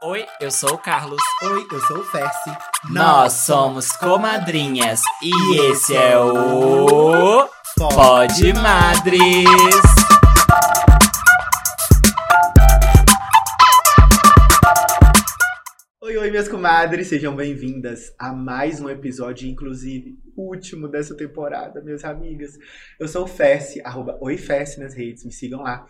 Oi, eu sou o Carlos. Oi, eu sou o Fessi. Nós somos comadrinhas e esse é o Pod Madres. Oi, oi, minhas comadres, sejam bem-vindas a mais um episódio, inclusive último dessa temporada, minhas amigas. Eu sou o Fessi, arroba OiFessi nas redes, me sigam lá.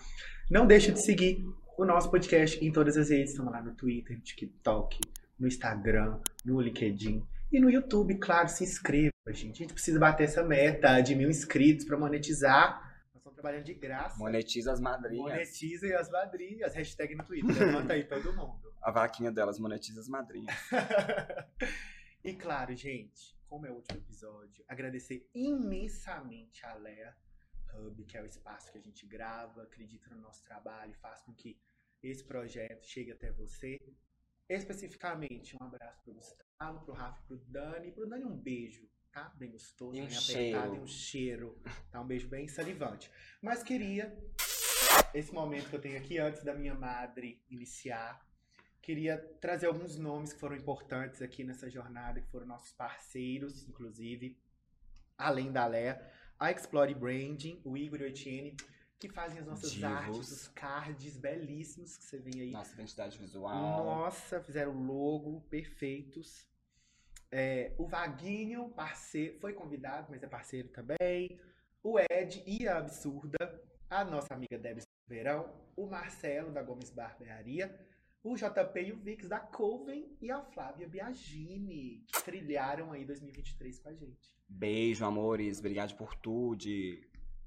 Não deixe de seguir o nosso podcast em todas as redes. Estamos lá no Twitter, no TikTok, no Instagram, no LinkedIn e no YouTube. Claro, se inscreva, gente. A gente precisa bater essa meta de mil inscritos para monetizar. Nós estamos trabalhando de graça. Monetiza as madrinhas. Monetizem as madrinhas. Hashtag no Twitter. Levanta aí todo mundo. A vaquinha delas monetiza as madrinhas. e claro, gente, como é o último episódio, agradecer imensamente a Lea Hub, que é o espaço que a gente grava, acredita no nosso trabalho, faz com que esse projeto chegue até você. Especificamente, um abraço pro Gustavo, pro Rafa, pro Dani. Pro Dani, um beijo, tá? Bem gostoso, E um bem apertado, cheiro. e um cheiro. Tá? Um beijo bem salivante. Mas queria, esse momento que eu tenho aqui, antes da minha madre iniciar, queria trazer alguns nomes que foram importantes aqui nessa jornada, que foram nossos parceiros, inclusive, além da Léa, a Explore Branding, o Igor e o Etienne, que fazem as nossas Divos. artes, os cards belíssimos que você vê aí. Nossa identidade visual. Nossa, fizeram logo perfeitos. É, o Vaguinho, parceiro, foi convidado, mas é parceiro também. O Ed e a Absurda, a nossa amiga Debs Verão, o Marcelo da Gomes Barbearia, o JP e o Vix da Coven e a Flávia Biagini, que trilharam aí 2023 com a gente. Beijo, amores. Obrigado por tudo.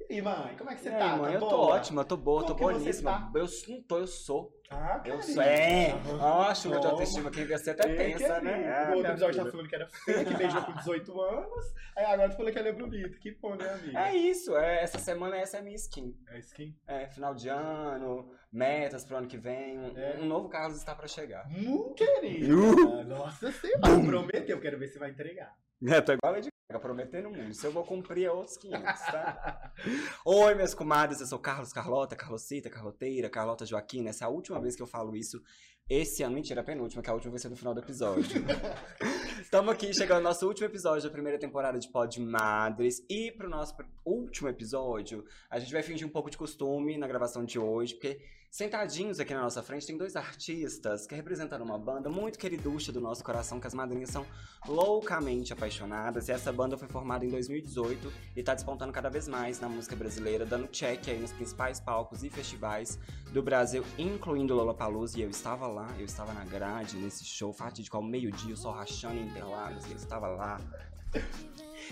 E aí, mãe, como é que você E aí, tá? mãe, tá eu tô boa? ótima, eu tô boa, Como tô que você boníssima. tá? Eu não tô, eu sou. Ah, Eu sou. É! Ó, chuva de autoestima, quem vê você até É, pensa, querido. né? O É, outro episódio tá filha. falando que era feia, que beijou com 18 anos. Aí agora tu falou que ela é bonita. Que bom, né, amiga? É isso, é, essa semana essa é a minha skin. É skin? É, final de ano, metas pro ano que vem. Um, É. um novo Carlos está pra chegar. Muito querida. Uh. Nossa senhora. Prometeu, quero ver se vai entregar. É, tô igual a Lady Gaga, prometendo muito. Se eu vou cumprir é outros 500, tá? Oi, minhas comadres, eu sou Carlos Carlota, Carlocita, Carloteira, Carlota Joaquina. Essa é a última vez que eu falo isso esse ano. Mentira, a penúltima, que a última vai ser no final do episódio. Estamos aqui chegando ao nosso último episódio da primeira temporada de Pod Madres. E pro nosso último episódio, a gente vai fingir um pouco de costume na gravação de hoje, porque sentadinhos aqui na nossa frente tem dois artistas que representam uma banda muito queriducha do nosso coração, que as madrinhas são loucamente apaixonadas. E essa banda foi formada em 2018 e tá despontando cada vez mais na música brasileira, dando check aí nos principais palcos e festivais do Brasil, incluindo Lollapalooza. E eu estava lá, eu estava na grade nesse show fatídico ao meio-dia, sol rachando em Interlagos, e eu estava lá.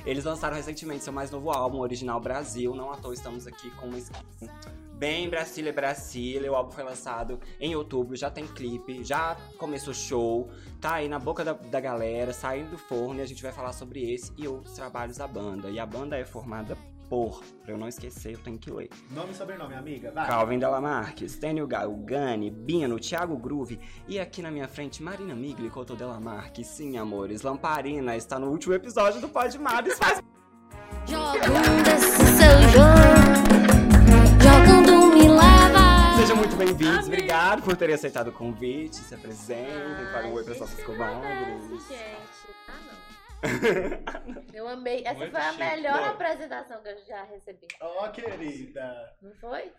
Eles lançaram recentemente seu mais novo álbum, Original Brasil. Não à toa estamos aqui com uma bem Brasília Brasília. O álbum foi lançado em outubro, já tem clipe, já começou show, tá aí na boca da, da galera, saindo do forno e a gente vai falar sobre esse e outros trabalhos da banda. E a banda é formada por, pra eu não esquecer, eu tenho que ler. Nome e sobrenome, amiga. Vai. Calvin Della Marques, Daniel Galgani, Bino, Thiago Groove e aqui na minha frente Marina Migli Couto Della Marques. Sim, amores, Lamparina está no último episódio do Pod Madres. Faz Jogando esse seu jogo, Sejam muito bem-vindos, obrigado por terem aceitado o convite. Se apresentem, falem um oi para suas que comadres. Ah, não. Eu amei. Essa Muito foi a chique. melhor Foi. apresentação que eu já recebi. Ó, querida. Não foi?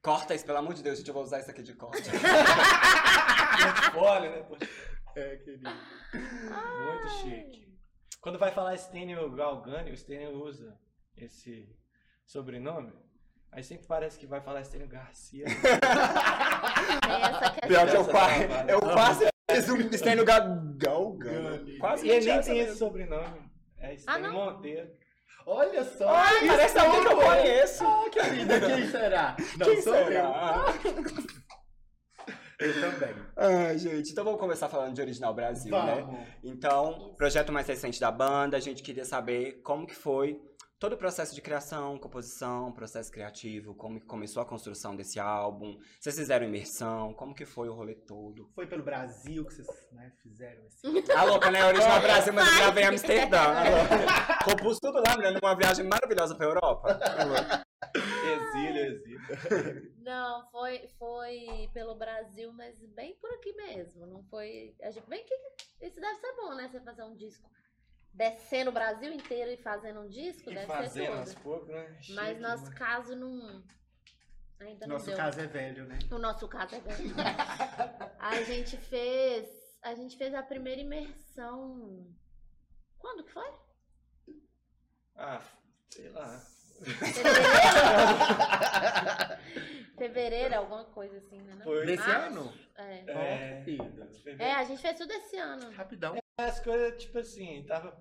Corta isso, pelo amor de Deus, gente, eu vou usar isso aqui de corte. Olha, né? Poxa, É, querida. Muito chique. Quando vai falar Stênio Galgani, o Stênio usa esse sobrenome. Aí sempre parece que vai falar Stênio Garcia. Tem essa. Pior que eu Essa quase, travada. eu quase fiz um Stênio Galgani. Quase E ele nem tem esse sobrenome. É Stênio não? Monteiro. Olha só. Ai, parece alguém que eu conheço. Ah, querida, quem será? Não, Quem sou será? eu. Eu também. Ai, gente, então vamos começar falando de Original Brasil, né? Vamos. Então, projeto mais recente da banda, a gente queria saber como que foi todo o processo de criação, composição, processo criativo, como que começou a construção desse álbum, vocês fizeram imersão, como que foi o rolê todo. Foi pelo Brasil que vocês né, fizeram esse. A louca, né? Original Brasil, mas eu gravei em Amsterdã. Compus tudo lá, mulher, numa viagem maravilhosa pra Europa. Exílio, exílio. Não, foi, foi pelo Brasil, mas bem por aqui mesmo. Não foi. A gente, bem que isso deve ser bom, né? Você fazer um disco descendo o Brasil inteiro e fazendo um disco, E deve fazendo ser tudo. poucos, né? Mas Chique, nosso né? caso não. Ainda não Nosso deu. caso é velho, né? O nosso caso é velho. a gente fez. A gente fez a primeira imersão. Quando que foi? Ah, sei lá. Fevereiro? Fevereiro, alguma coisa assim, né? Foi. Desse ano? É. É. É, a gente fez tudo esse ano. Rapidão. As coisas, tipo assim, tava.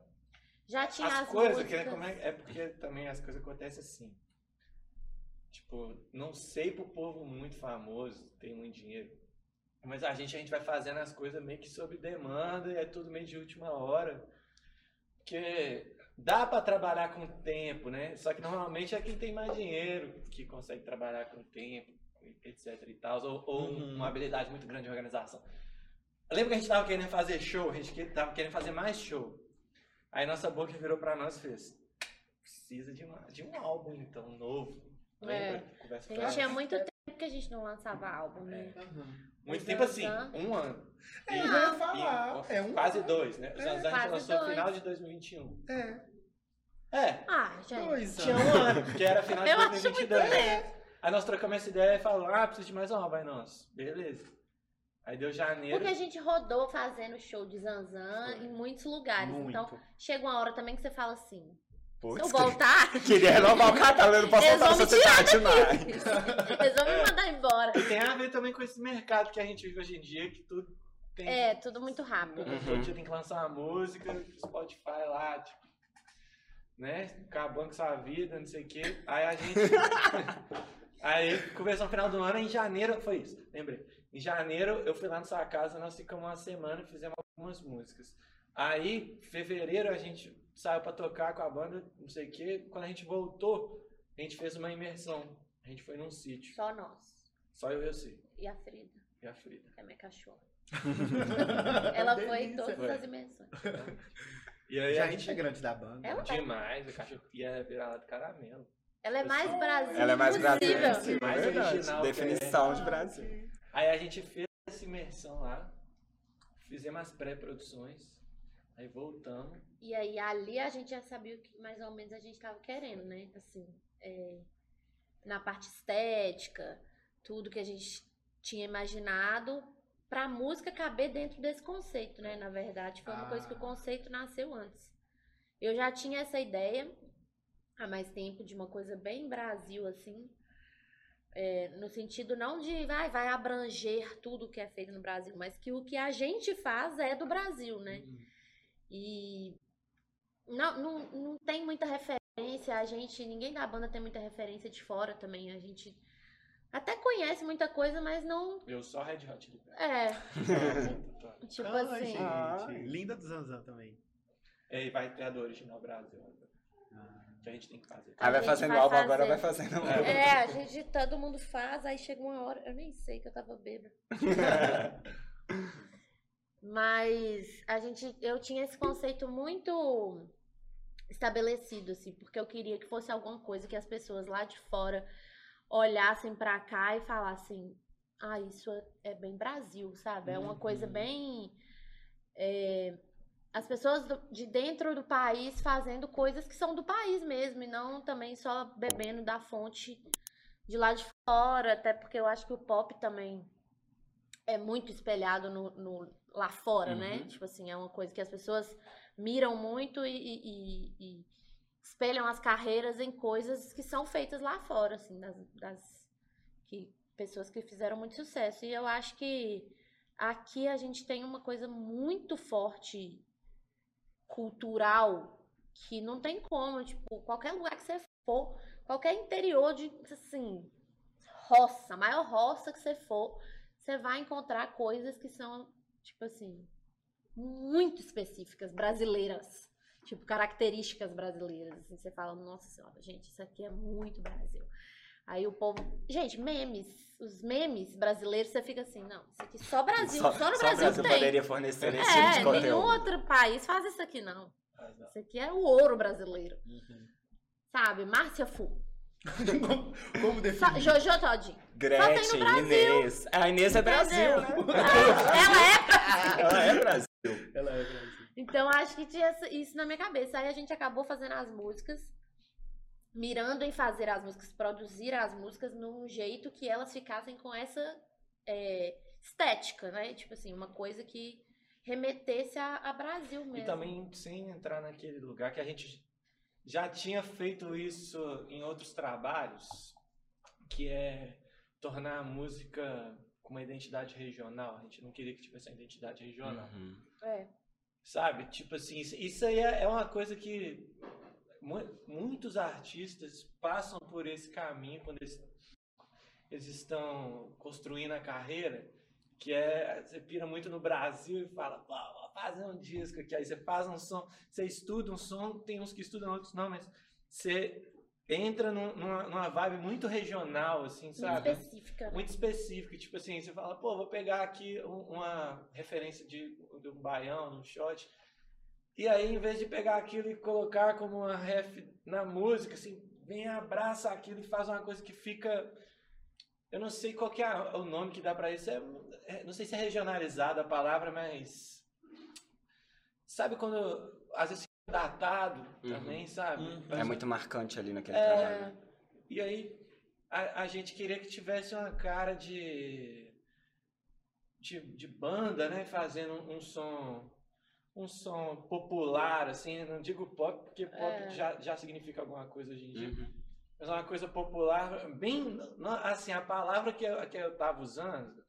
Já tinha As, as, coisas, que, como é, é porque também as coisas acontecem assim. Tipo, não sei pro povo muito famoso, tem muito dinheiro. Mas a gente, a gente vai fazendo as coisas meio que sob demanda e é tudo meio de última hora. Porque dá pra trabalhar com o tempo, né? Só que normalmente é quem tem mais dinheiro que consegue trabalhar com o tempo, etc e tal. Ou, ou Uhum. uma habilidade muito grande de organização. Eu lembro que a gente tava querendo fazer show, a gente tava querendo fazer mais show. Aí nossa boca virou pra nós e fez. Precisa de, uma, de um álbum, então, novo. Lembra? Conversa A pra gente tinha muito tempo que a gente não lançava álbum, né? Muito Os tempo assim, um ano. É, E- eu ia e- falar. É um quase dois, né? O É. Zanzan a gente Quase lançou dois. final de 2021. É, É, Ah, gente. dois tinha um ano, que era final de Eu acho 2022. muito tempo. Aí nós trocamos essa ideia e falamos, ah, preciso de mais um álbum. Aí nós, beleza. Aí deu janeiro. Porque a gente rodou fazendo show de Zanzan em muitos lugares. Muito. Então, chega uma hora também que você fala assim: se Putz, eu voltar, queria renovar o catálogo, eu não posso Eles voltar vão na me sociedade mais. eles vão me mandar embora. E tem a ver também com esse mercado que a gente vive hoje em dia, que tudo tem. É, tudo muito rápido. Todo Uhum. dia tem que lançar uma música, Spotify lá, tipo, né? Acabando com sua vida, não sei o quê. Aí a gente. aí conversou no final do ano, em janeiro, foi isso, lembrei. Em janeiro eu fui lá na sua casa, nós ficamos uma semana e fizemos algumas músicas. Aí, fevereiro, a gente saiu pra tocar com a banda, não sei o quê. Quando a gente voltou, a gente fez uma imersão. A gente foi num sítio. Só nós. Só eu e você. E a Frida, E a Frida. que é minha cachorra. Ela foi em Delícia. todas Foi. as dimensões. E aí Já a é gente. integrante da banda. Ela tá- Demais, o cachorro ia virar lá do caramelo. Ela é mais Brasil. Ela é mais Mais é verdade. original, Definição de Brasil. Aí a gente fez essa imersão lá, fizemos as pré-produções, aí voltamos. E aí ali a gente já sabia o que mais ou menos a gente tava querendo, né? Assim, é, na parte estética, tudo que a gente tinha imaginado pra música caber dentro desse conceito, né? Na verdade, foi uma Ah. coisa que o conceito nasceu antes. Eu já tinha essa ideia há mais tempo de uma coisa bem Brasil, assim. É, no sentido não de vai, vai abranger tudo que é feito no Brasil, mas que o que a gente faz é do Brasil, né? E não, não, não tem muita referência, a gente, ninguém da banda tem muita referência de fora também. A gente até conhece muita coisa, mas não. Eu só Red Hot Chili. É, tipo Ai, assim. gente. Ah. Linda do Zanzan também. É, E vai ter a do Original Brasil. Que a gente tem que fazer. Aí vai fazendo vai álbum, agora fazer. vai fazendo álbum. É, a gente, todo mundo faz, aí chega uma hora, eu nem sei que eu tava bêbada. Mas a gente, eu tinha esse conceito muito estabelecido, assim, porque eu queria que fosse alguma coisa que as pessoas lá de fora olhassem pra cá e falassem, ah, isso é- é bem Brasil, sabe? É uma coisa bem. é, as pessoas do- de dentro do país fazendo coisas que são do país mesmo, e não também só bebendo da fonte de lá de fora, até porque eu acho que o pop também é muito espelhado no, no- lá fora, né? Uhum. Tipo assim, é uma coisa que as pessoas miram muito e, e- e- e espelham as carreiras em coisas que são feitas lá fora, assim, das, das que, pessoas que fizeram muito sucesso. E eu acho que aqui a gente tem uma coisa muito forte cultural que não tem como, tipo, qualquer lugar que você for, qualquer interior de, assim, roça, maior roça que você for, você vai encontrar coisas que são, tipo assim, muito específicas, brasileiras. Tipo, características brasileiras. Assim, você fala, nossa senhora, gente, isso aqui é muito Brasil. Aí o povo. Gente, memes. Os memes brasileiros, você fica assim, não, isso aqui só Brasil. Só, no só Brasil, Brasil tem. poderia fornecer esse tipo de É, conteúdo. nenhum outro país faz isso aqui, não. Isso aqui é o ouro brasileiro. Uhum. Sabe? Márcia Fu. como, como definir? Jojo Todinho. Gretchen, Inês. A Inês é Brasil, né? Ela é Ela é Brasil. Ela é Brasil. Então acho que tinha isso na minha cabeça. Aí a gente acabou fazendo as músicas, mirando em fazer as músicas, produzir as músicas num jeito que elas ficassem com essa é, estética, né? Tipo assim, uma coisa que remetesse a, a Brasil mesmo. E também sem entrar naquele lugar que a gente já tinha feito isso em outros trabalhos, que é tornar a música com uma identidade regional. A gente não queria que tivesse uma identidade regional. Uhum. É. Sabe? Tipo assim, isso, isso aí é, é uma coisa que muitos artistas passam por esse caminho quando eles, eles estão construindo a carreira, que é, você pira muito no Brasil e fala, vou fazer um disco aqui, aí você faz um som, você estuda um som, tem uns que estudam, outros não, mas você entra num- numa, numa vibe muito regional, assim, Muito sabe? específica. né? muito específico, tipo assim, você fala, pô, vou pegar aqui um- uma referência de, de um baião, um shot, e aí, em vez de pegar aquilo e colocar como uma ref na música, assim, vem, abraça aquilo e faz uma coisa que fica. Eu não sei qual que é o nome que dá pra isso, é, é- não sei se é regionalizada a palavra, mas. Sabe quando às vezes fica datado Uhum. também, sabe? Uhum. É muito marcante ali naquele É. trabalho. E aí, a, a gente queria que tivesse uma cara de, de, de banda, né? Fazendo um, um som um som popular, assim, não digo pop, porque pop É. já, já significa alguma coisa hoje em dia, Uhum. mas uma coisa popular, bem, assim, a palavra que eu, que eu tava usando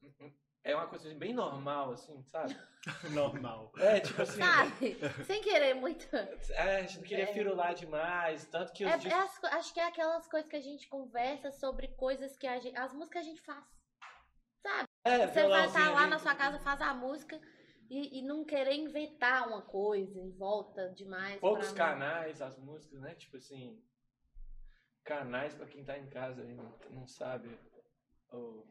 é uma coisa bem normal, assim, sabe? Normal. É, tipo assim, Sabe? Sem querer muito. é, a gente não queria É. firular demais, tanto que os É- discos- é as acho que é aquelas coisas que a gente conversa sobre coisas que a gente. As músicas que a gente faz. é, Você vai estar violãozinho lá na sua casa, faz a música e, e não querer inventar uma coisa em volta demais. poucos canais, as músicas, né? Tipo assim, canais pra quem tá em casa aí, não, não sabe. Ou,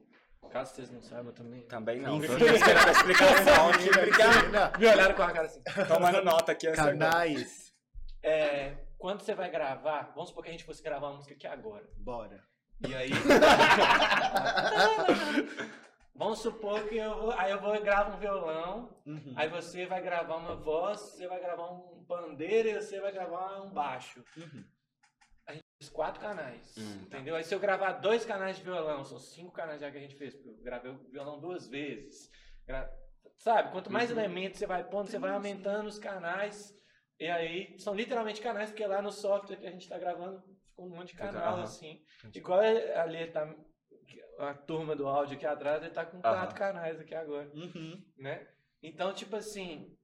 caso vocês não saibam também. Também não. Tô esperando a explicação aqui. Obrigado. Me olharam com a cara assim. Tomando nota aqui. Canais. É, quando você vai gravar, vamos supor que a gente fosse gravar uma música aqui agora. Bora. E aí. vamos supor que eu vou. Aí eu vou e gravo um violão. Uhum. Aí você vai gravar uma voz, você vai gravar um pandeiro e você vai gravar um baixo. Uhum. Os quatro canais. Hum, tá. Entendeu? Aí se eu gravar dois canais de violão, são cinco canais já que a gente fez, porque eu gravei o violão duas vezes. Gra- Sabe? Quanto mais Uhum. elementos você vai pondo, você vai aumentando os canais. E aí são literalmente canais, porque lá no software que a gente tá gravando ficou um monte de canal, assim. Entendi. Igual ali tá. A turma do áudio aqui atrás, ele tá com quatro Aham. canais aqui agora Uhum. né? Então, tipo assim,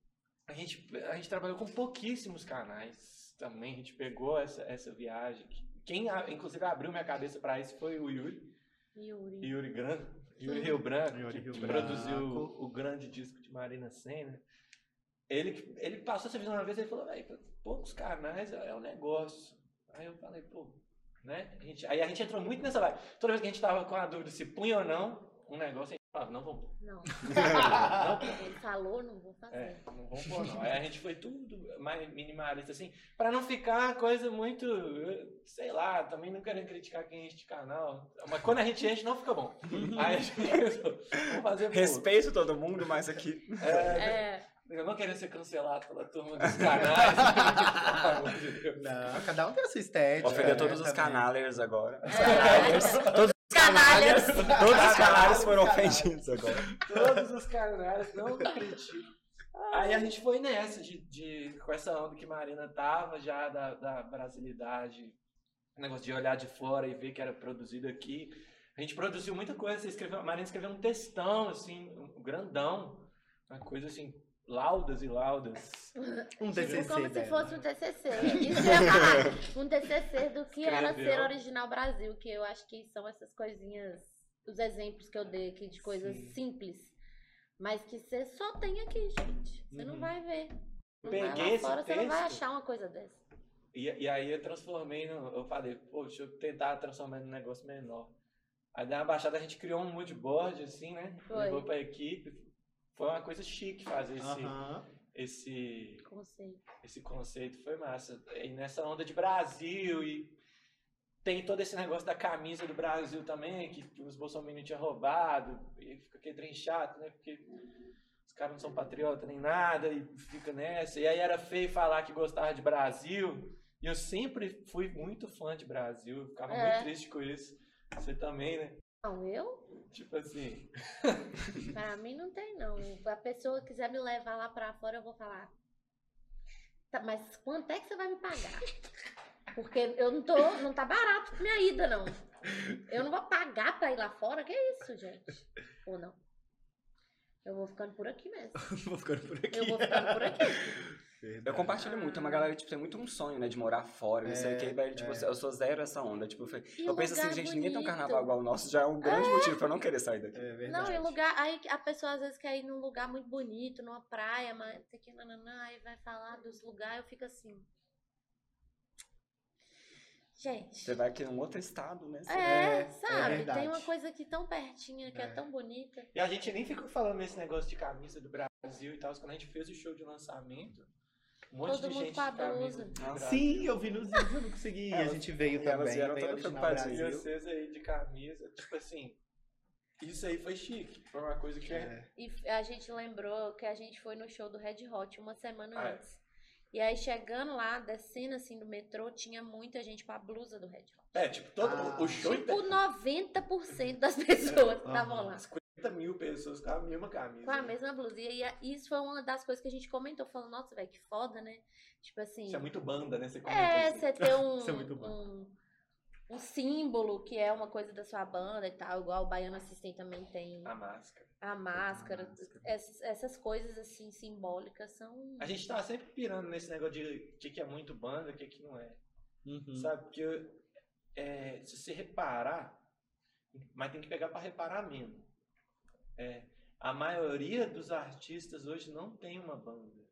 a gente, a gente trabalhou com pouquíssimos canais também. A gente pegou essa, essa viagem. Quem, inclusive, abriu minha cabeça pra isso foi o Yuri, Yuri. Yuri Gran, Yuri Rio Branco, Yuri que, Rio que Branco. produziu o, o grande disco de Marina Senna. Ele, ele passou essa visão uma vez e falou, velho, poucos canais é um negócio. Aí eu falei, pô, né? A gente- aí a gente entrou muito nessa vibe. Toda vez que a gente tava com a dúvida se punha ou não um negócio, a gente falava, não vamos pôr. Não. Não Ele falou, não vou fazer. é, não vamos pôr não. Aí a gente foi tudo mais minimalista, assim, pra não ficar coisa muito, sei lá, também não querendo criticar quem enche de canal, mas quando a gente enche não fica bom. Aí a gente pensou, vamos fazer pouco. Respeito todo mundo, mas aqui. É, É, eu não querendo ser cancelado pela turma dos canais. Deus. Não, cada um tem a sua estética. Ofendeu né, todos os canalers agora. É. Canalers. Todos os canalhas. Todos os canalhas foram Canalhas. ofendidos agora. Todos os canais, não critico. Aí a gente foi nessa, de, de, com essa onda que Marina tava já da, da brasilidade, negócio de olhar de fora e ver que era produzido aqui. A gente produziu muita coisa, você escreveu, a Marina escreveu um textão, assim, um grandão, uma coisa assim, laudas e laudas. Um TCC como se fosse um TCC. Isso que eu ia falar. Um TCC do que era Escreveu. ser original Brasil, que eu acho que são essas coisinhas, os exemplos que eu dei aqui de coisas Sim. simples, mas que você só tem aqui, gente. Você não Uhum. vai ver. Não vai Peguei esse fora, você não vai achar uma coisa dessa. E, e aí eu transformei, no, eu falei, pô, deixa eu tentar transformar num negócio menor. Aí na baixada a gente criou um mood board, assim, né? Foi. Levou pra equipe. Foi uma coisa chique fazer esse, Aham. esse, Conceito. esse conceito, foi massa. E nessa onda de Brasil e tem todo esse negócio da camisa do Brasil também, que os bolsominions tinham roubado, e fica aquele trem chato, né? Porque os caras não são patriotas nem nada, e fica nessa. E aí era feio falar que gostava de Brasil. E eu sempre fui muito fã de Brasil, eu ficava É. muito triste com isso. Você também, né? Não, eu? Tipo assim. Pra mim não tem, não. A pessoa quiser me levar lá pra fora, eu vou falar. "Tá, mas quanto é que você vai me pagar? Porque eu não tô. Não tá barato minha ida, não. Eu não vou pagar pra ir lá fora. Que isso, gente? Ou não? Eu vou ficando por aqui mesmo. Vou ficando por aqui. Eu vou ficando por aqui. Verdade. Eu compartilho muito, é uma galera que tipo, tem muito um sonho, né, de morar fora, não sei o que, velho, tipo, eu sou zero essa onda, tipo, eu, E eu penso assim, gente, ninguém tem um bonito. carnaval igual o nosso, já é um grande motivo pra eu não querer sair daqui. É verdade. Não, em lugar. Aí a pessoa às vezes quer ir num lugar muito bonito, numa praia, mas não sei o que, nananã, aí vai falar dos lugares, eu fico assim. Gente. Você vai aqui num outro estado, né? você- É, É, sabe? é. Tem uma coisa aqui tão pertinha, que é, É. tão bonita. E a gente nem ficou falando nesse negócio de camisa do Brasil e tal. Quando a gente fez o show de lançamento, um monte Todo de mundo gente com a de camisa blusa. do Nossa. Brasil. Sim, eu vi nos vídeos, eu não consegui. Elas- a gente veio e elas também, vieram todas preocupadinhas. E vocês aí de camisa, tipo assim. Isso aí foi chique. Foi uma coisa que. É. E f- a gente lembrou que a gente foi no show do Red Hot uma semana Ah, é. antes. E aí, chegando lá, descendo assim do metrô, tinha muita gente com a blusa do Red Hot. É, tipo, todo Ah. o show Tipo, inteiro. 90% das pessoas que estavam lá. 50 mil pessoas com a mesma camisa. Com a mesma blusa. E aí, isso foi uma das coisas que a gente comentou. Falando, nossa, velho, que foda, né? Tipo assim. Isso é muito banda, né? Você É, assim. você ter um, Isso é muito bom. um, um símbolo que é uma coisa da sua banda e tal, igual o Baiano Assistem também tem A máscara. a máscara. máscara. Essas, essas coisas assim simbólicas são. A gente tá sempre pirando nesse negócio de o que, que é muito banda, o que, que não é. Uhum. Sabe? Porque é, se você reparar, mas tem que pegar pra reparar mesmo. É, a maioria dos artistas hoje não tem uma banda.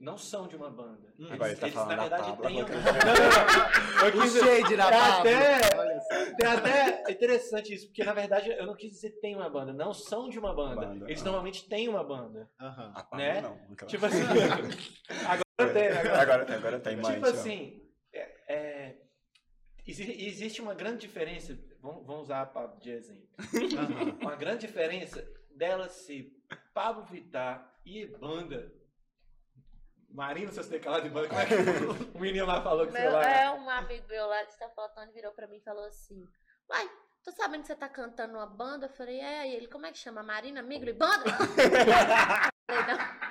Não são de uma banda. Hum. Agora ele tá falando na da verdade, Pablo, têm um... Não, não, não. Eu O shade na É até-. Tem até é interessante isso, porque na verdade eu não quis dizer tem uma banda, não são de uma banda. Banda, Eles ah. normalmente têm uma banda. Aham. Né? não. Tipo assim. agora tem, agora Agora tem, agora tem, mãe. Tipo assim, é, é, exi- existe uma grande diferença, vamos, vamos usar a Pablo de exemplo. Uma grande diferença dela ser Pablo Vittar e banda. Marina, seus teclados de banda, como é que o menino lá falou que Meu, lá. é um amigo meu lá de Stafotone virou pra mim e falou assim: Uai, tô sabendo que você tá cantando numa banda? Eu falei, é, e ele, como é que chama? Marina Migro e Banda? Falei, não.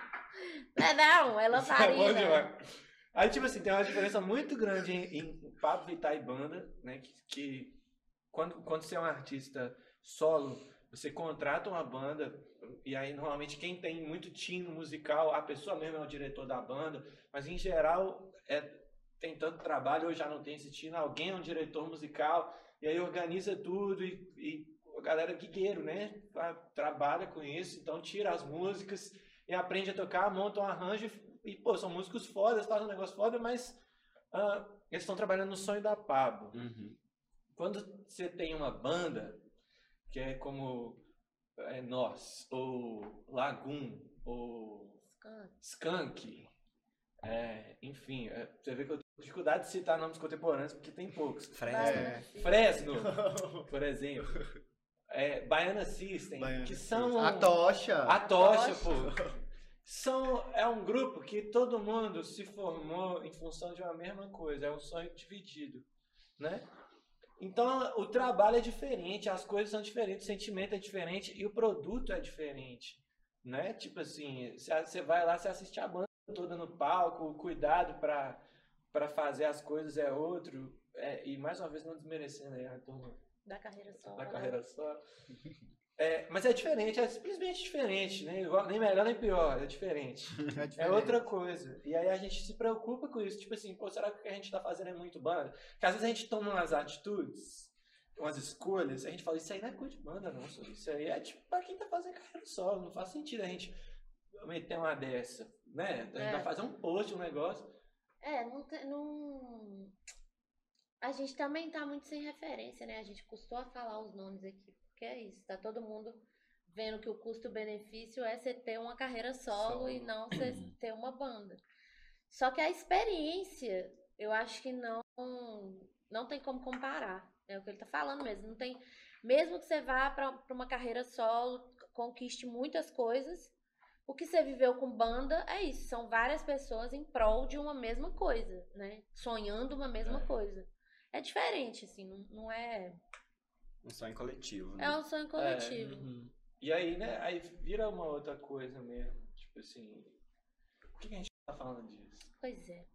É não, ela Isso é Marina. demais. Aí, tipo assim, tem uma diferença muito grande em, em Pablo Vittar e banda, né? Que, que quando, quando você é um artista solo, você contrata uma banda, e aí normalmente quem tem muito tino musical, a pessoa mesmo é o diretor da banda, mas em geral é, tem tanto trabalho, eu já não tenho esse tino, alguém é um diretor musical, e aí organiza tudo, e, e a galera guigueiro, né? Trabalha com isso, então tira as músicas e aprende a tocar, monta um arranjo e, pô, são músicos fodas, fazem um negócio foda, mas ah, eles estão trabalhando no sonho da Pablo. Uhum. Quando você tem uma banda, que é como é, Nós, ou Lagoon, ou Skunk, é, enfim, é, você vê que eu tenho dificuldade de citar nomes contemporâneos porque tem poucos. Fresno. É. Fresno, por exemplo. É, Baiana System, Baiana que são A tocha. a tocha, pô. São, é um grupo que todo mundo se formou em função de uma mesma coisa, é um sonho dividido, né? Então, o trabalho é diferente, as coisas são diferentes, o sentimento é diferente e o produto é diferente, né? Tipo assim, você você vai lá, você assiste a banda toda no palco, o cuidado para para fazer as coisas é outro, é, e mais uma vez não desmerecendo aí a turma Da carreira só. da né? carreira só. É, mas é diferente, é simplesmente diferente, né? Igual- nem melhor nem pior, é diferente. É, É diferente. outra coisa. E aí a gente se preocupa com isso. Tipo assim, pô, será que o que a gente tá fazendo é muito banda? Porque às vezes a gente toma umas atitudes, umas escolhas, a gente fala, isso aí não é coisa de banda, não. senhor. Isso aí é tipo pra quem tá fazendo carreira solo. Não faz sentido a gente meter uma dessa, né? A gente É. vai fazer um post, um negócio. É, não, tem- não. A gente também tá muito sem referência, né? A gente custou a falar os nomes aqui, porque é isso. Tá todo mundo vendo que o custo-benefício é você ter uma carreira solo, Solo. e não você ter uma banda. Só que a experiência, eu acho que não não, tem como comparar. É o que ele tá falando mesmo. Não tem, mesmo que você vá pra uma carreira solo, conquiste muitas coisas, o que você viveu com banda é isso. São várias pessoas em prol de uma mesma coisa, né? Sonhando uma mesma É. coisa. É diferente, assim, não, não é. Um sonho coletivo, né? É um sonho coletivo. Uhum. E aí, né? Aí vira uma outra coisa mesmo. Tipo assim. Por que a gente tá falando disso? Pois é.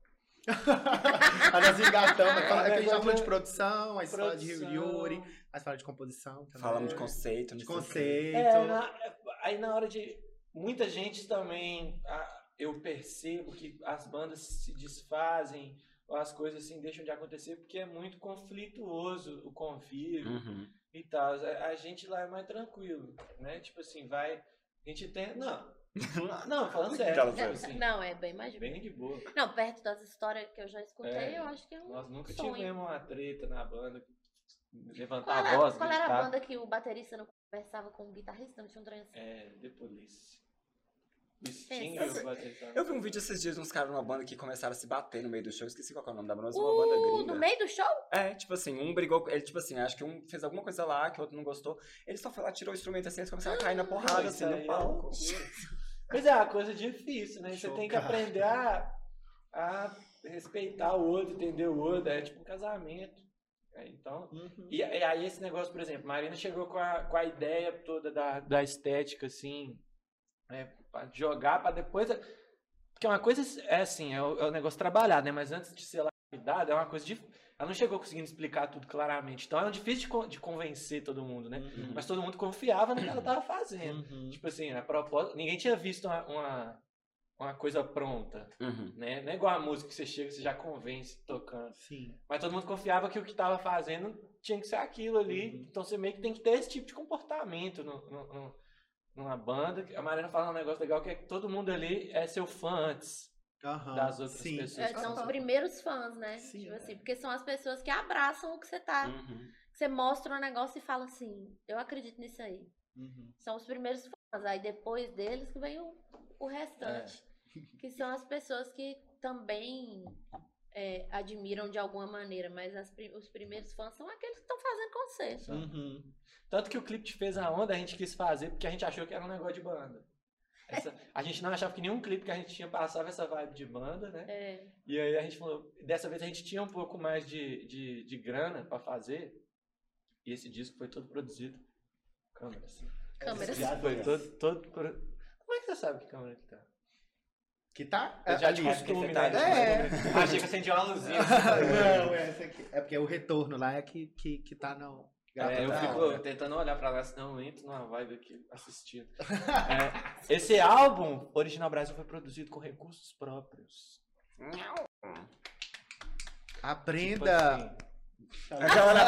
Aí nós engatamos, É, fala- é a gente já falou de produção, aí você fala de. Yuri, aí você fala de composição também. Falamos de conceito, de quê. conceito. É, na- aí na hora de. Muita gente também. ah, eu percebo que as bandas se desfazem, as coisas assim deixam de acontecer, porque é muito conflituoso o convívio Uhum. e tal. A, a gente lá é mais tranquilo, né? Tipo assim, vai. A gente tem. Não. Não, falando sério. Aquela tipo assim, Não, é bem mais bem de boa. Não, perto das histórias que eu já escutei, É, eu acho que é um Nós nunca sonho. tivemos uma treta na banda. Levantar Qual, a era, voz, qual era a gritar. banda que o baterista não conversava com o guitarrista? Não tinha um trem assim? É, The Police. Eu vi um vídeo esses dias de uns caras numa banda que começaram a se bater no meio do show. Esqueci qual é o nome da banda, mas uma banda Uh, gringa. no meio do show? É, tipo assim, um brigou. Ele, tipo assim, acho que um fez alguma coisa lá que o outro não gostou. Ele só foi lá, tirou o instrumento assim, eles começaram a cair na porrada, Não, assim, aí no é palco. loucura. Mas é uma coisa difícil, né? Você tem que Chocado. aprender a, a respeitar o outro, entender o outro. É tipo um casamento. É, então. Uhum. E, e aí esse negócio, por exemplo, Marina chegou com a, com a ideia toda da, da estética, assim, é, pra jogar pra depois. Porque uma coisa é assim, é o, é o negócio trabalhado, né? Mas antes de ser lapidado, é uma coisa de. Ela não chegou conseguindo explicar tudo claramente. Então é difícil de, de convencer todo mundo, né? Uhum. Mas todo mundo confiava no que ela tava fazendo. Uhum. Tipo assim, a propósito, ninguém tinha visto uma, uma, uma coisa pronta, Uhum. né? Não é igual a música que você chega e você já convence tocando. Sim. Mas todo mundo confiava que o que tava fazendo tinha que ser aquilo ali. Uhum. Então você meio que tem que ter esse tipo de comportamento no, no- no- numa banda. A Mariana fala um negócio legal que é que todo mundo ali é seu fã antes Aham. das outras Sim. pessoas. É, são os primeiros fãs, né? Sim, tipo é. assim, porque são as pessoas que abraçam o que você tá. Uhum. Você mostra um negócio e fala assim, eu acredito nisso aí. Uhum. São os primeiros fãs. Aí depois deles que vem o, o restante. É. Que são as pessoas que também é, admiram de alguma maneira. Mas as os primeiros fãs são aqueles que estão fazendo você. Uhum. Tanto que o clipe te fez a onda, a gente quis fazer porque a gente achou que era um negócio de banda. Essa- a gente não achava que nenhum clipe que a gente tinha passava essa vibe de banda, né? É, E aí a gente falou, dessa vez a gente tinha um pouco mais de, de, de grana pra fazer. E esse disco foi todo produzido. Câmeras. câmeras. Esse disco foi todo, todo pro- Como é que você sabe que câmera que tá? Que tá? Eu já ali. de costume, você né? tá- É. Achei que acendia uma luzinha. Não, essa aqui. É porque o retorno lá é que, que, que tá não. É, eu Tá. fico tentando olhar pra lá, senão eu entro numa vibe aqui assistindo. É, esse álbum, Original Brasil, foi produzido com recursos próprios. Aprenda. Tipo assim, Aquela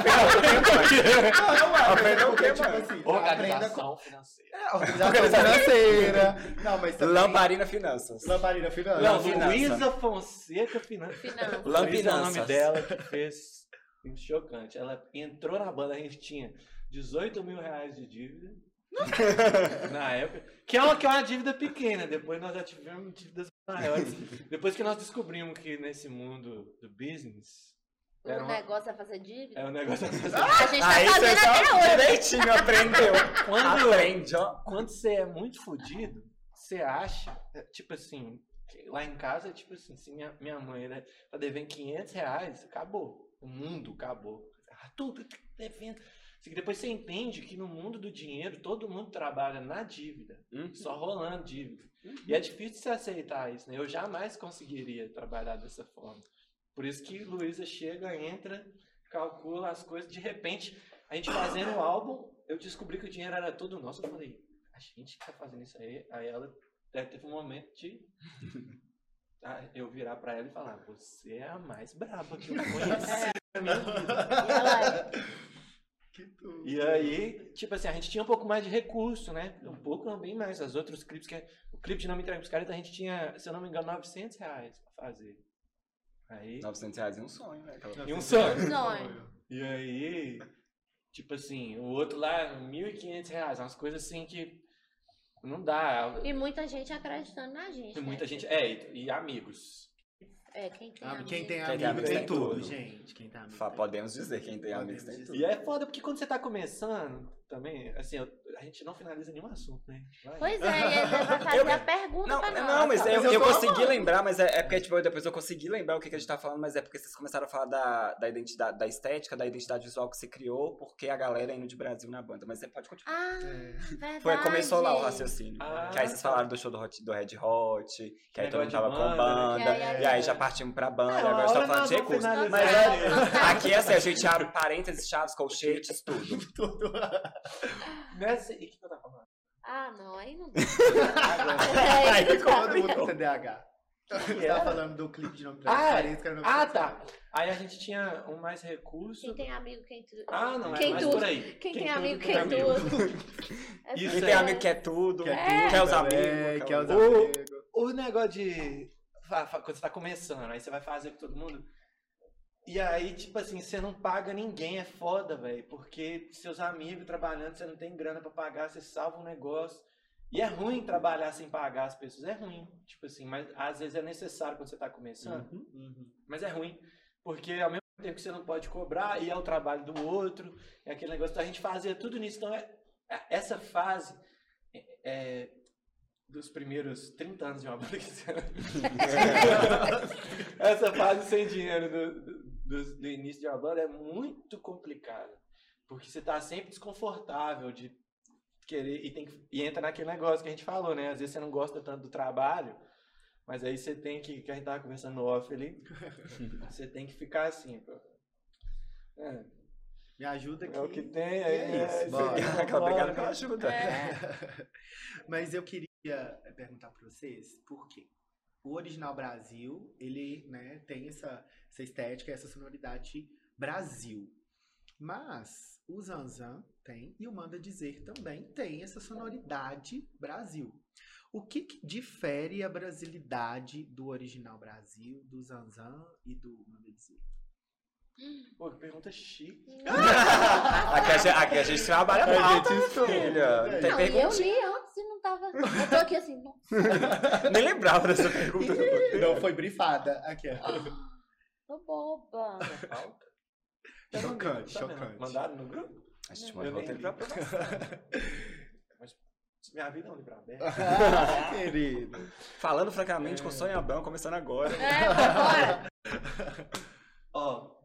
Aprenda o quê, tipo assim, aprenda com organização financeira. É, organização financeira. Não, mas também... Lamparina Finanças. Lamparina finança. Não, Finança. Luísa Fonseca Finanças. Finanças. Luísa é o nome dela que fez. Chocante. Ela entrou na banda, a gente tinha 18 mil reais de dívida. na época. Que é, uma, que é uma dívida pequena. Depois nós já tivemos dívidas maiores. Depois que nós descobrimos que nesse mundo do business. O uma- negócio é fazer dívida. É um negócio assim. A gente tá Aí você fazendo só até hoje. direitinho aprendeu. Quando, Aprende, ó. quando você é muito fodido, você acha, é, tipo assim, lá em casa, tipo assim, se minha, minha mãe, né, tá devendo 500 reais, acabou. O mundo acabou. Ah, tudo devendo. Assim, Depois você entende que no mundo do dinheiro, todo mundo trabalha na dívida, Uhum. só rolando dívida. E é difícil você aceitar isso, né? Eu jamais conseguiria trabalhar dessa forma. Por isso que Luísa chega, entra, calcula as coisas, de repente, a gente fazendo o álbum, eu descobri que o dinheiro era todo nosso. Eu falei, a gente que tá fazendo isso aí. Aí ela deve ter um momento de eu virar pra ela e falar, você é a mais braba que eu conheci na minha vida. E ela, Que tudo. E aí, tipo assim, a gente tinha um pouco mais de recurso, né? Um pouco, não, bem mais. As outros clipes, que o clipe de Não Me Entregue Pros Caras, a gente tinha, se eu não me engano, 900 reais pra fazer. Aí, 900 reais e um sonho, né? E um sonho. sonho. E aí, tipo assim, o outro lá, 1.500 reais. Umas coisas assim que não dá. E muita gente acreditando na gente. Né? muita gente, é, e, e amigos. É, quem tem Ah, amigo. Quem tem Quem tem amigo amigo tem tem tudo, tudo. gente. Quem tem amigo Fa- tem Podemos dizer, quem tem Podemos amigos tem dizer. tudo. E é foda porque quando você tá começando, também, assim, eu- a gente não finaliza nenhum assunto, né? Vai. Pois é, e aí você vai fazer Eu- a pergunta Não, pra nós. não, mas eu, Mas eu eu consegui amando. lembrar, mas é, é porque tipo, depois eu consegui lembrar o que, que a gente tá falando, mas é porque vocês começaram a falar da, da identidade, da estética, da identidade visual que você criou, porque a galera é indo de Brasil na banda. Mas você pode continuar. Ah, É. verdade. Foi, começou lá o raciocínio. Ah, que aí vocês tá. falaram do show do, Hot, do Red Hot, que aí todo mundo tava com banda, banda, né? Que aí- e aí já partimos pra banda, É, agora a gente tá falando de recursos. Mas é, aqui é assim, a gente abre parênteses, chaves, colchetes, tudo. tudo. Nessa... E o que eu tava falando? Ah, não, aí não. Agora. Aí Todo ficou mundo com TDAH. Você era? tava falando do clipe de nome Ah, Transparência, que era o nome Ah, do- tá. Aí a gente tinha um mais recurso. Quem tem amigo, quem tudo. Ah, não, é Quem mais tudo. por aí. Quem, tem tudo, amigo, tem quem amigo. tudo. Isso Quem tem amigo quer tudo, Quer quer, tudo os amigos. quer os O- amigos. O negócio de. Quando você tá começando, aí você vai fazer com todo mundo. E aí, tipo assim, você não paga ninguém, é foda, velho. Porque seus amigos trabalhando, você não tem grana pra pagar, você salva um negócio. E é ruim trabalhar sem pagar as pessoas, é ruim. Tipo assim, mas às vezes é necessário quando você tá começando. Uhum. Mas é ruim, porque ao mesmo tempo que você não pode cobrar, e é o trabalho do outro, é aquele negócio. Então a gente fazia tudo nisso. Então, é, é- essa fase é, é, dos primeiros 30 anos de uma banda Essa fase sem dinheiro do, do, do início de uma banda é muito complicada. Porque você tá sempre desconfortável de querer e, tem que- e entra naquele negócio que a gente falou, né? Às vezes você não gosta tanto do trabalho, mas aí você tem que, que a gente tava conversando no off ali, você tem que ficar assim, pô. É, Me ajuda aqui. é o que tem, é isso, é, você- Obrigado pela ajuda. Mas eu queria perguntar pra vocês por quê? O original Brasil, ele né, tem essa, essa estética, essa sonoridade Brasil. Mas o Zanzan tem, e o Manda Dizer também tem essa sonoridade Brasil. O que, que difere a brasilidade do original Brasil, do Zanzan e do Manda Dizer? Pô, que pergunta chique. aqui, a gente, aqui a gente trabalha A mal, gente filha. Não, Tem e eu pergunta. li antes e não tava. Eu tô aqui assim, Nem lembrava dessa pergunta. Não foi brifada. Aqui, ó. tô boba. Falta. Chocante, Tá vendo? chocante. Mandaram no grupo? A gente Eu mandou nem roteiro li. pra. Minha vida é um livro aberto. Ah, querido. Falando francamente com Sônia Abrão, começando agora. É, bora. Ó, o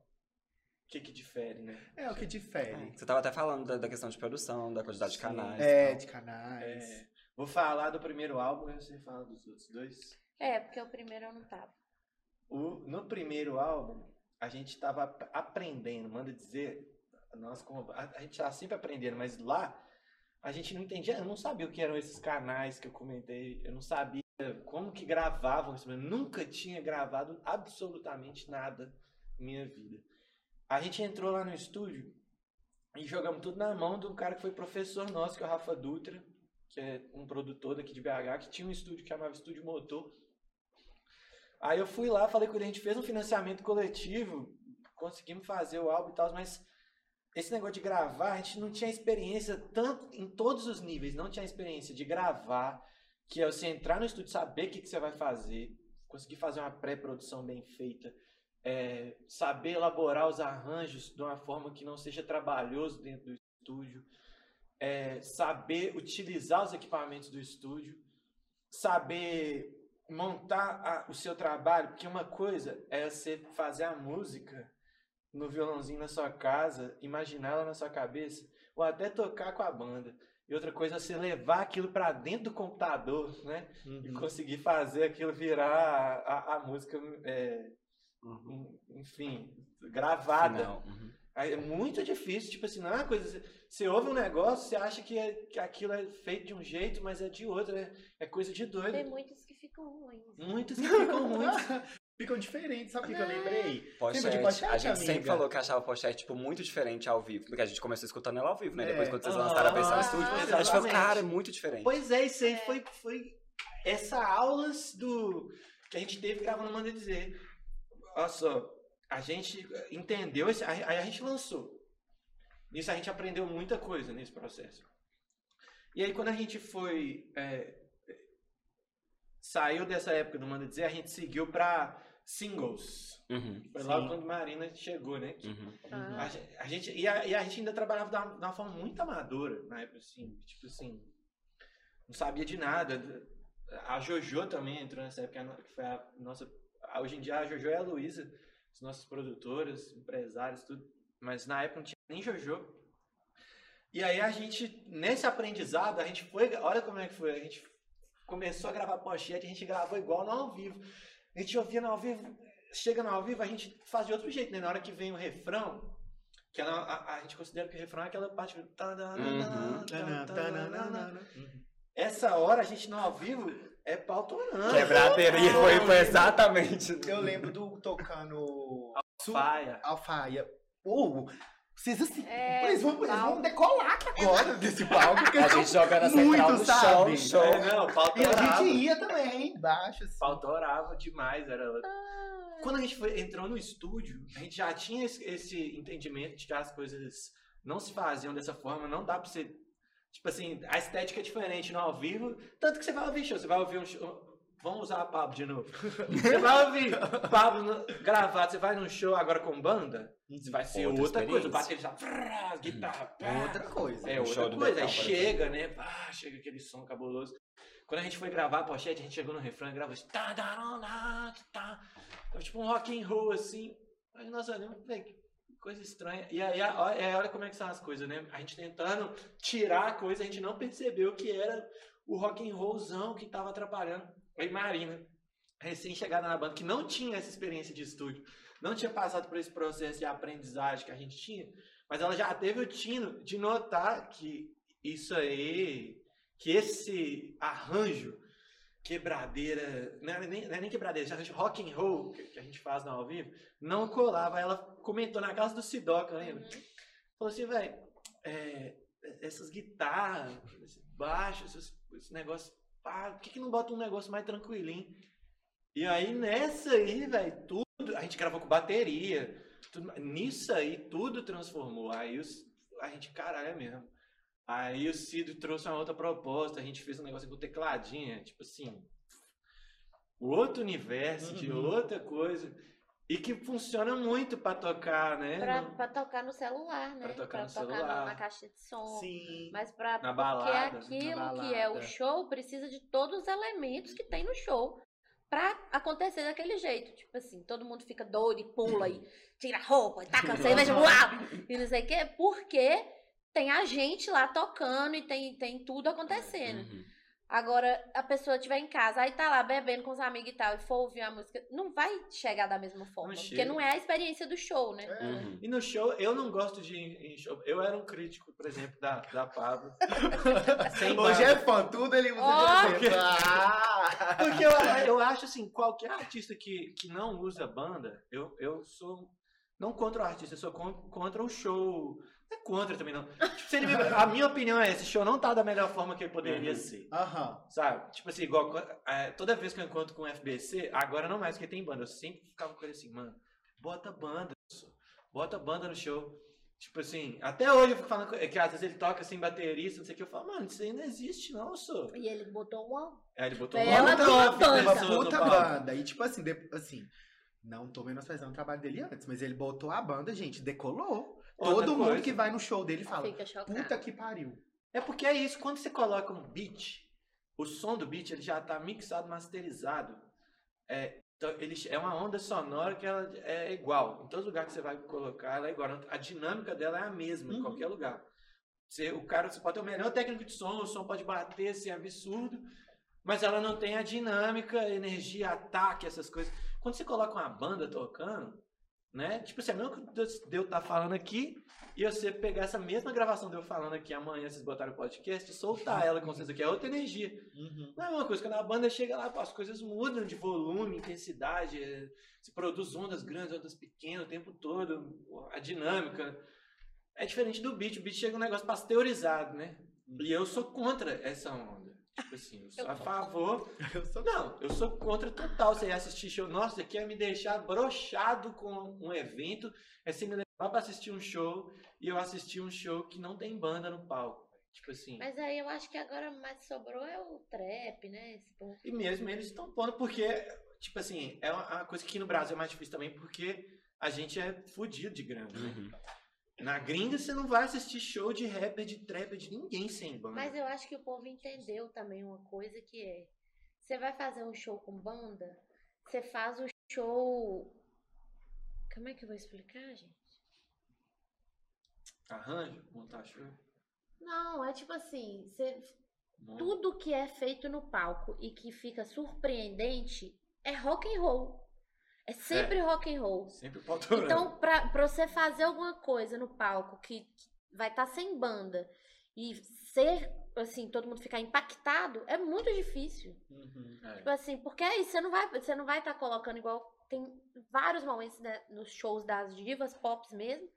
que que difere, né? É o que difere. Você tava até falando da, da questão de produção, da quantidade de canais. e É, tal. de canais. É, vou falar do primeiro álbum e você fala dos outros dois. É, porque o primeiro eu não tava. O- no primeiro álbum, a gente tava ap- aprendendo, manda dizer, nós como, a, a gente tava sempre aprendendo, mas lá a gente não entendia, eu não sabia o que eram esses canais que eu comentei, eu não sabia como que gravavam isso, eu nunca tinha gravado absolutamente nada na minha vida. A gente entrou lá no estúdio e jogamos tudo na mão de um cara que foi professor nosso, que é o Rafa Dutra, que é um produtor daqui de BH, que tinha um estúdio que chamava Estúdio Motor. Aí eu fui lá, falei com ele, a gente fez um financiamento coletivo, conseguimos fazer o álbum e tal, mas esse negócio de gravar, a gente não tinha experiência tanto em todos os níveis, não tinha experiência de gravar, que é você entrar no estúdio, saber o que, que você vai fazer, conseguir fazer uma pré-produção bem feita, é, saber elaborar os arranjos de uma forma que não seja trabalhoso dentro do estúdio, é, saber utilizar os equipamentos do estúdio, saber montar a- o seu trabalho, porque uma coisa é você fazer a música no violãozinho na sua casa, imaginar ela na sua cabeça, ou até tocar com a banda. E outra coisa é você levar aquilo para dentro do computador, né? Uhum. E conseguir fazer aquilo virar a, a- música, é, Uhum. enfim, gravada. Uhum. Aí É muito difícil, tipo assim, não é uma coisa. você- ouve um negócio, você acha que, é- que aquilo é feito de um jeito, mas é de outro, é, é coisa de doido. Tem muitos que ficam ruins. Muitos que ficam ruins. Ficam diferentes, sabe o que que eu lembrei? Pochete, Lembra de pochete, a gente sempre amiga? falou que achava pochete, tipo, muito diferente ao vivo. Porque a gente começou escutando ela ao vivo, né? É. Depois, quando vocês lançaram a versão Ah, estúdio, a gente falou, exatamente. cara, é muito diferente. Pois é, isso aí foi, foi essa aulas do que a gente teve gravando Manda Dizer. Olha só, a gente entendeu, esse, aí aí a gente lançou. Nisso a gente aprendeu muita coisa nesse processo. E aí quando a gente foi é, saiu dessa época do Manda Dizer, a gente seguiu pra singles. Uhum. Foi logo Sim. quando Marina chegou, né? Uhum. Ah. A gente, a gente- e, a, e a gente ainda trabalhava de uma, de uma forma muito amadora na época, assim, tipo assim, não sabia de nada. A Jojo também entrou nessa época, que foi a nossa. a- Hoje em dia a Jojo é a Luísa, as nossas produtoras, empresários, tudo. Mas na época não tinha nem Jojo. E aí a gente, nesse aprendizado, a gente foi. Olha como é que foi. A gente começou a gravar pochete, a gente gravou igual no ao vivo. A gente ouvia no ao vivo, chega no ao vivo, a gente faz de outro jeito, né? Na hora que vem o refrão, que ela, a, a gente considera que o refrão é aquela parte. Uhum. Uhum. Essa hora a gente no ao vivo é pau torando. Quebraderia foi, foi exatamente. Eu lembro do tocando Su- Faia. Alfaia. Pô, vocês assim. É, eles, vão, eles vão decolar agora desse palco. porque A gente são jogando a muito, central sabe? chão, show. É, não, pau E a gente ia também, embaixo. Assim. Pau torava demais. Era... Ah, Quando a gente foi, entrou no estúdio, a gente já tinha esse, esse entendimento de que as coisas não se faziam dessa forma, não dá pra você. Tipo assim, a estética é diferente no ao vivo. Tanto que você vai ouvir show, você vai ouvir um show. Vamos usar a Pablo de novo. Você vai ouvir Pablo gravado, você vai num show agora com banda, você vai ser Outra outra, coisa. O baterista, frá, guitarra, pá. É Outra coisa. É outra coisa. Aí chega, né? Pá, chega aquele som cabuloso. Quando a gente foi gravar a pochete, a gente chegou no refrão e gravou assim. Tá, tá, tá, tá. Tava tipo um rock and roll assim. Aí nós olhamos, que coisa estranha. E aí, aí olha como é que são as coisas, né? A gente tentando tirar a coisa, a gente não percebeu que era o rock and rollzão que tava atrapalhando. Aí Marina, recém-chegada na banda, que não tinha essa experiência de estúdio, não tinha passado por esse processo de aprendizagem que a gente tinha, mas ela já teve o tino de notar que isso aí, que esse arranjo, quebradeira, não é nem, não é nem quebradeira, arranjo rock and roll que, que a gente faz no ao vivo, não colava. Ela comentou na casa do Sidoca, lembra? Falou assim, velho, é, essas guitarras, esse baixo, esses, esse negócio, pá, por que, que não bota um negócio mais tranquilinho? E aí nessa aí, velho, tudo, a gente gravou com bateria, tudo, nisso aí tudo transformou. Aí os, a gente, caralho, é mesmo. Aí o Cido trouxe uma outra proposta, a gente fez um negócio com tecladinha, tipo assim, outro universo, de Uhum. outra coisa. E que funciona muito pra tocar, né? pra, No- pra tocar no celular, né? Pra tocar no na- celular. na caixa de som. Sim. Mas pra, Na porque balada, aquilo na que é o balada. show precisa de todos os elementos que tem no show pra acontecer daquele jeito. Tipo assim, todo mundo fica doido e pula e tira a roupa, e taca a cerveja, uau! E não sei o quê, porque tem a gente lá tocando e tem, tem tudo acontecendo. Uhum. Agora, a pessoa estiver em casa, aí tá lá bebendo com os amigos e tal, e for ouvir a música, não vai chegar da mesma forma. porque chega. não é a experiência do show, né? Uhum. E no show, eu não gosto de ir em show. Eu era um crítico, por exemplo, da, da Pablo. Sem Hoje é fã, tudo ele usa Ó! de exemplo. Ah! Porque eu, eu acho assim, qualquer artista que, que não usa banda, eu, eu sou. Não contra o artista, eu sou con- contra o show. Não é contra também, não. Tipo, se ele me- a minha opinião é: esse show não tá da melhor forma que ele poderia Uhum. ser. Aham. Sabe? Tipo assim, igual é, toda vez que eu encontro com o FBC, agora não mais porque tem banda, eu sempre ficava com ele assim, mano, bota banda, bota banda no show. Tipo assim, até hoje eu fico falando com- é que às vezes ele toca sem baterista, não sei o que, eu falo, mano, isso aí não existe, não, sou. E ele botou uma. Aí ele botou Ela uma tem uma. Uma puta banda. E tipo assim, de- assim, não tô menosprezando o trabalho dele antes, mas ele botou a banda, gente, decolou. Todo mundo coisa. que vai no show dele fala, puta que pariu. É porque é isso, quando você coloca um beat, o som do beat ele já tá mixado, masterizado. É, então, ele é uma onda sonora que ela é igual. Em todo lugar que você vai colocar, ela é igual. A dinâmica dela é a mesma, em Uhum. qualquer lugar. Você, o cara, você pode ter o melhor técnico de som, o som pode bater, assim, absurdo, mas ela não tem a dinâmica, energia, ataque, essas coisas. Quando você coloca uma banda tocando, né? Tipo assim, é mesmo que eu estar falando aqui e você pegar essa mesma gravação de eu falando aqui amanhã, vocês botaram o podcast, e soltar ela com vocês aqui, é outra energia. Não é uma coisa, quando a banda chega lá, pô, as coisas mudam de volume, intensidade, é, se produz ondas grandes, ondas pequenas o tempo todo, a dinâmica. É diferente do beat, o beat chega um negócio pasteurizado, né? E eu sou contra essa onda. Tipo assim, eu sou a favor. Eu sou Não, eu sou contra total. Você ia assistir show. Nossa, isso aqui é me deixar brochado com um evento. É você me levar pra assistir um show e eu assistir um show que não tem banda no palco. Tipo assim. Mas aí eu acho que agora mais sobrou é o trap, né? E mesmo eles estão pondo, porque, tipo assim, é uma, uma coisa que aqui no Brasil é mais difícil também, porque a gente é fudido de grana, né? Uhum. Na gringa você não vai assistir show de rapper, de trapper, de ninguém sem banda. Mas eu acho que o povo entendeu também uma coisa que é. Você vai fazer um show com banda, você faz o show. Como é que eu vou explicar, gente? Arranjo, montar show. Não, é tipo assim, você tudo que é feito no palco e que fica surpreendente é rock and roll. É sempre rock and roll. Sempre. Então, pra, pra você fazer alguma coisa no palco que, que vai estar sem banda e ser, assim, todo mundo ficar impactado, é muito difícil. Uhum. É. Tipo assim, porque aí você não vai você não vai estar colocando igual tem vários momentos né, nos shows das divas pops mesmo,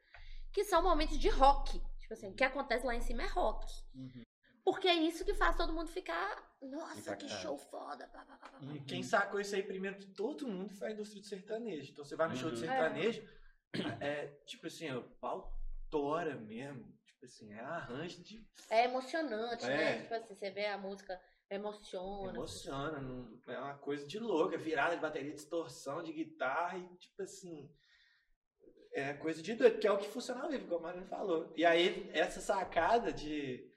que são momentos de rock. Tipo assim, o que acontece lá em cima é rock. Uhum. Porque é isso que faz todo mundo ficar, nossa, que show foda. pá, pá, pá, pá, pá." E quem sacou isso aí primeiro de todo mundo foi a indústria do sertanejo. Então você vai no show de Uhum. sertanejo, é tipo assim, o pau tora mesmo. Tipo assim, é arranjo de. É emocionante, É. né? Tipo assim, você vê a música, emociona. Emociona, não- é uma coisa de louco, é virada de bateria, distorção de guitarra e tipo assim. É coisa de doido, que é o que funciona ao vivo, como a Marina falou. E aí, essa sacada de.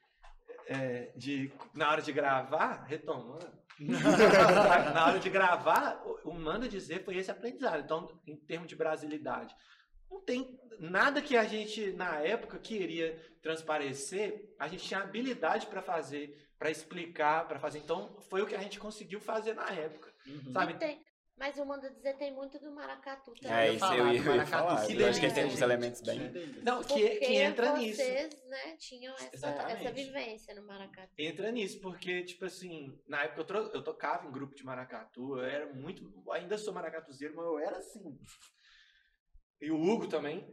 É, de na hora de gravar, retomando, na hora de gravar, o, manda dizer foi esse aprendizado. Então, em termos de brasilidade, não tem nada que a gente, na época, queria transparecer, a gente tinha habilidade para fazer, para explicar, para fazer. Então, foi o que a gente conseguiu fazer na época, Uhum. sabe? Tem, mas o Manda Dizer tem muito do maracatu também. É isso, falar eu do ia, eu ia maracatu, falar. que Eu acho que tem uns elementos bem. Não, que, Porque que entra nisso. vocês, né, tinham essa, Exatamente. essa vivência no maracatu. Entra nisso, porque, tipo assim, na época eu, tro- eu tocava em grupo de maracatu, eu era muito. Ainda sou maracatuzeiro, mas eu era assim. E o Hugo também,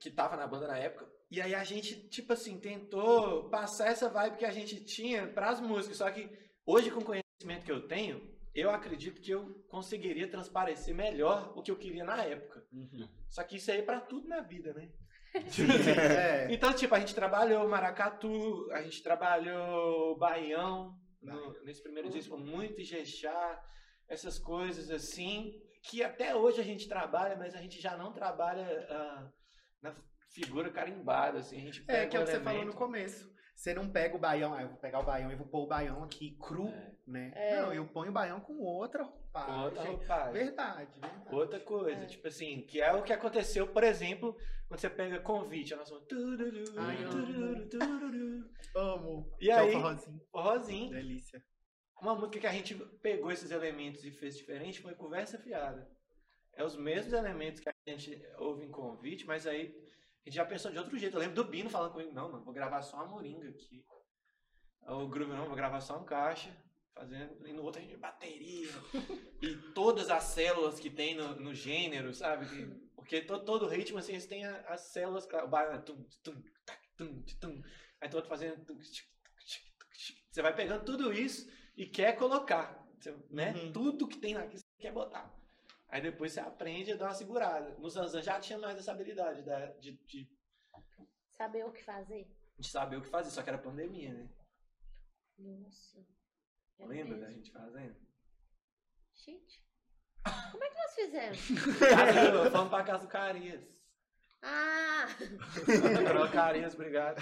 que tava na banda na época. E aí a gente, tipo assim, tentou passar essa vibe que a gente tinha pras músicas. Só que hoje, com o conhecimento que eu tenho, eu acredito que eu conseguiria transparecer melhor o que eu queria na época. Uhum. Só que isso aí é pra tudo na vida, né? É. Então, tipo, a gente trabalhou maracatu, a gente trabalhou baião no- nesse primeiro disco, muito Ijexá, essas coisas assim, que até hoje a gente trabalha, mas a gente já não trabalha ah, na figura carimbada, assim, a gente pega É, que é o que você falou no começo. Você não pega o baião, ah, eu vou pegar o baião e vou pôr o baião aqui cru, É. né? É. Não, eu ponho o baião com outra roupagem. com outra roupagem. Verdade, verdade. Outra coisa, É. tipo assim, que é o que aconteceu, por exemplo, quando você pega convite, a nossa tururu, Ai, tururu, tururu. Amo. E Que é o aí? forrozinho. Forrozinho. Delícia. Uma música que a gente pegou esses elementos e fez diferente foi Conversa Fiada. É os mesmos elementos que a gente ouve em convite, mas aí a gente já pensou de outro jeito. Eu lembro do Bino falando comigo, não, mano, vou gravar só uma moringa aqui. O Groove, não, vou gravar só um caixa, fazendo, e no outro a gente bateria. e todas as células que tem no, no gênero, sabe? Que- porque todo, todo ritmo, assim, eles têm a- as células, baiano, tum, tum, tac, tum, tum. aí todo fazendo... Você vai pegando tudo isso e quer colocar, né? Uhum. Tudo que tem aqui você quer botar. Aí depois você aprende a dar uma segurada. No Zanzan já tinha mais essa habilidade da- de, de, Saber o que fazer? de saber o que fazer, só que era pandemia, né? Nossa. É Lembra mesmo. da gente fazendo? Gente, como é que nós fizemos? Vamos pra casa do Carias. Ah, Pro Carias, obrigado.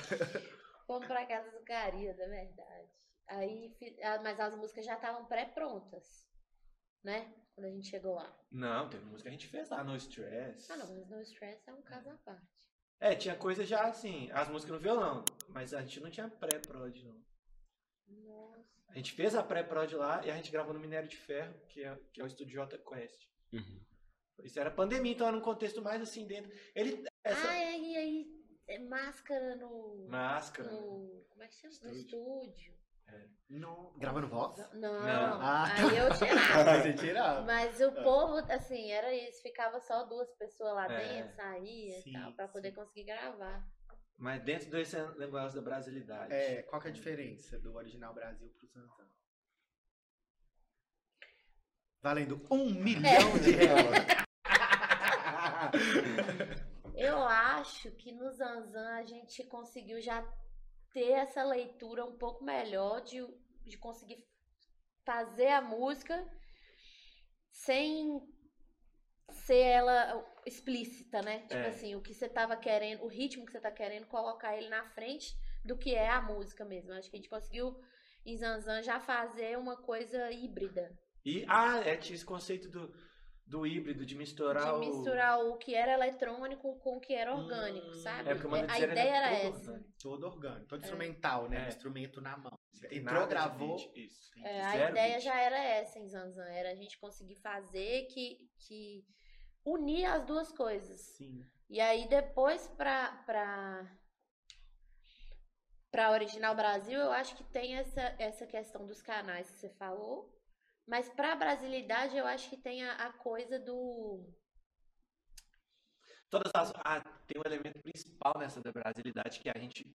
fomos pra casa do Carias, é verdade. Aí, mas as músicas já estavam pré-prontas, né? Quando a gente chegou lá. Não, teve música que a gente fez lá, No Stress. Ah, não, mas No Stress é um caso à parte. É, tinha coisa já assim, as músicas no violão, mas a gente não tinha pré-prod, não. Nossa. A gente fez a pré-prod lá e a gente gravou no Minério de Ferro, que é, que é o estúdio J Quest. Uhum. Isso era pandemia, então era um contexto mais assim dentro. Ele. Essa Ah, é, e aí, é máscara no. máscara. no como é que chama? No Estúdio. estúdio. Não. Gravando voz? Não, Não. Ah. aí eu tirava. Você tirava. Mas o povo, assim, era isso, ficava só duas pessoas lá É. dentro, saía Sim, e tal, pra poder sim. conseguir gravar. Mas dentro desse negócio da brasilidade. É, qual que é a diferença do original Brasil pro Zanzan? Valendo um milhão de reais. Eu acho que no Zanzan a gente conseguiu já ter essa leitura um pouco melhor de, de conseguir fazer a música sem ser ela explícita, né? Tipo É. assim, o que você tava querendo, o ritmo que você tá querendo, colocar ele na frente do que é a música mesmo. Acho que a gente conseguiu em Zanzan já fazer uma coisa híbrida. E, ah, é, tinha esse conceito do, do híbrido, de misturar de o... misturar o que era eletrônico com o que era orgânico, Hum, sabe? É, o a ideia era todo essa. orgânico. Todo orgânico, todo instrumental, né? É. Instrumento na mão. Entrou, gravou. beat, Isso. É, a Zero ideia beat. já era essa em Zanzan, era a gente conseguir fazer que, que unir as duas coisas. Sim. E aí depois pra, pra, pra Original Brasil, eu acho que tem essa, essa questão dos canais que você falou. Mas pra Brasilidade, eu acho que tem a, a coisa do. Todas as. Ah, tem um elemento principal nessa da brasilidade que a gente.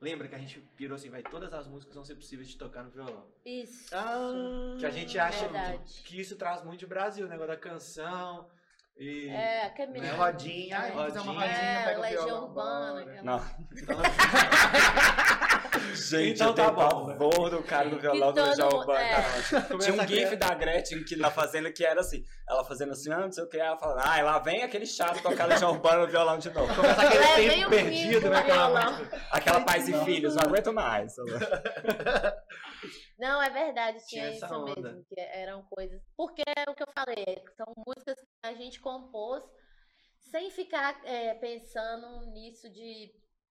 Lembra que a gente pirou assim, vai, todas as músicas vão ser possíveis de tocar no violão. Isso. Ah, Que a gente acha Verdade. que isso traz muito de Brasil, o negócio da canção. E. É, aquele né? menino. Rodinha, ai, vamos fazer uma Rodinha. rodinha, É, pega o Legião Urbana, Não. Gente, Então eu tá tenho bom. pavor do cara do violão do mundo- Urbana. é. Tinha um gif criar- da Gretchen que na fazenda que era assim. Ela fazendo assim, ah, não sei o que. Ela falando, ah, lá vem aquele chato tocar Legião Urbana no violão de novo. Começa aquele Levei tempo perdido, né? Aquela. Aquela pais e filhos, não aguento mais. Não, é verdade, tinha, Tinha isso onda. mesmo, que eram coisas. Porque é o que eu falei, são músicas que a gente compôs sem ficar é, pensando nisso de.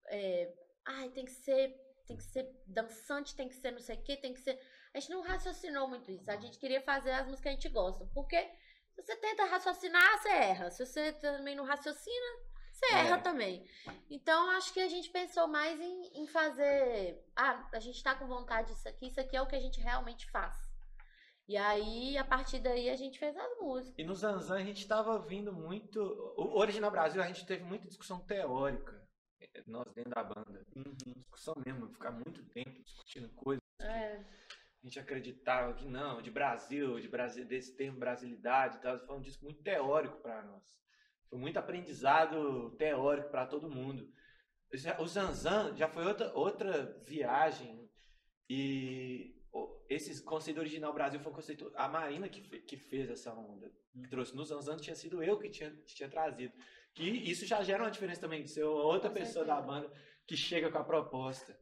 é, Ai, tem que ser. Tem que ser dançante, tem que ser não sei o quê, tem que ser. A gente não raciocinou muito isso. A gente queria fazer as músicas que a gente gosta. Porque se você tenta raciocinar, você erra. Se você também não raciocina, você É. erra também. Então, acho que a gente pensou mais em, em fazer. Ah, a gente tá com vontade disso aqui, isso aqui é o que a gente realmente faz. E aí, a partir daí, a gente fez as músicas. E no Zanzan a gente tava vindo muito. O Original Brasil a gente teve muita discussão teórica. Nós dentro da banda. Discussão mesmo, ficar muito tempo discutindo coisas. É, A gente acreditava que não, de Brasil, de Brasil, desse termo brasilidade tal. Foi um disco muito teórico para nós. Foi muito aprendizado teórico para todo mundo. O Zanzan já foi outra, outra viagem. E o- esse conceito original Brasil foi um conceito. A Marina que, que fez essa onda. Que trouxe no Zanzan tinha sido eu que tinha, que tinha trazido. Que isso já gera uma diferença também de ser outra Com pessoa certeza. da banda que chega com a proposta.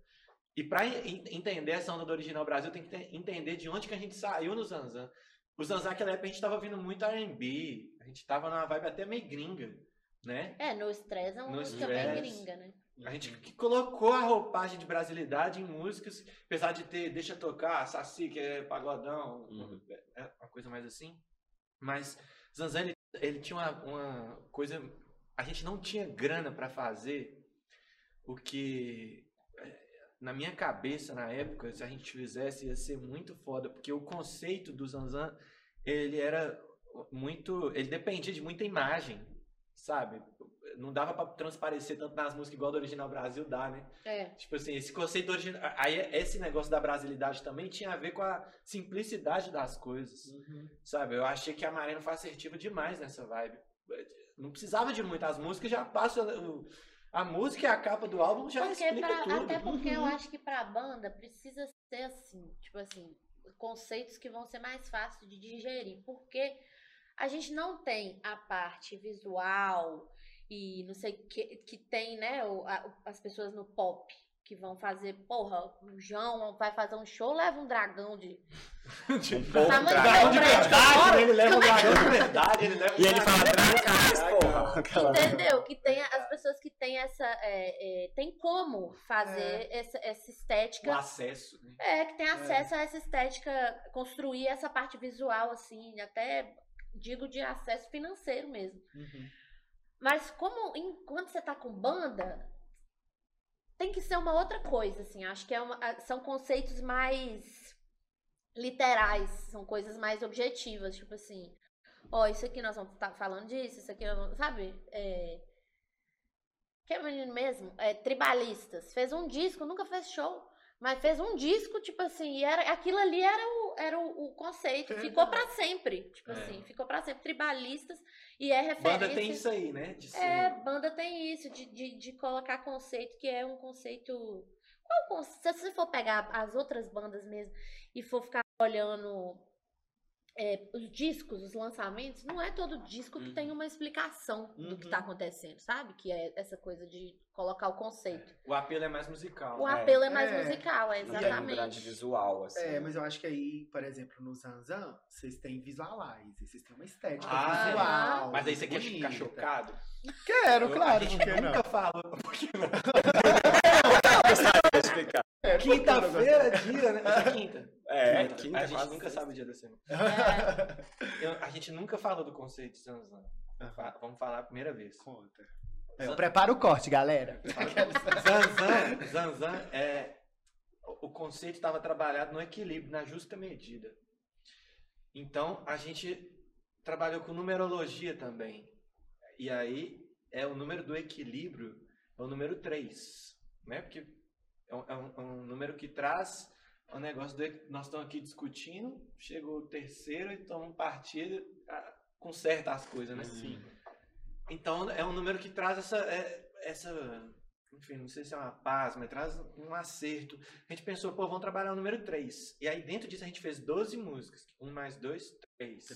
E para entender essa onda do Original Brasil, tem que ter- entender de onde que a gente saiu no Zanzan. O Zanzan, naquela época, a gente tava vindo muito R&B, a gente tava numa vibe até meio gringa, né? é no Stress é uma No música bem Stress. gringa, né? A gente que colocou a roupagem de brasilidade em músicas, apesar de ter Deixa Tocar, Saci, que é pagodão, Uhum. é uma coisa mais assim. Mas Zanzan, ele, ele tinha uma, uma coisa... A gente não tinha grana pra fazer o que... é, Na minha cabeça, na época, se a gente fizesse, ia ser muito foda, porque o conceito do Zanzan, ele era muito... Ele dependia de muita imagem, sabe? Não dava pra transparecer tanto nas músicas igual do Original Brasil dá, né? É. Tipo assim, esse conceito original. Aí esse negócio da brasilidade também tinha a ver com a simplicidade das coisas. Sabe? Eu achei que a Marina foi assertiva demais nessa vibe. Não precisava de muito. As músicas já passam. o- A música e a capa do álbum já Porque explica pra- tudo. até porque eu Uhum. acho que pra banda precisa ser assim, tipo assim, conceitos que vão ser mais fáceis de digerir, porque a gente não tem a parte visual e não sei o que que tem, né, as pessoas no pop que vão fazer, porra, o João vai fazer um show, leva um dragão de Um pouco Tamanho dragão. Dragão de Não, prédio, verdade, né? ele leva o dragão de verdade, ele leva E ele fala, dragões, Dragão. porra. Entendeu? Que tem as pessoas que têm essa. é, é, tem como fazer essa, essa o estética. acesso. né? É, que tem acesso a essa estética, construir essa parte visual, assim, até digo de acesso financeiro mesmo. Uhum. Mas como enquanto você tá com banda, tem que ser uma outra coisa, assim. Acho que é uma- são conceitos mais literais, são coisas mais objetivas, tipo assim, ó, isso aqui nós vamos estar falando disso, isso aqui nós vamos, sabe? É, que é menino mesmo, é, tribalistas, fez um disco, nunca fez show, mas fez um disco, tipo assim, e era, aquilo ali era o, era o, o conceito, ficou pra sempre, tipo É. assim, ficou pra sempre, tribalistas, e é referência... Banda tem isso aí, né? De ser... É, banda tem isso, de, de, de colocar conceito, que é um conceito. Qual conce- Se você for pegar as outras bandas mesmo e for ficar olhando é, os discos, os lançamentos, não é todo disco que Uhum. tem uma explicação do que Uhum. tá acontecendo, sabe? Que é essa coisa de colocar o conceito. O apelo é mais musical. O né? apelo é mais É. musical, é Não tem um grande exatamente. visual, assim. É, mas eu acho que aí, por exemplo, no Zanzan, vocês têm visualize, vocês têm uma estética Ah, visual. Mas aí você quer ficar chocado? Quero, Eu- claro, a gente por que não? explicar. É, Quinta-feira, dia, né? Essa é quinta. É, Quinta. quinta, A gente nunca sexta. sabe o dia da semana. É, Eu- a gente nunca falou do conceito de Vamos falar a primeira vez. Conta. É, eu preparo o corte, galera. Zanzan, Zanzan é. O o conceito estava trabalhado no equilíbrio, na justa medida. Então, a gente trabalhou com numerologia também. E aí, é o número do equilíbrio, é o número 3. Né? Porque é um, é um- é um número que traz o negócio do. equi- Nós estamos aqui discutindo, chegou o terceiro e tomamos partido, ah, conserta as coisas, né? Sim. Então é um número que traz essa, é- essa, enfim, não sei se é uma paz, mas traz um acerto. A gente pensou, pô, vamos trabalhar o número 3. E aí dentro disso a gente fez 12 músicas. 1 mais 2, 3.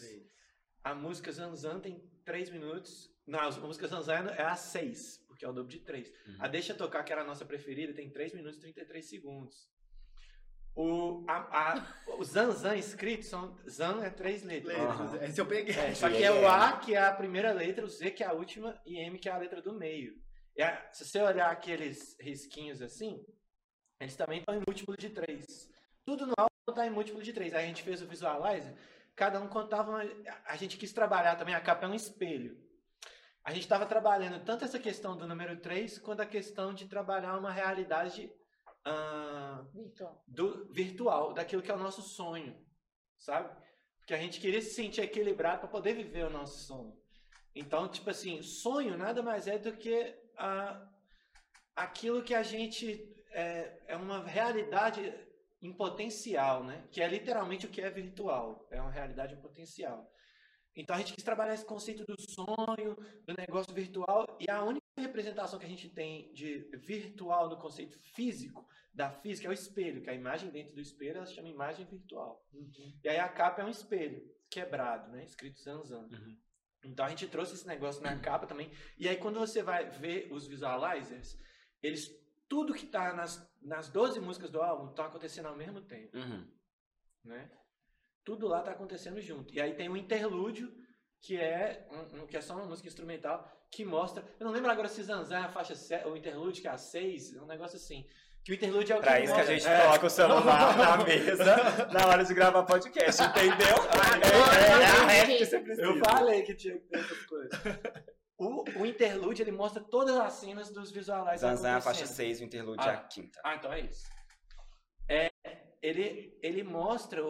A música Zanzan tem 3 minutos. Não, a música Zanzan é a 6, porque é o dobro de 3. Uhum. A Deixa Tocar, que era a nossa preferida, tem 3 minutos e 33 segundos. O, a, a- o Zanzan escrito são. Zan é três letras. Letras, Aham. Esse eu peguei. É, só que é o é- A que é a primeira letra, o Z que é a última e M que é a letra do meio. E a- se você olhar aqueles risquinhos assim, eles também estão em múltiplo de 3. Tudo no álbum está em múltiplo de 3. Aí a gente fez o visualizer, cada um contava. Uma, a gente quis trabalhar também, a capa é um espelho. A gente estava trabalhando tanto essa questão do número 3 quanto a questão de trabalhar uma realidade ah, virtual. do virtual, daquilo que é o nosso sonho, sabe? Porque a gente queria se sentir equilibrado para poder viver o nosso sonho. Então, tipo assim, sonho nada mais é do que aquilo que a gente é, é uma realidade em potencial, né? Que é literalmente o que é virtual, é uma realidade em potencial. Então a gente quis trabalhar esse conceito do sonho, do negócio virtual, e a única representação que a gente tem de virtual no conceito físico da física é o espelho, que a imagem dentro do espelho ela se chama imagem virtual. E aí a capa é um espelho quebrado, né? Escrito Zanzan. Uhum. Então a gente trouxe esse negócio na capa também. E aí quando você vai ver os visualizers, eles tudo que tá nas, nas 12 músicas do álbum tá acontecendo ao mesmo tempo, Uhum. né? Tudo lá tá acontecendo junto. E aí tem um interlúdio que é um, um- que é só uma música instrumental que mostra, eu não lembro agora se Zanzan é a faixa se- o interlúdio que é a 6, um negócio assim. Que o interlúdio é o Pra que isso que a mostra- gente é. toca o celular na mesa na hora de gravar podcast, entendeu? Agora é, é, a eu você precisa. Falei que tinha que ter essas coisas. O, o interlúdio, ele mostra todas as cenas dos visualizers Zanzan é a faixa acontecendo. 6, o interlúdio é Ah. a quinta. Ah, então é isso. É, ele, ele mostra,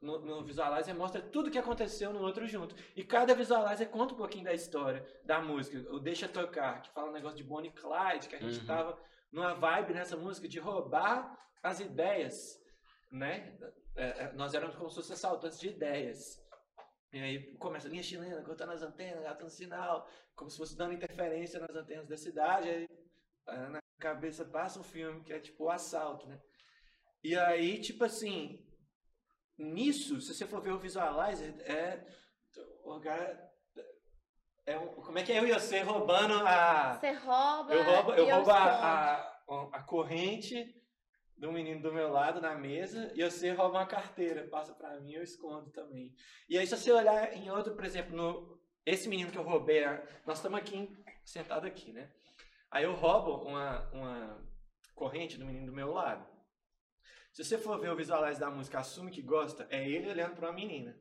no, no visualizer, mostra tudo que aconteceu no outro junto. E cada visualizer conta um pouquinho da história, da música. O Deixa Tocar, que fala um negócio de Bonnie Clyde, que a gente Uhum. tava numa vibe nessa música de roubar as ideias, né? É, é, nós éramos como se fossem assaltantes de ideias. E aí começa a linha chilena, cortando as antenas, gatando sinal, como se fosse dando interferência nas antenas da cidade. Aí ah, na cabeça passa um filme que é tipo o assalto, né? E aí, tipo assim, nisso, se você for ver o visualizer, é. O cara. É como é que é eu e você roubando a. Você rouba. Eu roubo, eu roubo a, a, a corrente do menino do meu lado na mesa e você rouba uma carteira, passa pra mim eu escondo também. E aí se você olhar em outro, por exemplo, no esse menino que eu roubei, nós estamos aqui sentado aqui, né? Aí eu roubo uma, uma corrente do menino do meu lado. Se você for ver o visualizer da música Assume que gosta, é ele olhando pra uma menina.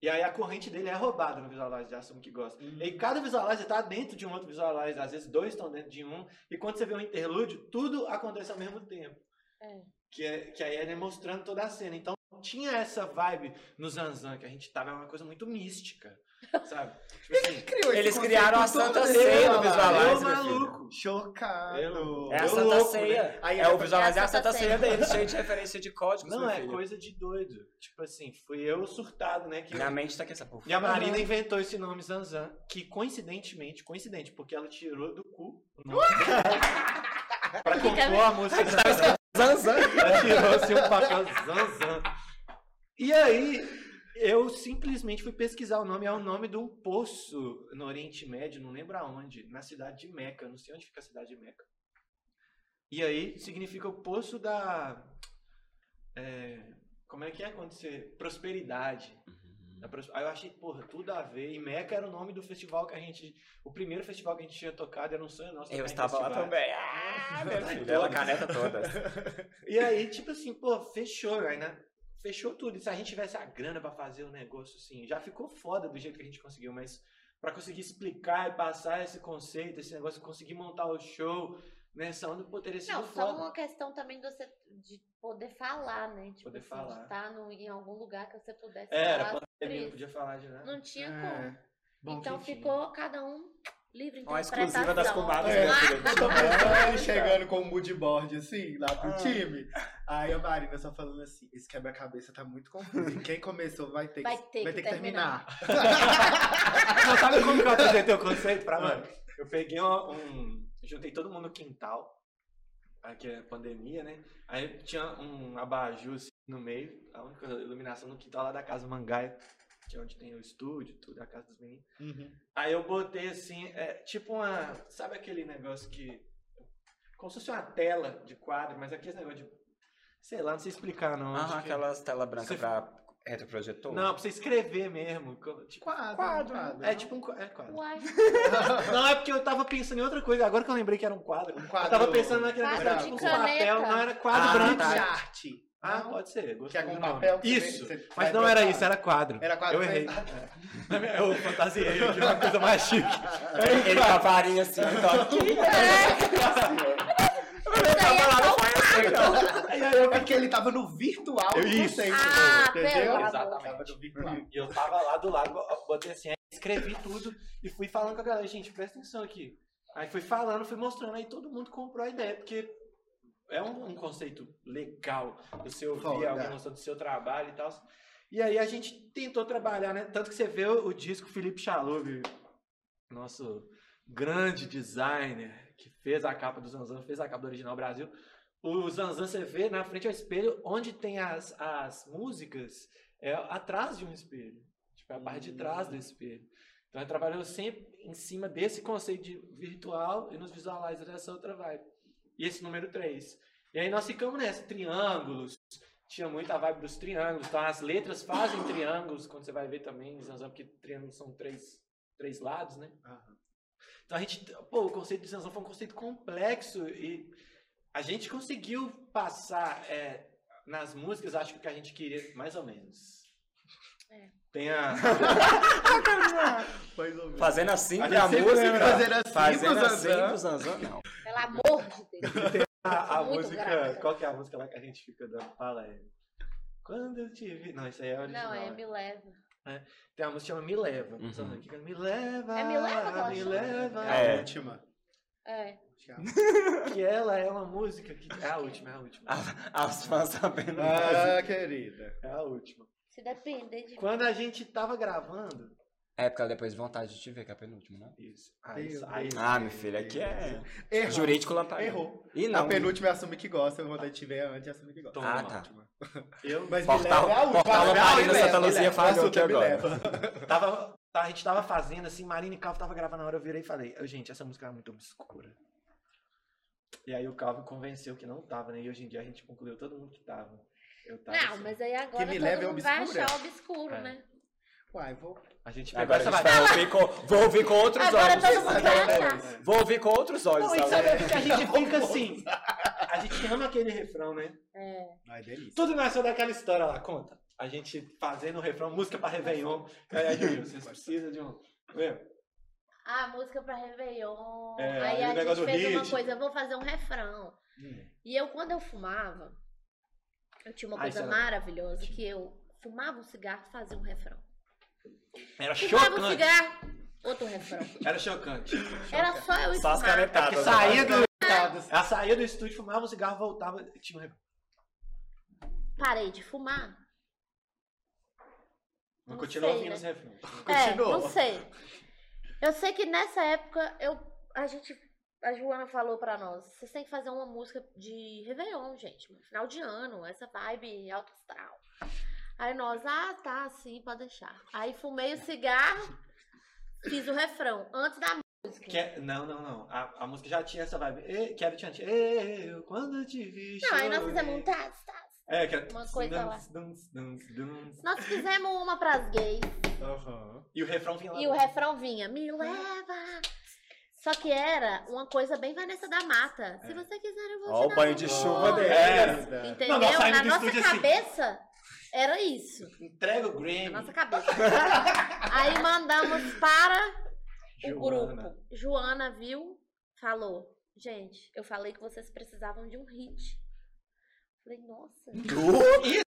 E aí a corrente dele é roubada no visualizer de Assume que gosta. E aí cada visualizer tá dentro de um outro visualizer, às vezes dois estão dentro de um. E quando você vê um interlúdio, tudo acontece ao mesmo tempo. É. Que, é, que aí é mostrando toda a cena. Então tinha essa vibe no Zanzan, que a gente tava, é uma coisa muito mística, sabe? Tipo assim, Criou Eles criaram a Santa dele, Ceia no ó. visualizer, eu maluco. Chocado. Eu- É a Eu Santa louco, Ceia. né? Aí é o visualizer é a Santa Santa Ceia deles, cheio de referência de códigos. Não, meu é filho. coisa de doido. Tipo assim, fui eu surtado, né? Que... Minha mente tá aqui, essa porra. E a Marina inventou esse nome Zanzan, que coincidentemente, coincidente, porque ela tirou do cu o nome pra compor a música Zanzan. Zanzan. Ela tirou assim um papel Zanzan. E aí, eu simplesmente fui pesquisar o nome, é o nome de um poço no Oriente Médio, não lembro aonde, na cidade de Meca, não sei onde fica a cidade de Meca. E aí significa o poço da. é, como é que é quando você. Prosperidade. Da pros- Aí eu achei, porra, tudo a ver. E Meca era o nome do festival que a gente. O primeiro festival que a gente tinha tocado era um sonho nosso. Eu estava lá também. Ah, ela todas. caneta todas. E aí, tipo assim, pô, fechou, aí, né? Fechou tudo. E se a gente tivesse a grana pra fazer o negócio, assim, já ficou foda do jeito que a gente conseguiu, mas pra conseguir explicar e passar esse conceito, esse negócio, conseguir montar o show, nessa onda, pô, teria sido Não, só foda. uma questão também de, você, de poder falar, né? Tipo Poder assim, falar. de estar no, em algum lugar que você pudesse Era, falar pandemia, não podia falar de nada. Não tinha É, como. bom então que tinha. ficou cada um livre Uma interpretação. exclusiva das comadres, É, eu tô pensando ele chegando com o moodboard assim, lá pro Ah. time. Aí a Marina só falando assim: esse quebra-cabeça tá muito confuso. E quem começou vai ter, Vai que, ter vai que ter que terminar. Não, sabe como que eu apresentei o conceito pra mano? Eu peguei um, um- Juntei todo mundo no quintal. Aqui é pandemia, né? Aí tinha um abajur assim, no meio, a única iluminação no quintal lá da casa Mangaia, que é onde tem o estúdio, tudo, a casa dos meninos. Uhum. Aí eu botei assim, é, tipo uma. Sabe aquele negócio que. Como se fosse uma tela de quadro, mas aquele negócio de. Sei lá, não sei explicar não. acho Aham, que- aquelas telas brancas Você- pra retroprojetor. Não, pra você escrever mesmo. Tipo, Quadro, Quadro, quadro. é tipo um. É quadro. Uai, Não, é porque eu tava pensando em outra coisa. Agora que eu lembrei que era um quadro. Um quadro eu tava pensando naquele Quadro negócio de tipo, caneta. papel. Não, era quadro Ah, branco. tá. de arte. Ah, Não? pode ser. Que Gostei é papel. Isso. você- Mas não era isso, era quadro. Era quadro Eu errei. mesmo. Eu fantasiei aqui, uma coisa mais chique. Ele com a varinha assim, então. aí é só E aí eu É que ele tava no virtual Eu- do isso. Ah, entendeu? Exatamente. E eu tava lá do lado, botei assim, escrevi tudo e fui falando com a galera, gente, presta atenção aqui. Aí fui falando, fui mostrando, aí todo mundo comprou a ideia, porque é um, um conceito legal você ouvir Foda. alguém do seu trabalho e tal. E aí a gente tentou trabalhar, né? Tanto que você vê o, o disco Felipe Chalub, nosso grande designer, que fez a capa do Zanzan, fez a capa do Original Brasil. O Zanzan você vê na frente ao espelho, onde tem as, as músicas, é atrás de um espelho. Tipo, é a parte de trás do espelho. Então, eu trabalhando sempre em cima desse conceito de virtual e nos visualizers dessa outra vibe. E esse número 3. E aí nós ficamos nessa, triângulos. Tinha muita vibe dos triângulos. Então, as letras fazem triângulos, quando você vai ver também, Zanzan, porque triângulos são três, três lados, né? Então a gente, pô, o conceito de Zanzan foi um conceito complexo e a gente conseguiu passar é, nas músicas, acho que o que a gente queria, mais ou menos. É. Tem a. Fazendo assim A pra sempre música. Fazendo assim Fazendo pro assim pro Zanzan, não. Pelo amor de Deus. A, a música. grata. Qual que é a música lá que a gente fica dando fala? É. Quando eu te vi. Não, isso aí é original. Não, é né? Me Leva. Tem uma música que chama Me Leva. Uhum. Zanzan, que Me leva. É Me Leva que ela Me chama? leva. É a É. última. É. Que ela é uma música que. É a última, é a última. As fãs sabendo. Ah, querida. É a última. Se depender de. Quando a gente tava gravando. É porque ela depois de vontade de te ver, que é a penúltima, né? Isso. Aí, Deus, aí, Deus. Ah, meu filho, aqui é Errou. jurídico lamparina. Errou. E A não. penúltima assume que gosta, eu vou dar te ver antes e assume que gosta. Ah, tá. Eu Mas Portal- me leva é a última. Portal leva, Santa Luzia falhou aqui me agora. tava, tá, a gente tava fazendo assim, Marina e Calvo tava gravando na hora, eu virei e falei, "Ô, gente, essa música é muito obscura. E aí o Calvo convenceu que não tava, né? E hoje em dia a gente concluiu todo mundo que tava. Não, assim. mas aí agora me todo leva é vai achar obscuro, É. né? Uai, vou. A gente pegou Agora a essa gente vai ouvir com, vou ouvir com outros Agora olhos. todo mundo vai achar. Vou ouvir com outros olhos. Não, e sabe? o que a gente fica assim? A gente ama aquele refrão, né? É. Ai, delícia. Tudo nasceu daquela história lá, conta. A gente fazendo o refrão, música pra Réveillon. Aí, aí, vocês precisam de um. Lembra? Ah, música pra Réveillon. É, aí a gente fez uma coisa, eu vou fazer um refrão. Hum. E eu, quando eu fumava, eu tinha uma coisa era- maravilhosa, que eu fumava um cigarro e fazia um refrão. Era Fumava um chocante. cigarro, outro refrão. Era chocante. Era só eu e Só as canetadas. saía do. Ela saía do estúdio, fumava um cigarro, voltava. e Tinha um refrão. Parei de fumar. Mas Não continua sei, ouvindo né? os refrões. É, Continuou. não sei. Eu sei que nessa época eu a gente a Joana falou pra nós, vocês têm que fazer uma música de Réveillon, gente, no final de ano, essa vibe alto astral. Aí nós, ah, tá, sim, pode deixar. Aí fumei o cigarro, fiz o refrão, antes da música. Que é- não, não, não. A, a música já tinha essa vibe. E, quero te Eu, quando te vi. Não, aí nós fizemos um tas, tas. É, que era. uma coisa lá. Duns, duns, duns. Nós fizemos uma pras gays. Aham. E o refrão vinha lá. E o refrão vinha, me leva. Só que era uma coisa bem Vanessa da Mata. Se você quiser, eu vou Ó te o banho de amor. chuva dele. É. Entendeu? Não, nós saímos Na do nossa estúdio assim. cabeça, era isso. Entrega o Na Grammy. nossa cabeça. Aí mandamos para o Joana. grupo. Joana viu, falou. Gente, eu falei que vocês precisavam de um hit. Falei, nossa.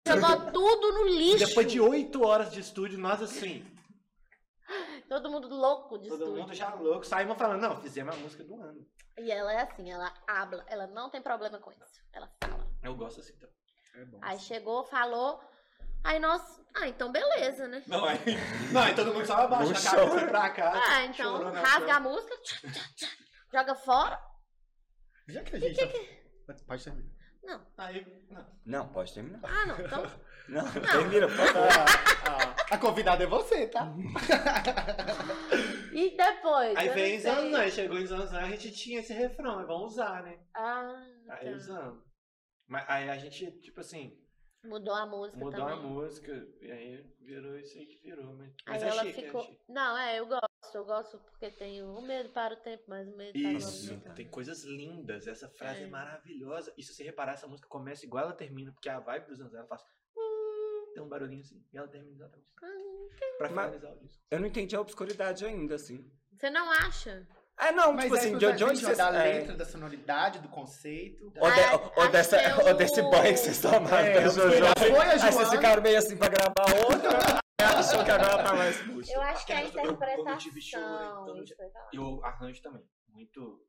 Jogou tudo no lixo. Depois de oito horas de estúdio, nós assim, Todo mundo louco de todo estúdio. mundo já louco, saímos falando, não, fizemos a música do ano. E ela é assim, ela habla, ela não tem problema com isso. Ela fala. Eu gosto assim também. É bom. Aí chegou, falou. Aí nós. Ah, então beleza, né? Não, aí, não, aí todo mundo só abaixa a cabeça chão. pra cá. Ah, então na rasga a música, tchá, tchá, tchá, joga fora. Já que a gente tá... Pode terminar. Não. Aí, não. Não, pode terminar. Ah, não. Então. Não, termina, por favor. Ah, ah, a convidada é você, tá? E depois? Aí Eu veio em não sei. Zanzan, aí chegou em Zanzan, a gente tinha esse refrão, vamos usar, né? Ah, Aí tá. usamos. Mas aí a gente, tipo assim, Mudou a música mudou também. a música, e aí virou isso aí que virou. Mas, Aí mas é ela chique, ficou. é chique. Não, é, eu gosto. Eu gosto porque tem o medo para o tempo, mas o medo para o Isso, movimento. tem coisas lindas. Essa frase é. É. maravilhosa. E se você reparar, essa música começa igual ela termina, porque a vibe do Zanzan ela faz. Tem um barulhinho assim. E ela termina exatamente. Pra Mas- finalizar o disco. Eu não entendi a obscuridade ainda, assim. Você não acha? É, não, Mas tipo é assim, de, onde vocês... da é, letra, da sonoridade, do conceito. Ou, de- Ah, ou- ou dessa, que é ou desse banho que vocês tomaram É, da a Jojo. foi a Aí vocês Joana. ficaram meio assim pra gravar outra. Ela achou que agora tá mais puxa. Eu acho que é a coisa, eu- quando eu tive show, interpretação. então. E o arranjo também. Muito.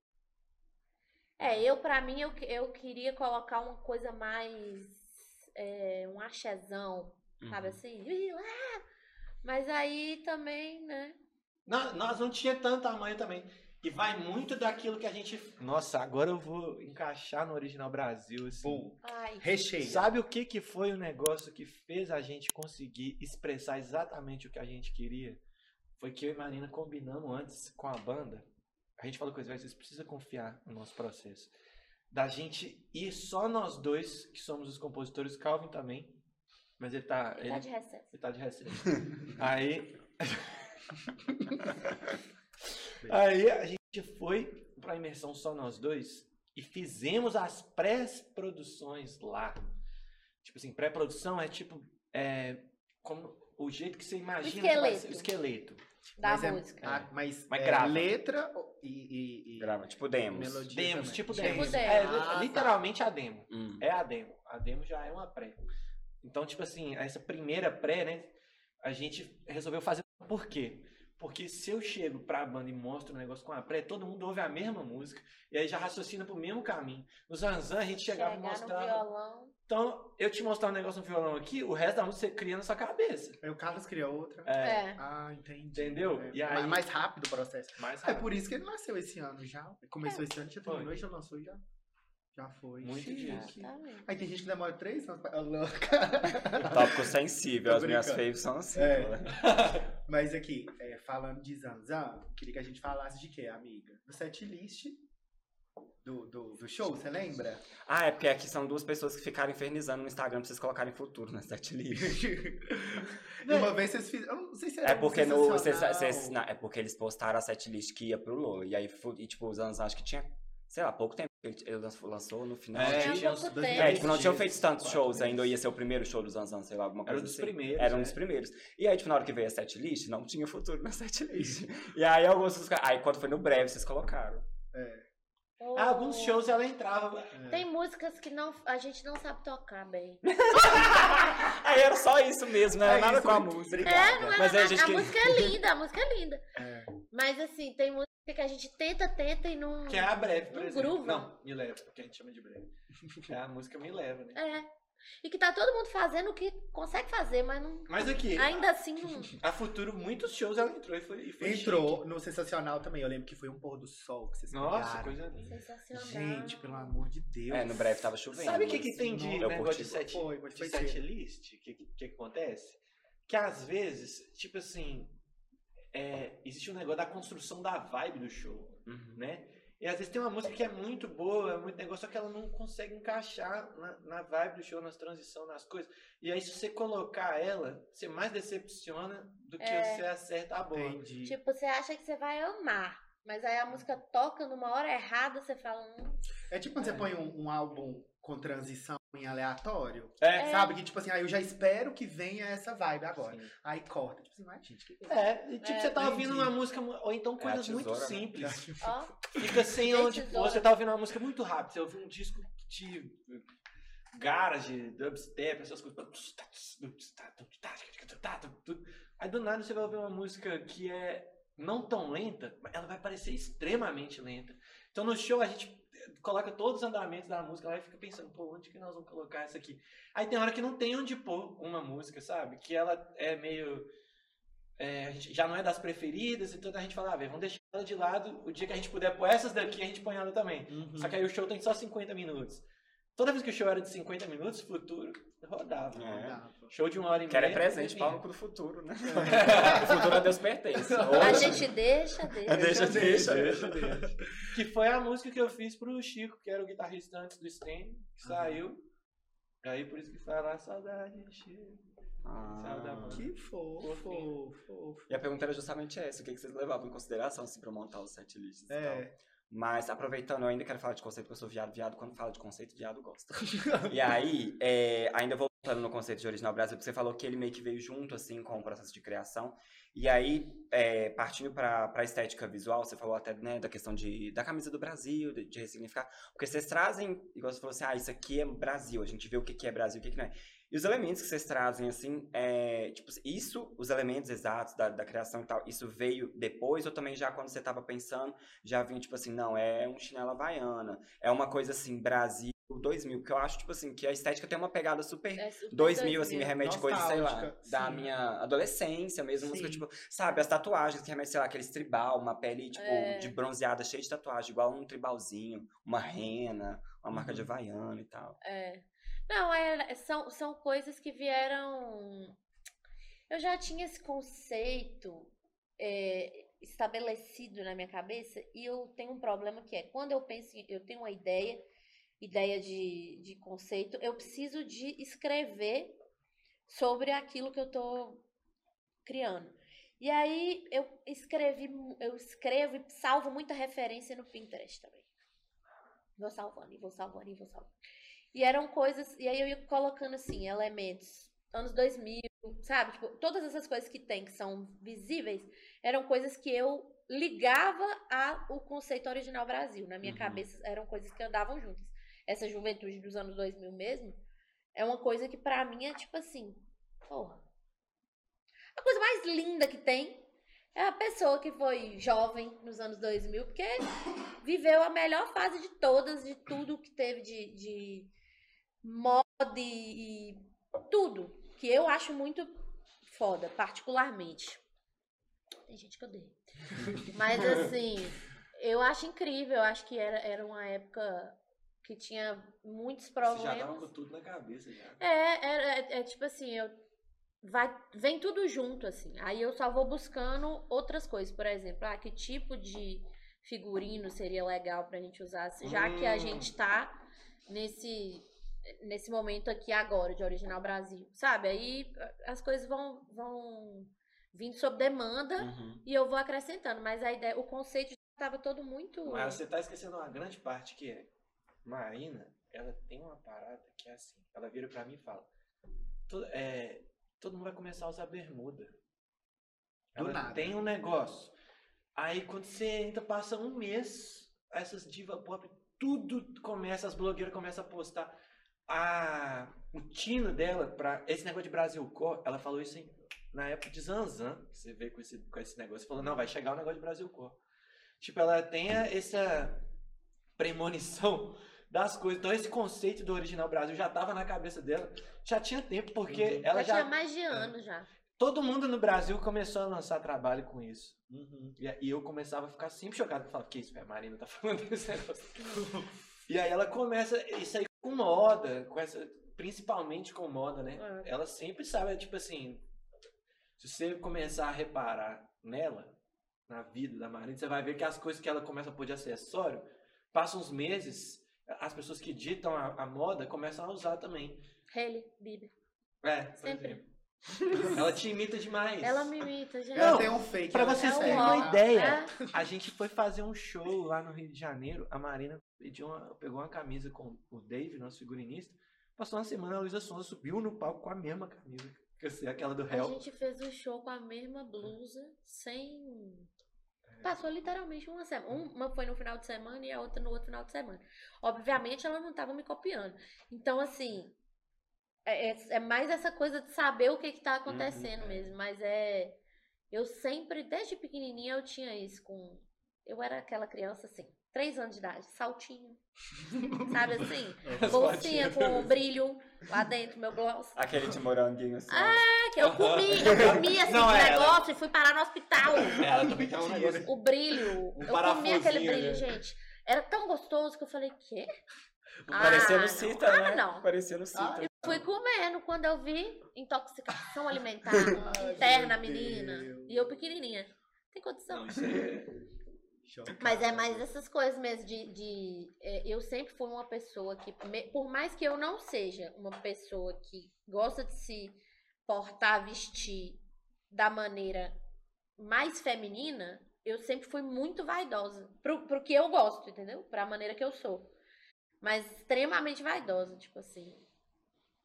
É, eu, pra mim, eu, eu queria colocar uma coisa mais. é, um axezão, sabe Uhum. assim? Ih, lá! Mas aí também, né? Não, nós não tinha tanto tamanho também. E vai muito daquilo que a gente. Nossa, agora eu vou encaixar no Original Brasil. Assim. Ai, recheio. Sabe o que, que foi o negócio que fez a gente conseguir expressar exatamente o que a gente queria? Foi que eu e Marina combinamos antes com a banda. A gente falou coisa, vocês precisam confiar no nosso processo. Da gente ir só nós dois, que somos os compositores, Calvin também. Mas ele tá. ele Ele, tá de recesso. ele tá de recesso. Aí. Aí a gente foi pra imersão só nós dois e fizemos as pré-produções lá. Tipo assim, pré-produção é tipo. É, como o jeito que você imagina vai ser o esqueleto. Da mas é- música. ah, mas Mas é grava. letra e, e, e Grava, tipo demos. melodia Demos, também. tipo Tipo demos. demo. É, Ah, tá. literalmente a demo. Hum. É a demo. A demo já é uma pré. Então, tipo assim, essa primeira pré, né? A gente resolveu fazer. Por quê? Porque se eu chego pra banda e mostro um negócio com a pré, todo mundo ouve a mesma música. E aí já raciocina pro mesmo caminho. No Zanzan, a gente chegava e Chegar mostrava. violão. Então, eu te mostrar um negócio no violão aqui, o resto da música você cria na sua cabeça. Aí o Carlos cria outra. É. É. Ah, entendi. Entendeu? É, E aí- Mais rápido o processo. Mais É rápido. por isso que ele nasceu esse ano já. Começou esse ano, já terminou e já lançou já. Já foi. Muito Chique. Aí tem gente que demora três anos pra. Ô, louca. Tópico sensível, as minhas faves são assim. É. né? Mas aqui, é, falando de Zanzan, queria que a gente falasse de quê, amiga? Do setlist do, do, do show, você lembra? Ah, é porque aqui são duas pessoas que ficaram infernizando no Instagram pra vocês colocarem futuro na setlist. E uma vez vocês fizeram. Eu não sei se era É porque no. Vocês, vocês- não, é porque eles postaram a setlist que ia pro Lola. E aí, e, tipo, os anos acho que tinha, sei lá, pouco tempo. Ele, lançou- no final. É, Tinha uns. É, tipo, não tinham feito tantos shows ainda, ia ser o primeiro show dos Zanzan, sei lá, alguma Era coisa um dos assim. primeiros, Era um né? dos primeiros. E aí, tipo, na hora que veio a setlist, não tinha futuro na setlist. e aí, alguns dos Aí, quando foi no breve, vocês colocaram. Ah, alguns shows ela entrava. Tem músicas que não, a gente não sabe tocar bem. Aí era só isso mesmo, não era É nada isso, com a música. É, não é Mas a nada- gente a música é linda, a música é linda. É. Mas assim, tem música que a gente tenta, tenta e não. Que é a breve, por Um exemplo. groove. Não, me leva, porque a gente chama de breve. É a música me leva, né? É. E que tá todo mundo fazendo o que consegue fazer, mas não. Mas aqui, Ainda assim não. a Futuro, muitos shows ela entrou e foi, e foi Entrou no Sensacional também. Eu lembro que foi um pôr do sol que vocês chique. Nossa, pegaram. coisa linda. Sensacional. Gente, pelo amor de Deus. É, no breve tava chovendo. Sabe o que, que tem de Eu negócio curti. de set, Foi, foi, de set list? O que, que, que acontece? Que às vezes, tipo assim, é, existe um negócio da construção da vibe do show, Uhum. né? E às vezes tem uma música que é muito boa, é muito negócio, só que ela não consegue encaixar na, na vibe do show, nas transições, nas coisas. E aí, se você colocar ela, você mais decepciona do que É. você acerta a bola. Entendi. Tipo, você acha que você vai amar. Mas aí a música toca numa hora errada, você fala. Hum, É tipo quando você põe um, um álbum com transição em aleatório. É, Sabe? Que tipo assim, aí eu já espero que venha essa vibe agora. Sim. Aí corta. Tipo assim, mas gente, que que é? É, e tipo, É, você tá entendi. ouvindo uma música, ou então É coisas muito tesoura, né? simples. ó. Fica sem Gente, onde pôr. tesoura. Você tá ouvindo uma música muito rápida. Você ouviu um disco de garage, dubstep, essas coisas. Aí do nada você vai ouvir uma música que é não tão lenta, mas ela vai parecer extremamente lenta. Então no show a gente coloca todos os andamentos da música lá e fica pensando, pô, onde que nós vamos colocar isso aqui? Aí tem hora que não tem onde pôr uma música, sabe? Que ela é meio. é, já não é das preferidas, então a gente fala, ah, velho, vamos deixar ela de lado. O dia que a gente puder pôr essas daqui, a gente põe ela também. Uhum. Só que aí o show tem só 50 minutos. Toda vez que o show era de 50 minutos, futuro rodava. É. Show de uma hora e meia. Quero é presente, cu do futuro, né? o futuro a Deus pertence. A gente deixa, deixa. Deixa, deixa. Deixa, deixa. Que foi a música que eu fiz pro Chico, que era o guitarrista antes do Stain, que saiu. Aí por isso que fala saudade, Chico. Ah. Que fofo, fofo, fofo. E a pergunta era justamente essa: o que que vocês levavam em consideração assim, pra montar os set lists e tal? Mas aproveitando, eu ainda quero falar de conceito, porque eu sou viado, viado, quando fala de conceito, viado gosta. e aí, é, ainda voltando no conceito de Original Brasil, porque você falou que ele meio que veio junto, assim, com o processo de criação. E aí, é, partindo pra, pra estética visual, você falou até, né, da questão de, da camisa do Brasil, de, de ressignificar. Porque vocês trazem, igual você falou assim, ah, isso aqui é Brasil, a gente vê o que, que é Brasil, o que, que não é. E os elementos que vocês trazem, assim, é, tipo, isso, os elementos exatos da, da criação e tal, isso veio depois ou também já quando você tava pensando, já vinha, tipo assim, não, é um chinelo havaiana, é uma coisa assim, Brasil 2000, porque eu acho, tipo assim, que a estética tem uma pegada super É super 2000, assim, me remete coisas, sei lá, Nostálgica, da sim. minha adolescência mesmo, música, Sim. tipo, sabe, as tatuagens que remetem, sei lá, aqueles tribal, uma pele, tipo, É. de bronzeada, cheia de tatuagem, igual um tribalzinho, uma rena, uma marca de havaiana e tal. É. Não, é- são, são coisas que vieram. Eu já tinha esse conceito é, estabelecido na minha cabeça e eu tenho um problema que é quando eu penso, eu tenho uma ideia, ideia de, de conceito, eu preciso de escrever sobre aquilo que eu tô criando. E aí eu escrevi, eu escrevo e salvo muita referência no Pinterest também. Vou salvando, e vou salvando, e vou salvando. E eram coisas, e aí eu ia colocando assim, elementos, anos 2000, sabe? Tipo, todas essas coisas que tem, que são visíveis, eram coisas que eu ligava ao conceito original Brasil. Na minha Uhum. cabeça eram coisas que andavam juntas. Essa juventude dos anos 2000 mesmo, é uma coisa que pra mim é tipo assim, porra. A coisa mais linda que tem é a pessoa que foi jovem nos anos 2000, porque viveu a melhor fase de todas, de tudo que teve de, de moda e, e tudo. Que eu acho muito foda, particularmente. Tem gente que odeia. Mas assim, eu acho incrível. Eu acho que era, era uma época que tinha muitos Você já tava problemas. com tudo na cabeça já. É, é, é, é tipo assim, eu vai, vem tudo junto, assim. Aí eu só vou buscando outras coisas. Por exemplo, ah, que tipo de figurino seria legal pra gente usar, já que a Hum. gente tá nesse, nesse momento aqui agora, de Original Brasil, sabe? Aí a- as coisas vão, vão vindo sob demanda Uhum. e eu vou acrescentando. Mas a ideia, o conceito já tava todo muito... Mas você tá esquecendo uma grande parte que é. Marina, ela tem uma parada que é assim. Ela vira pra mim e fala. "Todo- é, todo mundo vai começar a usar bermuda. Do Ela nada. tem um negócio. Aí quando você entra, passa um mês, essas diva pop, tudo começa, as blogueiras começam a postar. A, o tino dela, pra esse negócio de Brasil Core, ela falou isso em- na época de Zanzan. que Você vê com esse, com esse negócio, falou, não, vai chegar o negócio de Brasil Core. Tipo, ela tem essa premonição das coisas. Então esse conceito do original Brasil já tava na cabeça dela. Já tinha tempo, porque Uhum. ela já já. tinha mais de ano já. Todo mundo no Brasil começou a lançar trabalho com isso. Uhum. E, e eu começava a ficar sempre chocado. Eu falava, que isso? A Marina tá falando desse negócio. e aí ela começa, isso aí com moda, com essa, principalmente com moda, né? É. Ela sempre sabe, tipo assim, se você começar a reparar nela, na vida da Marina, você vai ver que as coisas que ela começa a pôr de acessório, passam uns meses, as pessoas que ditam a, a moda começam a usar também. Hailey Bieber. É, por Sempre. exemplo. Ela te imita demais. Ela me imita, gente. Ela Não, tem um fake. pra vocês consegue. terem É uma um ideia, É. a gente foi fazer um show lá no Rio de Janeiro. A Marina pediu uma- pegou uma camisa com o Dave, nosso figurinista. Passou uma semana, a Luísa Sonza subiu no palco com a mesma camisa. Que sei, aquela do A Hell. gente fez o show com a mesma blusa, sem. Passou literalmente uma semana. Uma foi no final de semana e a outra no outro final de semana. Obviamente ela não tava me copiando. Então, assim. É, é- é mais essa coisa de saber o que, que tá acontecendo mesmo. Mas é. Eu sempre, desde pequenininha, eu tinha isso com. Eu era aquela criança assim, três anos de idade, saltinho. Sabe assim? As Bolsinha com brilho lá dentro, meu gloss. Aquele de moranguinho assim. É, que eu comi, eu comi assim Não, é, ela- negócio e fui parar no hospital. Ela também um Tinha. negócio. O brilho. Um eu comi aquele brilho, né? gente. Era tão gostoso que eu falei, quê? Ah, no não. Cita, Ah, né? não. Parecia no Cita. Eu fui comendo quando eu vi intoxicação alimentar Ai, interna, menina. Deus. E eu pequenininha. Tem condição. Não, é. Mas é mais essas coisas mesmo de. de- é, eu sempre fui uma pessoa que, me- por mais que eu não seja uma pessoa que gosta de se portar, vestir da maneira mais feminina, eu sempre fui muito vaidosa. Pro, pro que eu gosto, entendeu? Pra maneira que eu sou. Mas extremamente vaidosa, tipo assim.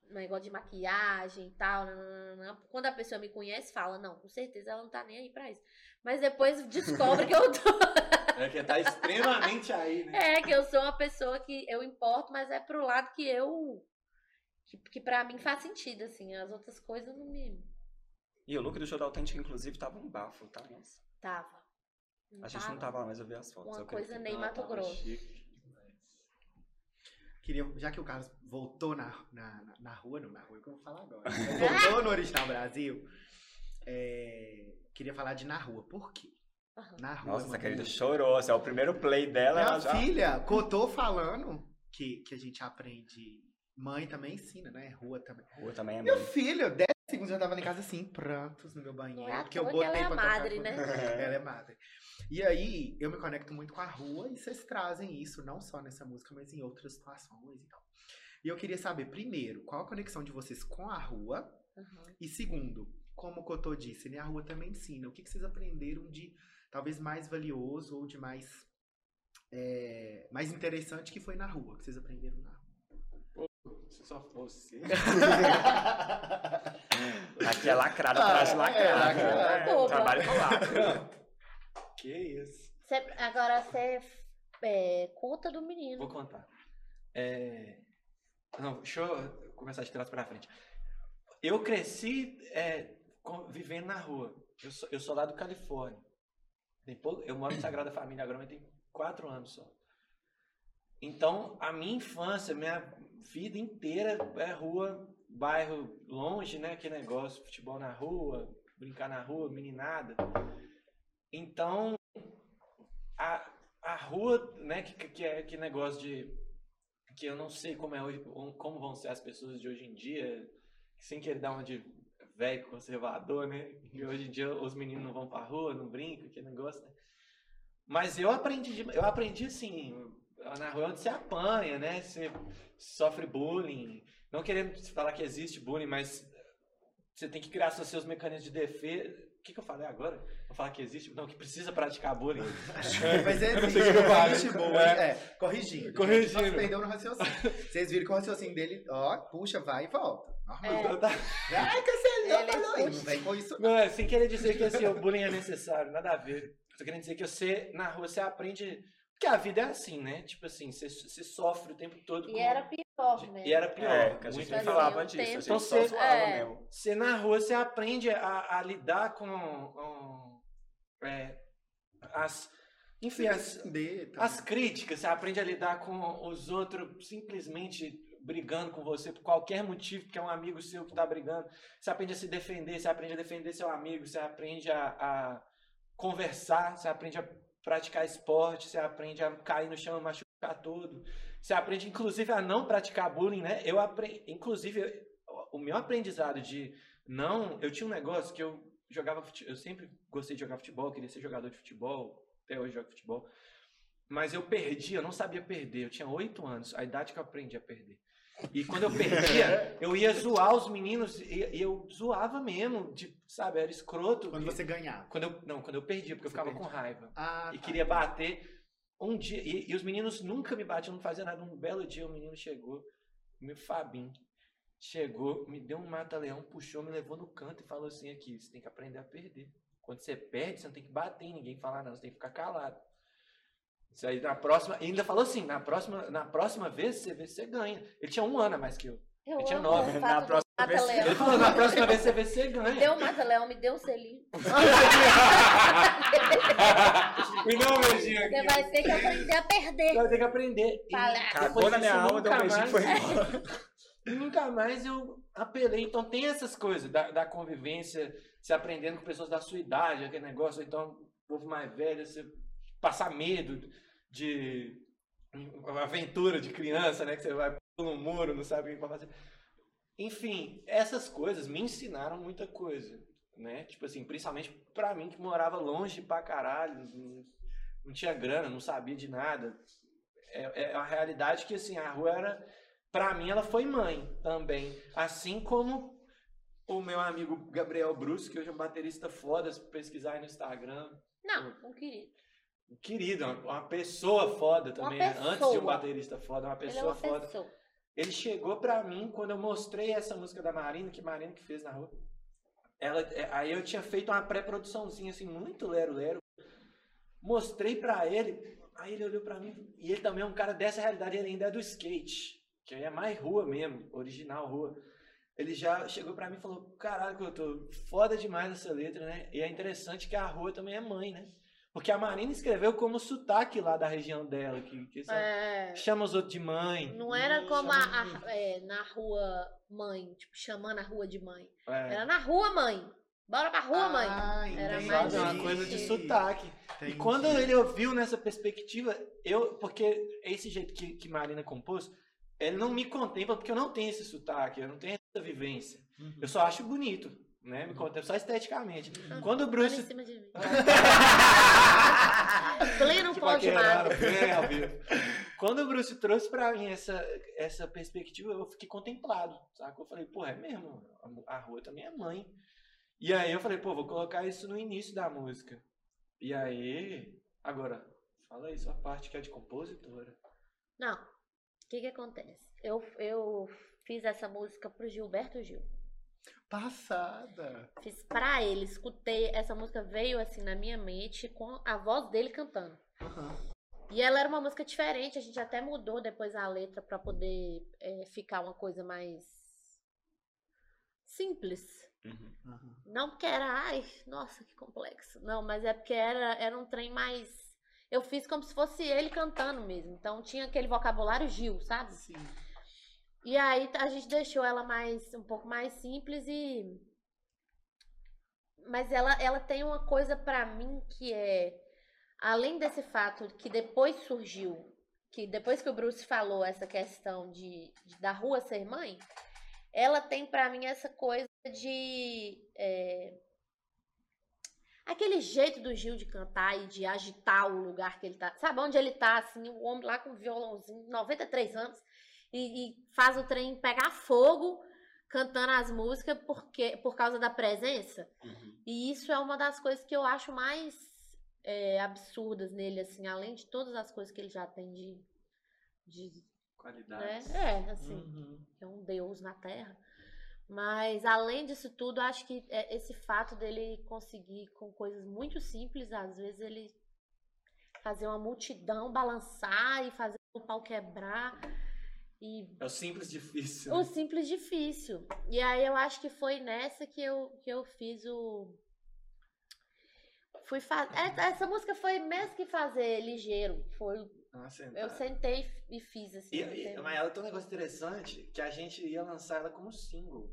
Negócio de maquiagem e tal. nananana. Quando a pessoa me conhece, fala, não, com certeza ela não tá nem aí pra isso. Mas depois descobre que eu tô. É que tá extremamente aí, né? É, que eu sou uma pessoa que eu importo, mas é pro lado que eu. Que, que pra mim faz sentido, assim. As outras coisas não me. E o look do show da Autêntica, inclusive, tava um bafo, tá? Nossa. Tava. A gente não tava lá, mas eu vi as fotos. Uma coisa nem Mato Grosso. chique. Queria, já que o Carlos voltou na, na, na- rua, não na rua, é o que eu vou falar agora. Mas voltou no Original Brasil. é, queria falar de na rua. Por quê? Na rua. Nossa, essa querida chorou. Esse é o primeiro play dela. Minha ela já... filha, Cotô falando que, que a gente aprende. Mãe também ensina, né? Rua também. Rua também é Meu muito. filho, 10 segundos eu tava em casa assim, prantos no meu banheiro. É porque eu que ela botei é tocar madre, com- né? ela é madre. E aí, eu me conecto muito com a rua e vocês trazem isso, não só nessa música, mas em outras situações e tal. E eu queria saber, primeiro, qual a conexão de vocês com a rua? Aham. E segundo, como o Cotô disse, né, a rua também ensina. O que, que vocês aprenderam de talvez mais valioso ou de mais, é, mais interessante que foi na rua? Que vocês aprenderam na rua? Se só fosse. Aqui é lacrada Ah, atrás de é, lacrada. lacrada. É, Boba. trabalho com lacra. Que isso. Cê- agora você é, conta do menino. Vou contar. É... Não, deixa eu começar de trás pra frente. Eu cresci é, vivendo na rua. Eu sou, eu sou lá do Califórnia. Tem pouco- eu moro em Sagrada Família agora, mas tem quatro anos só. Então, a minha infância, minha vida inteira é rua, bairro longe, né? Que negócio, futebol na rua, brincar na rua, meninada. Então, a, a rua, né, que, que é que negócio de que eu não sei como é hoje, como vão ser as pessoas de hoje em dia, sem querer dar uma de velho conservador, né? E hoje em dia os meninos não vão pra rua, não brincam, que negócio, né? Mas eu aprendi, eu aprendi assim, na rua onde você apanha, né? Você sofre bullying. Não querendo falar que existe bullying, mas você tem que criar seus mecanismos de defesa. O que, que eu falei agora? Vou falar que existe? Não, que precisa praticar bullying. Mas é falei. existe boa, É. é, corrigindo. Corrigindo. Nós perdeu no raciocínio. Vocês viram que o raciocínio dele, ó, puxa, vai e volta. Normal. É. Então tá- Ai, cancelou, Ele falou aí. puxa. Não vem com isso. Não, é sem querer dizer que assim, o bullying é necessário, nada a ver. Tô querendo dizer que você, na rua, você aprende. Porque a vida é assim, né? Tipo assim, você, sofre o tempo todo. E com- era pior, né? E era pior. É, que a gente muito nem falava um disso. A tempo. gente Então só você- zoava é. mesmo. Você na rua, você aprende a, a lidar com, com, é, as. enfim, as, tá? as críticas, você aprende a lidar com os outros simplesmente brigando com você por qualquer motivo, porque é um amigo seu que tá brigando. Você aprende a se defender, você aprende a defender seu amigo, você aprende a, a conversar, você aprende a praticar esporte, você aprende a cair no chão e machucar todo. Você aprende, inclusive, a não praticar bullying, né? Eu aprendi, inclusive, o meu aprendizado de não. Eu tinha um negócio que eu jogava eu sempre gostei de jogar futebol, queria ser jogador de futebol, até hoje jogo futebol. Mas eu perdi, eu não sabia perder. Eu tinha oito anos, a idade que eu aprendi a perder. E quando eu perdia, eu ia zoar os meninos e, e eu zoava mesmo, de, sabe, era escroto. Quando E- você ganhava. quando eu, não, quando eu perdia, porque eu ficava perdia. com raiva. Ah, E tá. queria bater. Um dia, e, e os meninos nunca me batiam, não fazia nada. Um belo dia o menino chegou, meu Fabinho, chegou, me deu um mata-leão, puxou, me levou no canto e falou assim: aqui, você tem que aprender a perder. Quando você perde, você não tem que bater em ninguém, falar não, você tem que ficar calado. Isso aí na próxima, e ainda falou assim: na próxima, na próxima vez você vê você ganha. Ele tinha um ano a mais que eu. Eu Eu tinha nove. o Na próxima vez-. Ele falou: na próxima vez você vê você ganha. Me deu um mata-leão, me deu um selinho. Me dá um beijinho Você aqui. vai ter que aprender a perder. Eu tenho que aprender. Fala. Cagou na minha alma, deu um beijinho e foi embora. E nunca mais eu apelei. Então tem essas coisas da, da convivência, se aprendendo com pessoas da sua idade, aquele negócio, então povo mais velho, você passar medo de aventura de criança, né? Que você vai pelo muro, não sabe o que vai fazer. Enfim, essas coisas me ensinaram muita coisa, né? Tipo assim, principalmente pra mim que morava longe pra caralho, não, tinha grana, não sabia de nada. É, é a realidade que assim, a rua era Pra mim, ela foi mãe também. Assim como o meu amigo Gabriel Bruce, que hoje é um baterista foda, se pesquisar aí no Instagram. Não, não queria. Querido, uma- uma pessoa foda também. né? Antes de um pessoa. baterista foda, uma Ele é pessoa uma foda. pessoa. Ele chegou pra mim quando eu mostrei essa música da Marina, que Marina que fez na rua. Ela, é, aí eu tinha feito uma pré-produçãozinha assim, muito lero-lero. Mostrei pra ele, aí ele olhou pra mim, e ele também é um cara dessa realidade, ele ainda é do skate, que aí é mais rua mesmo, original rua. Ele já chegou pra mim e falou: Caralho, que eu tô foda demais essa letra, né? E é interessante que a rua também é mãe, né? Porque a Marina escreveu como sotaque lá da região dela, que, que É, chama os outros de mãe. não era como a, a- é, na rua mãe, tipo, chamando a rua de mãe. É. Era na rua mãe. Bora pra rua, mãe. Ah, Era entendi. mais é uma coisa de sotaque. E Entendi. quando ele ouviu nessa perspectiva, eu, porque esse jeito que, que Marina compôs, ele não me contempla porque eu não tenho esse sotaque, eu não tenho essa vivência. Uhum. Eu só acho bonito, né? Me contempla só esteticamente. Quando o Bruce. em cima de mim. Pleno bem ao vivo. Quando o Bruce trouxe pra mim essa, essa perspectiva, eu fiquei contemplado, sabe? Eu falei, pô, é mesmo, a, a rua também é mãe. E aí eu falei, pô, vou colocar isso no início da música. E aí, agora, fala aí sua parte que é de compositora. Não. O que que acontece? Eu, eu fiz essa música pro Gilberto Gil. Passada. Fiz pra ele, escutei. Essa música veio assim na minha mente com a voz dele cantando. Aham. E ela era uma música diferente, a gente até mudou depois a letra pra poder é, ficar uma coisa mais simples. aham. Não porque era, ai, nossa, que complexo. Não, mas é porque era, era um trem mais. Eu fiz como se fosse ele cantando mesmo. Então tinha aquele vocabulário Gil, sabe? Sim. E aí a gente deixou ela mais um pouco mais simples e mas ela ela tem uma coisa pra mim que é além desse fato que depois surgiu que depois que o Bruce falou essa questão de, de- da rua ser mãe, ela tem pra mim essa coisa de é, aquele jeito do Gil de cantar e de agitar o lugar que ele tá. Sabe onde ele tá assim, o homem lá com o violãozinho, 93 anos e, e faz o trem pegar fogo cantando as músicas porque por causa da presença. E isso é uma das coisas que eu acho mais é, absurdas nele, assim, além de todas as coisas que ele já tem de. de né? Qualidade. É, assim, Uhum. é um deus na Terra. Mas além disso tudo, acho que é, esse fato dele conseguir com coisas muito simples, às vezes ele fazer uma multidão balançar e fazer o pau quebrar e É o simples difícil. o simples difícil. E aí eu acho que foi nessa que eu, que eu fiz o. fui fazer. Essa música foi mesmo que fazer ligeiro. Foi. Nossa, Eu sentei e fiz assim. E, e- mas ela tem um negócio interessante que a gente ia lançar ela como single.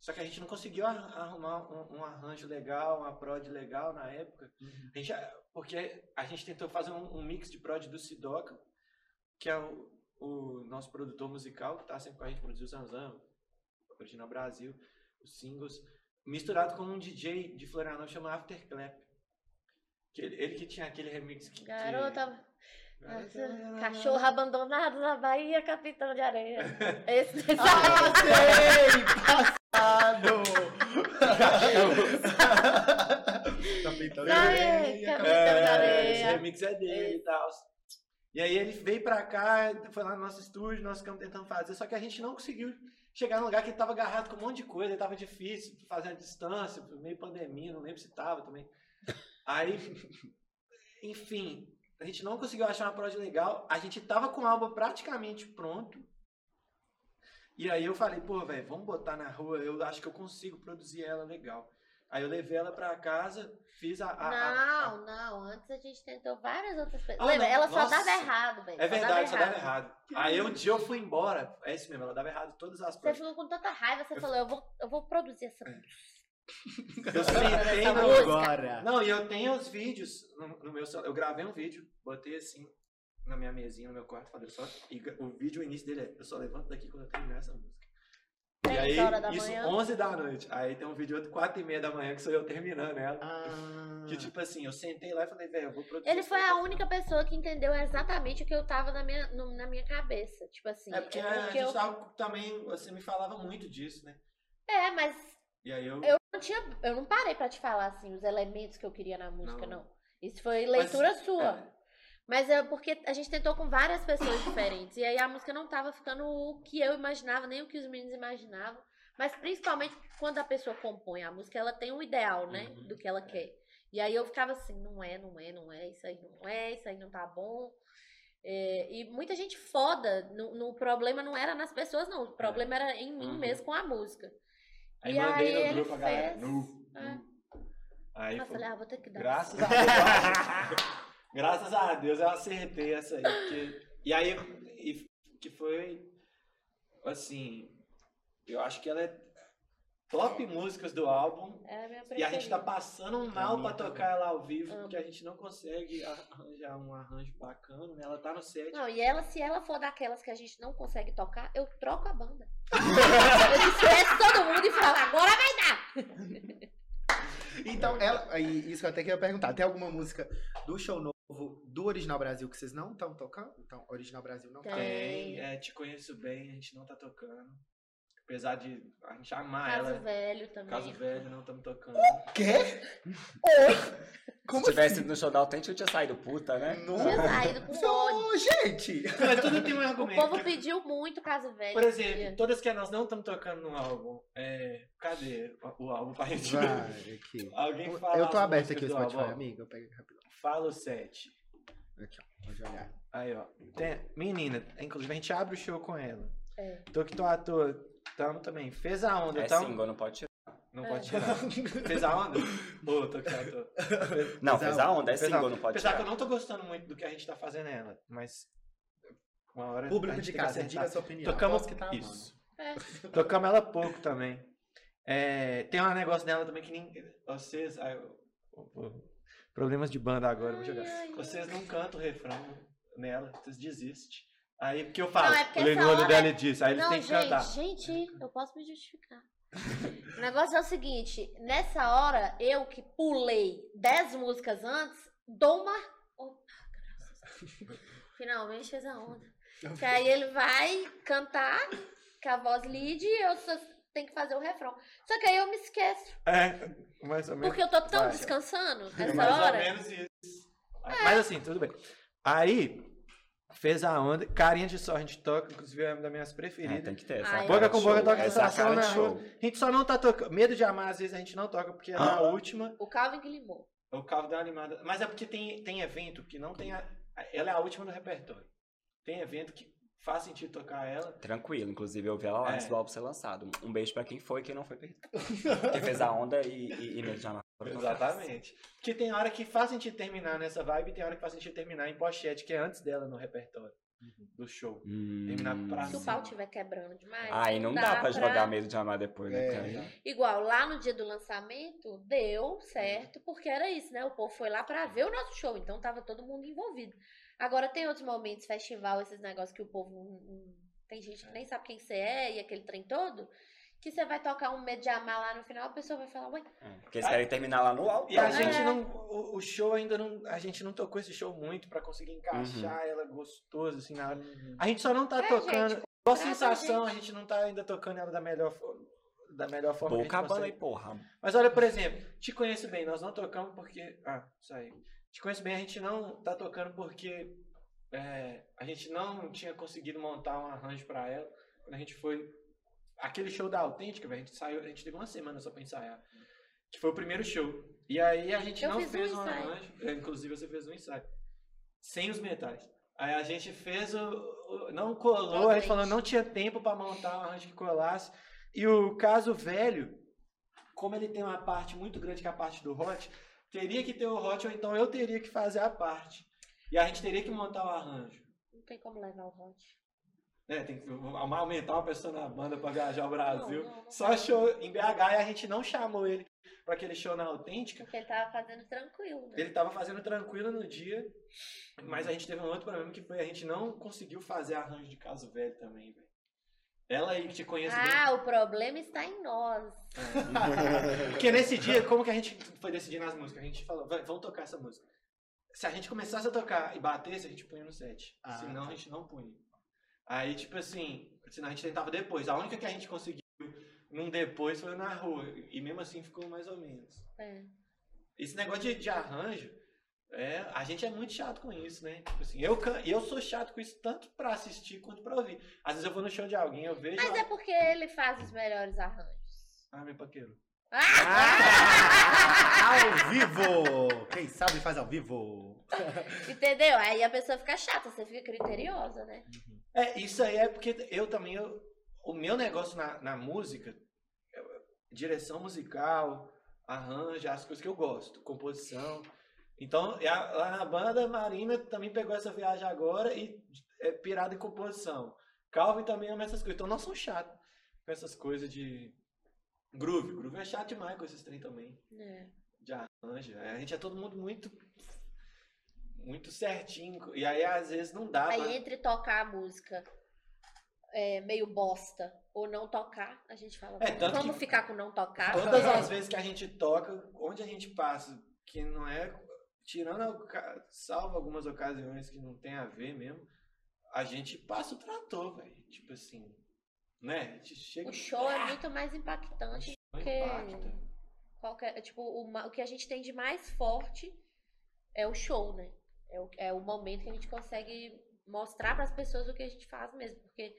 Só que a gente não conseguiu ar- arrumar um, um arranjo legal, uma prod legal na época. Uhum. A gente, porque a gente tentou fazer um, um mix de prod do Sidoca, que é o, o nosso produtor musical, que tá sempre com a gente, produziu o Zanzan, Original Brasil, os singles, misturado com um DJ de Florianópolis chamado Afterclap. Que ele, ele que tinha aquele remix que... que- Garota. Garota- Nossa, Cachorro abandonado na Bahia, capitão de areia. Esse Ah! Passado! Capitão de areia, capitão capitão de de É, areia. esse remix é dele e tal. E aí ele veio pra cá, foi lá no nosso estúdio, nós ficamos tentando fazer, só que a gente não conseguiu chegar num lugar que ele tava agarrado com um monte de coisa, tava difícil, fazer a distância, meio pandemia, não lembro se tava também. Aí, enfim, a gente não conseguiu achar uma prod legal, a gente tava com o álbum praticamente pronto. E aí eu falei, pô, velho, vamos botar na rua, eu acho que eu consigo produzir ela legal. Aí eu levei ela pra casa, fiz a. a- a- a- Não, não. Antes a gente tentou várias outras coisas. Ah, Lembra? não, Ela só nossa. dava errado, velho. É verdade, só dava errado. Aí um dia eu fui embora. É isso mesmo, ela dava errado todas as Você provas. ficou com tanta raiva, você falou, eu vou, eu vou produzir essa. Eu sentei no... Agora. Não, e eu tenho os vídeos no, no meu celular. Eu gravei um vídeo, botei assim na minha mesinha, no meu quarto, falei só. E o vídeo, o início dele é: eu só levanto daqui quando eu terminar essa música. E aí, da isso manhã. 11 da noite. Aí tem um vídeo outro 4 e meia da manhã que sou eu terminando ela. Ah. Que tipo assim, eu sentei lá e falei, velho, eu vou produzir. Ele foi a única pessoa que entendeu exatamente o que eu tava na minha, no- na minha cabeça. Tipo assim. É porque, é a porque gente eu... tava, também, você me falava muito disso, né? É, mas E aí eu. eu não tinha. Eu não parei pra te falar assim, os elementos que eu queria na música, Não. não. Isso foi leitura Mas, sua. é. Mas é porque a gente tentou com várias pessoas diferentes. E aí a música não tava ficando o que eu imaginava, nem o que os meninos imaginavam. Mas principalmente quando a pessoa compõe a música, ela tem um ideal, né? Uhum, Do que ela quer. E aí eu ficava assim, não é, não é, não é, isso aí não é, isso aí não tá bom. É, e muita gente foda, no, no problema não era nas pessoas, não. O problema era em mim Uhum. mesmo com a música. Aí E mandei aí no ele grupo a galera. fez, Nu, é. nu. Aí eu foi. falei, ah, vou ter que dar. Graças a Deus. Graças a Deus eu acertei essa aí. porque- E aí, e, que foi. Assim. Eu acho que ela é top músicas do álbum. É a minha E a gente tá passando mal pra tocar ela ao vivo, Amo. porque a gente não consegue arranjar um arranjo bacana, né? Ela tá no set. Não, e ela, se ela for daquelas que a gente não consegue tocar, eu troco a banda. eu despeço todo mundo e falo, agora vai dar! Então, ela, aí, isso que eu até queria perguntar. Tem alguma música do show novo do Original Brasil que vocês não estão tocando? Então, Original Brasil não tá. Tem. Tem, é, Te Conheço Bem, a gente não tá tocando. Apesar de a gente amar Caso ela. velho também. Caso velho, não estamos tocando. Quê? Como Se tivesse ido no show da Autêntica, eu tinha saído puta, né? Não. Tinha saído com ódio. Ô, gente! Mas tudo tem um O argumento. povo que- pediu muito caso velho. Por exemplo, queria. todas que nós não estamos tocando no álbum, é... cadê o o álbum pra gente Vai aqui. Alguém fala Eu tô aberto aqui o Spotify, amiga. Eu pego aqui rapidão. Fala o set. Aqui, ó. Pode olhar. Aí, ó. Tem... Menina, inclusive a gente abre o show com ela. É. Tô que tô à toa. Tamo também. Fez a onda, É tamo... single, não pode tirar. Não É. pode tirar. Fez a onda? Ô, tô que tô à toa. Não, Fez fez a onda, é Fez a single, não pode Apesar que eu tirar. não tô gostando muito do que a gente tá fazendo nela, mas... Uma hora a Público gente de tem que casa, acertar. diga a sua opinião. Tocamos Aposto que tá isso. É. Tocamos ela pouco também. É, tem um negócio dela também que nem. Vocês. eu- eu- problemas de banda agora, vou jogar. ai. Vocês não cantam o refrão nela, vocês desistem. Aí porque eu falo, Não, é porque olhei no essa olho hora dela e disse, aí eles Não, têm que gente, cantar. gente, eu posso me justificar. o negócio é o seguinte, nessa hora, eu que pulei 10 músicas antes, dou uma. Opa, graças a Deus. Finalmente fez a onda. Que aí ele vai cantar com a voz lead e eu só tenho que fazer o refrão. Só que aí eu me esqueço. É, mais ou menos. Porque eu tô tão Vai. descansando É nessa mais ou hora. menos isso. Mas assim, tudo bem. Aí, fez a onda, carinha de sol a gente toca, inclusive é uma das minhas É, preferidas. tem que ter essa. Ai, Boca com boca toca Essa é cara de na show. A gente só não tá tocando. Medo de amar, às vezes a gente não toca, porque é na Ah. última. O Calvin que limou. O carro dá uma animada. Mas é porque tem, tem evento que não tem. A, ela é a última do repertório. Tem evento que faz sentido tocar ela. Tranquilo, inclusive eu vi ela lá É. antes do álbum ser lançado. Um beijo pra quem foi e quem não foi perdido. Quem fez a onda e, e, e de amar. Exatamente. Porque tem hora que faz sentido terminar nessa vibe e tem hora que faz sentido terminar em pochete, que é antes dela no repertório do show. Terminar pra Se o pau estiver quebrando demais. Ai, não dá pra jogar medo de amar depois, né? É. Igual lá no dia do lançamento, deu certo, porque era isso, né? O povo foi lá pra ver o nosso show, então tava todo mundo envolvido. Agora tem outros momentos, festival, esses negócios que o povo. não- não- tem gente que nem sabe quem você é e aquele trem todo. Que você vai tocar um medo de amar lá no final, a pessoa vai falar, ué, É, Porque eles querem terminar lá no alto. E a É. gente não. O, o show ainda não. A gente não tocou esse show muito pra conseguir encaixar ela gostoso, assim, na hora. A gente só não tá É, tocando. gente, Qual contrata a sensação, a gente. gente não tá ainda tocando ela da melhor, fo- da melhor forma. Pô, que a gente acabando aí, porra. Mas olha, por exemplo, te conheço bem, nós não tocamos porque. Ah, isso aí. Te conheço bem, a gente não tá tocando porque é, a gente não tinha conseguido montar um arranjo pra ela. Quando a gente foi. Aquele show da Autêntica, a gente saiu, a gente teve uma semana só pra ensaiar. Que foi o primeiro show. E aí a gente Eu não um fez um ensaio. arranjo. é, inclusive você fez um ensaio. Sem os metais. Aí a gente fez o. o- não colou, a gente falou, não tinha tempo pra montar um arranjo que colasse. E o caso velho, como ele tem uma parte muito grande que é a parte do hot, teria que ter o hot, ou então eu teria que fazer a parte. E a gente teria que montar o arranjo. não tem como levar o hot. né? tem que aumentar uma pessoa na banda pra viajar ao Brasil. Não, não, não Só show em BH e a gente não chamou ele pra aquele show na Autêntica. Porque ele tava fazendo tranquilo, né? Ele tava fazendo tranquilo no dia, mas a gente teve um outro problema que foi a gente não conseguiu fazer arranjo de caso velho também, velho. Ela aí que te conhece bem. Ah, o problema está em nós. Porque nesse dia, como que a gente foi decidir nas músicas? A gente falou, "Vai, vamos tocar essa música. Se a gente começasse a tocar e batesse, a gente punha no set. Ah, senão tá. a gente não punha. Aí, tipo assim, senão a gente tentava depois. A única que a gente conseguiu num depois foi na rua. E mesmo assim ficou mais ou menos. É. Esse negócio de, de arranjo, é, a gente é muito chato com isso, né? Tipo assim, eu, eu sou chato com isso tanto pra assistir quanto pra ouvir. Às vezes eu vou no show de alguém, eu vejo. Mas é porque ele faz os melhores arranjos. Ah, meu paqueiro. Ao vivo! Quem sabe faz ao vivo. Entendeu? Aí a pessoa fica chata, você fica criteriosa, né? É, isso aí é porque eu também, eu- o meu negócio na, na música, eu- direção musical, arranjo, as coisas que eu gosto, composição. Então, lá na banda, a Marina também pegou essa viagem agora e é pirada em composição. Calvin também ama essas coisas. Então, não sou chato com essas coisas de groove. Groove é chato demais com esses trem também É. de arranjo. É, A gente é todo mundo muito muito certinho. E aí, às vezes, não dá pra... Aí entre tocar a música é, meio bosta ou não tocar, a gente fala, É, vamos ficar com não tocar. Todas as vezes que a gente toca, onde a gente passa, que não é. Tirando, salvo algumas ocasiões que não tem a ver mesmo, a gente passa o trator, velho. Tipo assim. Né? A gente chega. O show é muito mais impactante Não porque impacta. qualquer, tipo, o, o que a gente tem de mais forte é o show, né? É o, é o momento que a gente consegue mostrar para as pessoas o que a gente faz mesmo, porque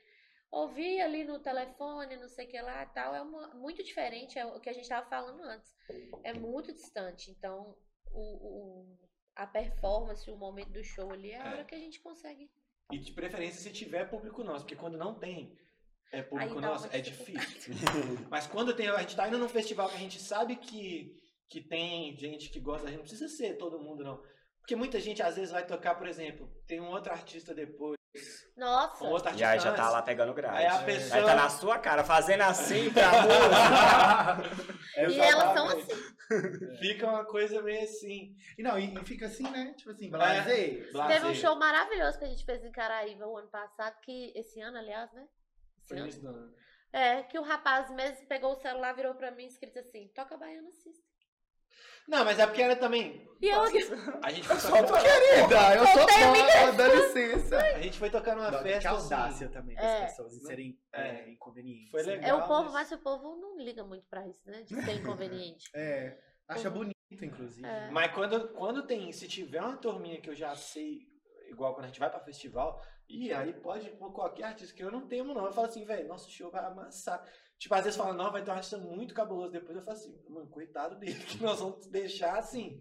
ouvir ali no telefone, não sei o que lá e tal, é uma- muito diferente, é o que a gente estava falando antes. É muito distante. Então, o, o- a performance, o momento do show ali é a É. hora que a gente consegue. E de preferência se tiver público nosso, porque quando não tem é público nosso, é difícil. Mas quando tem, a gente tá indo num festival que a gente sabe que, que tem gente que gosta, a gente não precisa ser todo mundo, não. Porque muita gente às vezes vai tocar, por exemplo, tem um outro artista depois, Nossa! outro E aí já tá lá pegando grade. Aí a Aí pessoa- tá na sua cara, fazendo assim pra música. E elas são assim. Fica uma coisa meio assim. E não, e, e fica assim, né? Tipo assim, blazer. Blazer. Teve um show maravilhoso que a gente fez em Caraíba o ano passado, que esse ano, aliás, né? Esse Foi ano. É, que o rapaz mesmo pegou o celular, virou pra mim escrito assim, toca Baiana System. Não, mas é porque era também. E eu, A gente foi só tocando, tô- Querida, eu sou dá licença. a gente foi tocando uma Não, que festa. audácia assim, também das É. pessoas em serem É. é, inconvenientes. Foi né? legal. é o povo, mas- mas o povo não liga muito pra isso, né? De ser inconveniente. É, acha bonito, inclusive. É. Mas quando, quando tem, se tiver uma turminha que eu já sei, igual quando a gente vai pra festival, e aí pode qualquer artista que eu não temo, não. Eu falo assim, velho, nosso show vai amassar. Tipo, às vezes fala, não, vai ter um artista muito cabuloso. Depois eu falo assim, mano, coitado dele, que nós vamos deixar assim.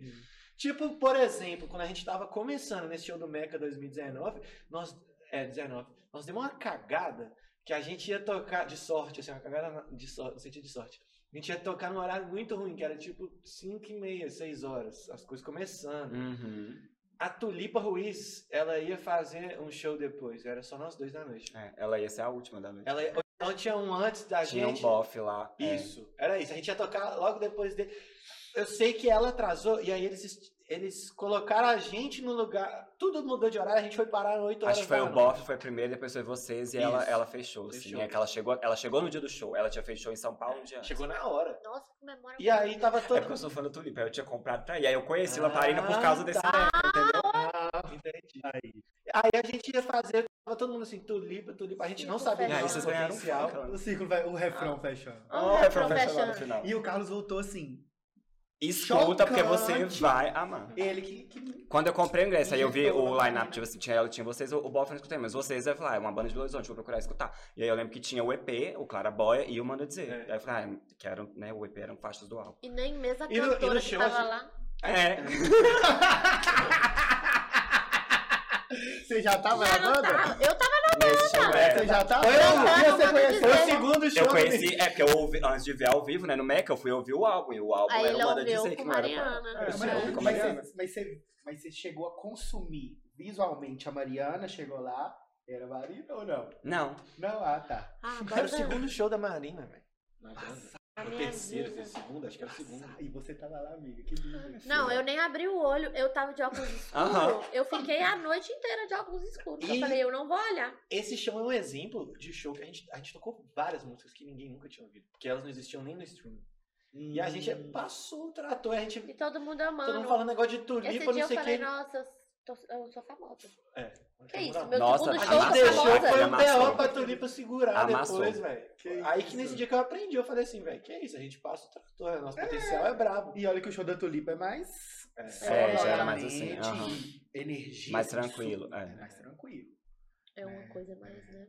Tipo, por exemplo, quando a gente tava começando nesse show do Meca 2019, nós. É, 19. Nós demos uma cagada que a gente ia tocar de sorte, assim, uma cagada de sorte, no sentido de sorte. A gente ia tocar num horário muito ruim, que era tipo 5 e meia, 6 horas, as coisas começando. Uhum. A Tulipa Ruiz, ela ia fazer um show depois, era só nós dois da noite. É, ela ia ser a última da noite. Ela ia- então tinha um antes da Tinha um gente. bofe lá. é. Isso, era isso. A gente ia tocar logo depois dele. Eu sei que ela atrasou, e aí eles, eles colocaram a gente no lugar. Tudo mudou de horário, a gente foi parar 8 horas. Acho que foi o bofe, foi primeiro, depois foi vocês e ela, Isso. ela fechou, assim. Fechou. É que ela chegou, ela chegou no dia do show. Ela tinha show em São Paulo um dia antes. Chegou na hora. Nossa, que memória. E aí tava É todo porque eu sou fã do Tulipa, eu tinha comprado pra ir. Aí eu conheci Lamparina por Ah, causa desse tá. evento, entendeu? Entendi. Aí. Aí a gente ia fazer, tava todo mundo assim, tulipa, tulipa. A gente não sabia aí do vocês ganharam um potencial. fã, O ciclo vai, o refrão fechando. Oh, é é profissional no final. E o Carlos voltou assim. Escuta, porque você Chocante. vai amar. Ele que. que- Quando eu comprei o ingresso, aí eu vi o line-up, tipo assim, tinha ela, tinha vocês, o, o não escutei, mas vocês, eu falei, ah, é uma banda de Belo Horizonte, vou procurar escutar. E aí eu lembro que tinha o EP, o Clara Boia e o Manda Dizer. É. Aí eu falei, ah, que eram, né, o EP eram faixas do álbum. E nem mesmo a E no- e no cantora que show, tava lá. É. Você já tava Já na banda? tava. Eu tava Nesse show, é. Você já tava? Foi eu, você Manda conheceu? Foi o segundo show. Eu conheci, é porque eu ouvi, antes de ver ao vivo, né, no Mac, eu fui ouvir o álbum, e o álbum Aí era Manda Dizer, com que não era pra-? É, Mas, com Mariana. você, mas, você, mas você chegou a consumir visualmente a Mariana, chegou lá, era Marina ou não? Não. Não, ah, tá. Ah, Era o banda segundo show da Marina, velho. Na banda. na O minha terceiro, vida. esse segundo, acho que era o segundo. E você tava lá, amiga, que lindo. Não, eu nem abri o olho, eu tava de óculos escuros. Eu fiquei a noite inteira de óculos escuros. Eu E- falei, eu não vou olhar. Esse show é um exemplo de show que a gente, a gente tocou várias músicas que ninguém nunca tinha ouvido. Porque elas não existiam nem no streaming. E a gente Hum. passou o trator, a gente. E todo mundo amando. Todo mundo falando negócio de Esse tulipa, dia não eu sei o falei, que. nossa, eu, sou famosa. É. Que isso? Meu Nossa, segundo a show, deixou, foi um. B.O. pra Tulipa segurar Amassou. depois, velho. Que Aí que nesse dia que eu aprendi, eu falei assim, velho, que isso? A gente passa o trator, né? nosso potencial é brabo. E olha que o show da Tulipa é mais. É. É, já era mais assim, aham. Energia. Mais tranquilo, é. Mais tranquilo. É uma coisa mais, né?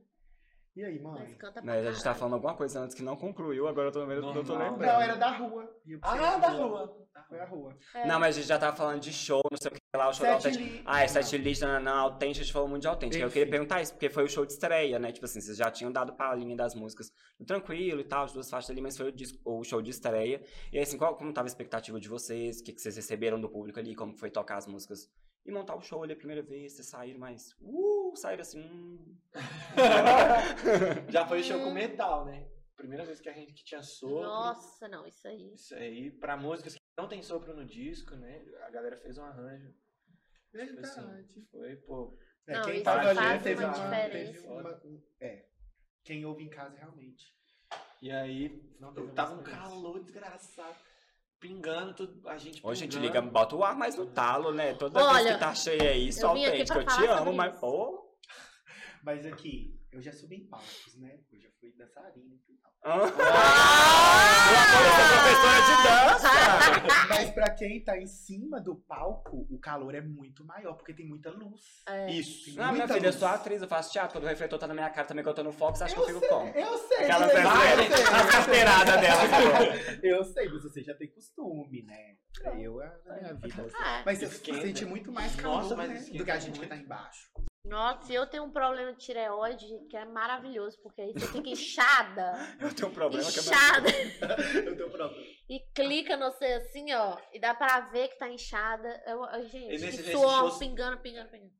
E aí, Mas mãe? canta pra Mas a gente caralho. falando alguma coisa antes que não concluiu, agora eu tô, eu tô Normal. lembrando. Não, era da rua. Pra Ah, da rua. Foi a rua. É. Não, mas a gente já tava falando de show, não sei o que lá, o show da Sete Autêntica. li- Ah, é sete list na, na Autêntica, a gente falou muito de Autêntica. Eu queria perguntar isso, porque foi o show de estreia, né? Tipo assim, vocês já tinham dado palhinha das músicas Tranquilo e tal, as duas faixas ali, mas foi o, disco- o show de estreia. E aí, assim, qual, como tava a expectativa de vocês? O que, que vocês receberam do público ali? Como foi tocar as músicas? E montar o show ali a primeira vez, vocês saíram, mas... Uh, saíram assim... Hum. Já foi show com metal, né? Primeira vez que a gente que tinha sopro. Nossa, não, isso aí. Isso aí, pra músicas que não tem sopro no disco, né? A galera fez um arranjo. Tipo assim, Verdade. foi, pô. É, Não, quem isso tava ali teve uma uma, diferença. teve uma- um- É. Quem ouve em casa realmente. E aí, Não teve tava um calor desgraçado. Pingando tudo, a gente Hoje a gente pingando. liga, bota o ar mais no talo, né? Toda vez Olha, que tá cheio aí, só Autêntica. pra Eu te amo, mas... Pô... Mas aqui, eu já subi em palcos, né? Eu já fui dançarina e tal. Ah! Eu sou professora de dança! Mas pra quem tá em cima do palco, o calor é muito maior, porque tem muita luz. É. Isso. Tem Não, minha muita filha, eu sou atriz, eu faço teatro. Quando o refletor tá na minha cara também, que eu tô no foco, você acha que eu fico sei, como? Eu sei, Aquela eu sei. as carteiradas dela. assim, Eu sei, mas você já tem costume, né? Eu, a na minha vida. assim. Mas você Esquenta. sente muito mais calor, Nossa, mas né? Do que a gente que muito. tá embaixo. Nossa, eu tenho um problema de tireoide que é maravilhoso, porque aí você fica inchada, Eu tenho um problema que é inchada, Eu tenho problema. e clica no você assim, ó, e dá pra ver que tá inchada. Eu, eu- E gente, nesse- que nesse suor, show- pingando, pingando, pingando.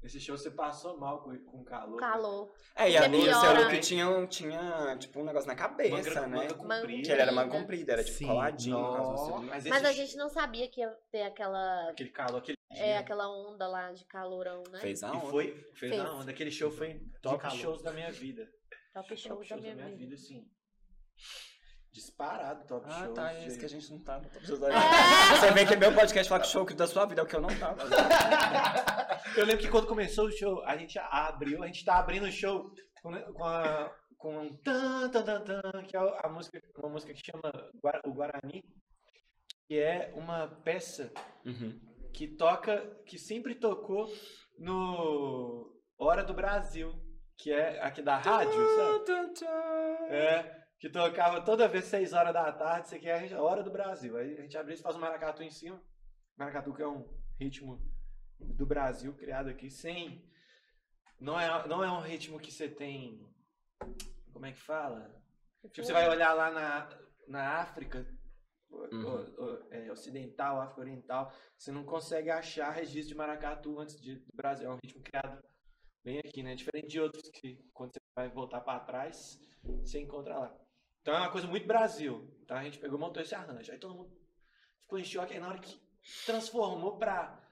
Nesse show você passou mal com, com calor. Calor. É, e a Lu e o seu piora. Luke tinha, tinha, tipo, um negócio na cabeça, Manga, né? manga Manga comprida. Que ele era manga comprida. era tipo Sim, coladinho. Mas, Mas a gente não sabia que ia ter aquela, Aquele calor, aquele é, dia. aquela onda lá de calorão, né? Fez a E onda. foi, fez Fez. a onda. Aquele show foi top shows da minha vida. Top show top da shows minha vida. assim. Disparado top Ah, shows. tá, é de- esse que a gente não tá. Não tá É. Você vê que é meu podcast fala que show que da sua vida é o que eu não tava. Eu lembro que quando começou o show, a gente abriu, a gente tá abrindo o show com, com a. Com um tan, tan, tan, tan, que é a música, uma música que chama Gua- o Guarani, que é uma peça Uhum. Que toca, que sempre tocou no Hora do Brasil, que é aqui da rádio, sabe? É, que tocava toda vez 6 horas da tarde, isso aqui é a Hora do Brasil. Aí a gente abre isso e faz um maracatu em cima. Maracatu que é um ritmo do Brasil criado aqui sem. Não é, não é um ritmo que você tem. Como é que fala? Tipo, você vai olhar lá na, na África Uhum. é, ocidental, África Oriental, você não consegue achar registro de maracatu antes de, do Brasil. É um ritmo criado bem aqui, né? Diferente de outros que quando você vai voltar para trás, você encontra lá. Então é uma coisa muito Brasil. Então a gente pegou, montou esse arranjo. Aí todo mundo ficou em choque. Aí na hora que transformou pra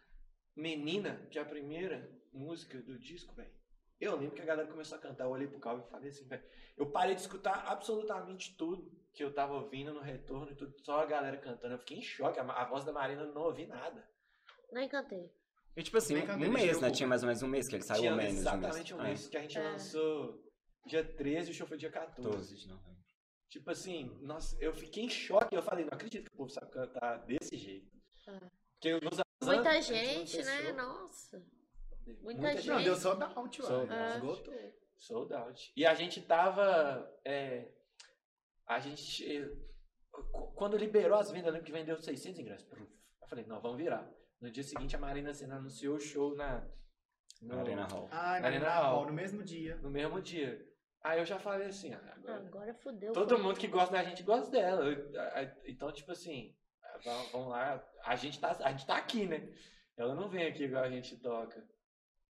Menina, que é a primeira música do disco, velho. Eu lembro que a galera começou a cantar, eu olhei pro Calvin e falei assim, velho. Eu parei de escutar absolutamente tudo que eu tava ouvindo no retorno e tudo, só a galera cantando. Eu fiquei em choque, a, a voz da Marina eu não ouvi nada. Nem cantei. E tipo assim, Nem cantei, um mês, né? Tinha mais ou menos um mês que ele saiu Tinha ou menos. exatamente um É, mês, que a gente É. lançou dia 13 e o show foi dia 14. 12 de novembro. Tipo assim, nossa, eu fiquei em choque. Eu falei, não acredito que o povo sabe cantar desse jeito. É. Porque Muita gente, né? Nossa. Muita Muita gente. Não, deu sold out, Sold ué. out. Esgotou. Sold out. E a gente tava. é, a gente. qu- Quando liberou as vendas, eu lembro que vendeu 600 ingressos. Eu falei, não, vamos virar. No dia seguinte, a Marina Senna anunciou o show na. No- Arena Hall. Ai, na Arena Hall. Hall, no mesmo dia. No mesmo dia. Aí eu já falei assim, ah, agora. Agora fudeu. Todo mundo que gosta da gente gosta dela. Então, tipo assim, vamos vamos lá. A gente, tá, a gente tá aqui, né? Ela não vem aqui igual a gente toca.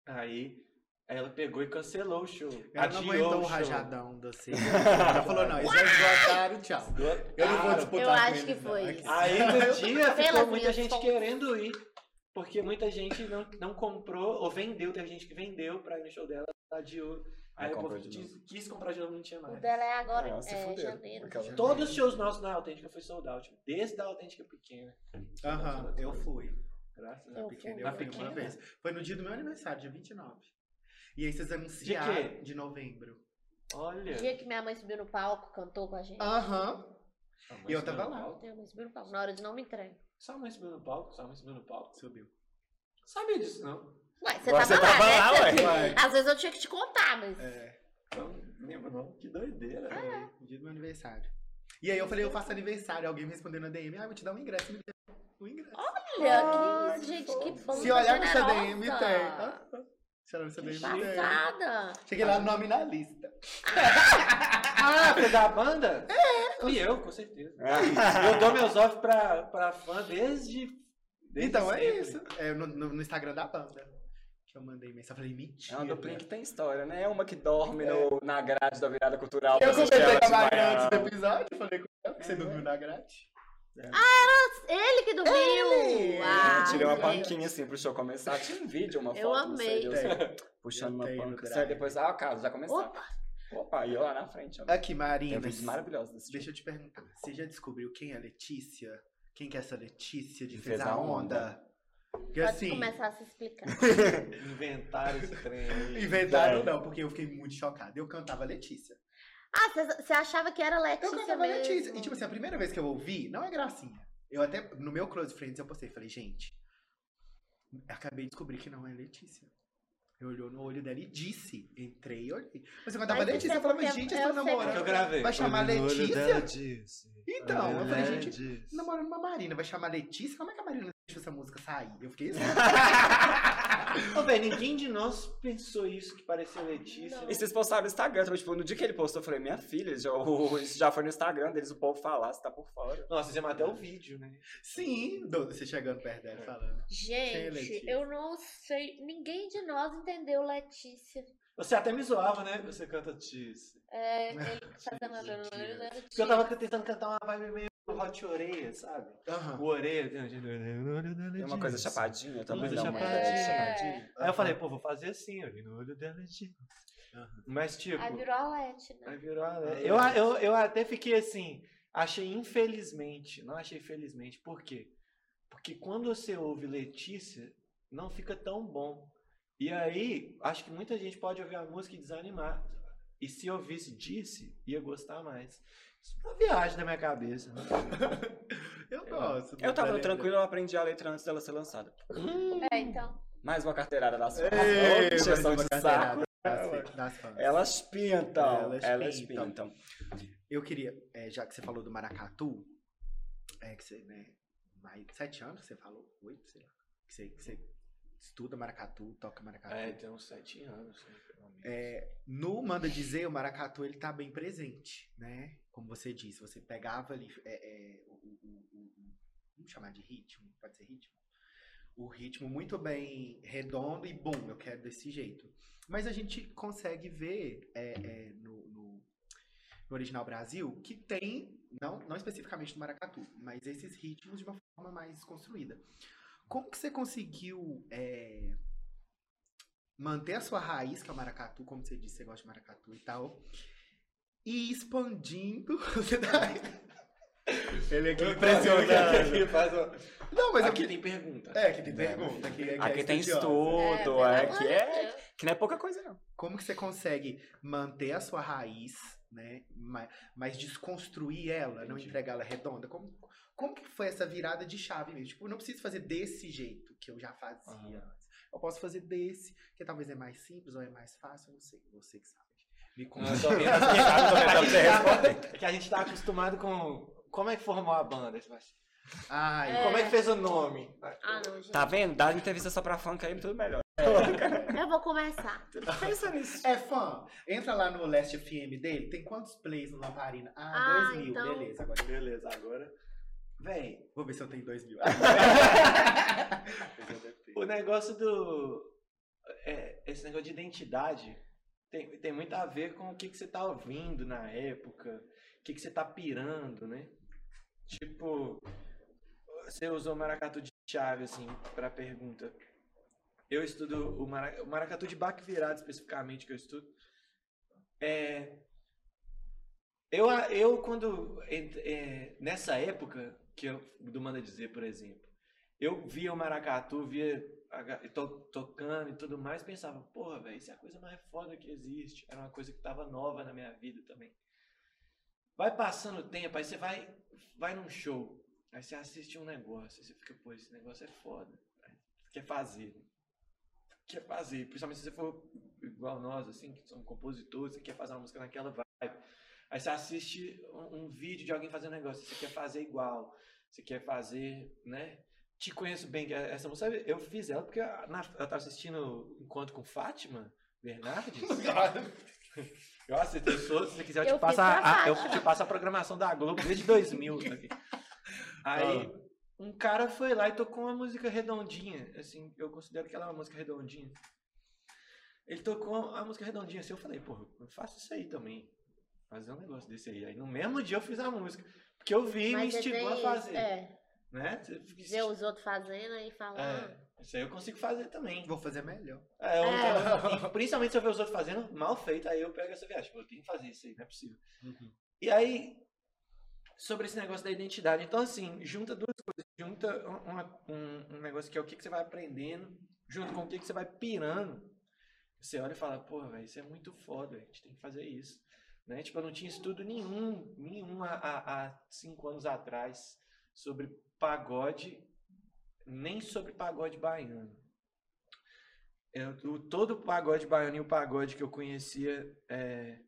Aí ela pegou e cancelou o show. Ela não aguentou o rajadão da. Ela falou, não, eles já esgotaram, tchau. Eu não vou disputar Eu acho que foi isso. Aí no dia ficou muita gente querendo ir. Porque muita gente não, não comprou ou vendeu. Teve gente que vendeu pra ir no show dela, adiou. Aí Aí o povo quis, quis comprar de novo, não tinha O mais. dela é agora, Não, se é fuderam. janeiro. Todos os shows nossos na Autêntica foi sold out. Desde a Autêntica pequena. Aham, eu fui. Graças a. Pequena, eu fui uma vez. Foi no dia do meu aniversário, dia 29. E aí vocês anunciaram quê? de novembro. Olha. O dia que minha mãe subiu no palco, cantou com a gente. Aham. Mãe E eu tava lá. Minha mãe subiu no palco. Na hora de não me entrega. Sua mãe subiu no palco? Sua mãe subiu no palco? Subiu. Sabia disso, não? Ué, você Agora tava você lá, tava né? lá, Você- ué. Às vezes eu tinha que te contar, mas. É, Não lembro não. Que doideira. foi no dia do meu aniversário. E aí eu falei, eu faço aniversário. Alguém me respondeu na DM, ah, vou te dar um ingresso. Me deu um ingresso. Olha, que gente, que bom. Se olhar no seu DM, tem. Se olhar no seu Que DM, tem. Passada. Cheguei lá, nome na lista. Ah, foi da banda? É. Fui eu, com certeza. Eu dou meus off pra, pra fã desde. desde Então é sempre. isso. É no, no- no Instagram da banda. Que eu mandei mensagem. Eu falei, É mentira. uma duplinha que tem história, né? É uma que dorme no- na grade da virada cultural. Eu comentei com a Maria antes do episódio. Falei com ela que você dormiu na grade. Ele que dormiu. Ele! Ah, Eu tirei uma gente. panquinha assim pro show começar. Tinha um vídeo, uma Eu foto, não sei, amei. eu assim, puxando Eu uma. Sério, depois, ah, Carlos, já começou. Opa, Opa, e eu lá na frente. ó. Aqui, Tem Marina. vídeos maravilhosos desse Deixa show. eu te perguntar. Você já descobriu quem é a Letícia? Quem que é essa Letícia de Fez fez a Onda? Onda. Porque pode assim, começar a se explicar. Inventaram esse trem inventaram É. não, porque eu fiquei muito chocada. Eu cantava Letícia. Ah, você- achava que era Letícia Eu cantava mesmo? Letícia. E tipo assim, a primeira vez que eu ouvi, não é gracinha. Eu até, no meu Close Friends, eu postei, falei, gente, acabei de descobrir que não é Letícia. Eu olhou no olho dela e disse. Entrei e olhei. Mas eu isso Letícia, é eu falava, gente, eu eu tô sei namorando. que eu gravei. Vai chamar Olho no olho Letícia? dela disse. Então, Olho eu falei, gente, disse. namorando uma Marina, vai chamar Letícia? Como é que a Marina deixou essa música sair? Eu fiquei assim. Ô, velho, ninguém de nós pensou isso que parecia Letícia. Não. E vocês postaram no Instagram, então, tipo, no dia que ele postou, eu falei, minha filha, já, o- isso já foi no Instagram deles, o povo falar, você tá por fora. Nossa, fizemos até o vídeo, né? Sim, do- você chegando perto dela falando. É Gente, Letícia? eu não sei. Ninguém de nós entendeu Letícia. Você até me zoava, né? Você canta Tícia. É, ele fazendo a Porque eu tava tentando cantar uma vibe meio hot orelha, sabe? Aham. O orelha. tem um- É uma coisa chapadinha também. coisa uma- chapadinha. É. Aí eu falei, pô, vou fazer assim, olha, no olho dela de. Mas, tipo. Aí virou a Leti, né? Aí virou a Lé. Eu, eu, eu até fiquei assim, achei infelizmente, não achei felizmente. Por quê? Porque quando você ouve Letícia, não fica tão bom. E aí, acho que muita gente pode ouvir a música e desanimar. E se ouvisse Disse, ia gostar mais. Isso é uma viagem na minha cabeça. né? Eu gosto. Eu tava tranquilo, eu aprendi a letra antes dela ser lançada. É, então. Mais uma carteirada das fãs. Mais uma de carteirada saco. Das, das fãs. Elas pintam. Elas Elas, pintam. pintam. Eu queria, é, já que você falou do Maracatu, é que você, né, mais sete anos que você falou, oito, sei lá, que você, que você estuda maracatu, toca maracatu. É, tem uns sete anos, né, pelo menos. É, no Manda Dizer, o maracatu ele tá bem presente, né? Como você disse, você pegava ali é, é, o, o- o- o- vamos chamar de ritmo, pode ser ritmo? O ritmo muito bem redondo e bom, eu quero desse jeito. Mas a gente consegue ver é, é, no, no- no Original Brasil que tem, não, não especificamente no maracatu, mas esses ritmos de uma forma mais construída. Como que você conseguiu é, manter a sua raiz, que é o maracatu, como você disse, você gosta de maracatu e tal, e expandindo. Você. Ele aqui impressionando. Aqui faz uma- Não, mas Aqui eu... tem pergunta. É, aqui tem pergunta. Aqui, aqui, Aqui é tem estudo, É, é, que é. Que não é pouca coisa, não. Como que você consegue manter a sua raiz, né? ma- Mas desconstruir ela, não Entendi. entregar ela redonda? Como, como que foi essa virada de chave mesmo? Tipo, eu não preciso fazer desse jeito que eu já fazia Aham. antes. Eu posso fazer desse, que talvez é mais simples ou é mais fácil, eu não sei. Você que sabe. Me conta. Eu tô vendo assim, a gente tá- é que a gente tá acostumado com. Como é que formou a banda? Ai, É. Como é que fez o nome? Ah, não, gente. Tá vendo? Dá entrevista só pra funk aí, tudo melhor. Eu vou começar. Pensa nisso. É fã. Entra lá no Last FM dele. Tem quantos plays no Lamparina? Ah, Ah, dois mil. então- Beleza, agora. Beleza, agora. Véi, Vou ver se eu tenho dois mil. o negócio do. é, esse negócio de identidade tem, tem muito a ver com o que, que você tá ouvindo na época, o que, que você tá pirando, né? Tipo, você usou o maracatu de chave, assim, pra pergunta. Eu estudo o, mara, o maracatu de baque virado, especificamente, que eu estudo. É, eu, eu quando. é, nessa época, que eu, do Manda Dizer, por exemplo, eu via o maracatu, via ga- to- tocando e tudo mais, pensava, porra, velho, isso é a coisa mais foda que existe. Era uma coisa que tava nova na minha vida também. Vai passando o tempo, aí você vai, vai num show, aí você assiste um negócio, aí você fica, pô, esse negócio é foda. Quer fazer. né? Quer fazer, principalmente se você for igual nós, assim, que somos compositores, você quer fazer uma música naquela vibe. Aí você assiste um, um vídeo de alguém fazendo um negócio, você quer fazer igual, você quer fazer, né? Te conheço bem, é essa música, sabe, eu fiz ela porque a- na- eu tava assistindo Encontro com Fátima Bernardes. Eu assisto, eu sou, se você quiser, eu te, passo a, a- eu te passo a programação da Globo desde 2000. aqui. Aí, um cara foi lá e tocou uma música redondinha, assim, eu considero que ela é uma música redondinha. Ele tocou a música redondinha assim, eu falei, pô, eu faço isso aí também. Fazer um negócio desse aí. Aí no mesmo dia eu fiz a música. Porque eu vi e me você instigou a fazer. É, Né? Ver os outros fazendo e falar. É, isso aí eu consigo fazer também. Vou fazer melhor. É, É. principalmente se eu ver os outros fazendo mal feito, aí eu pego essa viagem. Tipo, eu tenho que fazer isso aí, não é possível. Uhum. E aí, sobre esse negócio da identidade. Então, assim, junta duas coisas. Junta um- uma- um, um negócio que é o que, que você vai aprendendo, junto com o que, que você vai pirando. Você olha e fala, porra, velho, isso é muito foda, a gente tem que fazer isso. Né? Tipo, eu não tinha estudo nenhum, nenhum há, há, há cinco anos atrás sobre pagode, nem sobre pagode baiano. Eu, o, todo o pagode baiano e o pagode que eu conhecia é,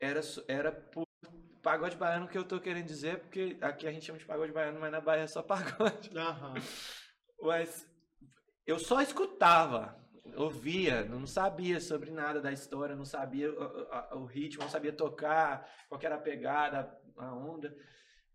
era, era por pagode baiano que eu tô querendo dizer, porque aqui a gente chama de pagode baiano, mas na Bahia é só pagode. Aham. Mas eu só escutava, ouvia, não sabia sobre nada da história, não sabia o, o- o ritmo, não sabia tocar, qual que era a pegada, a onda.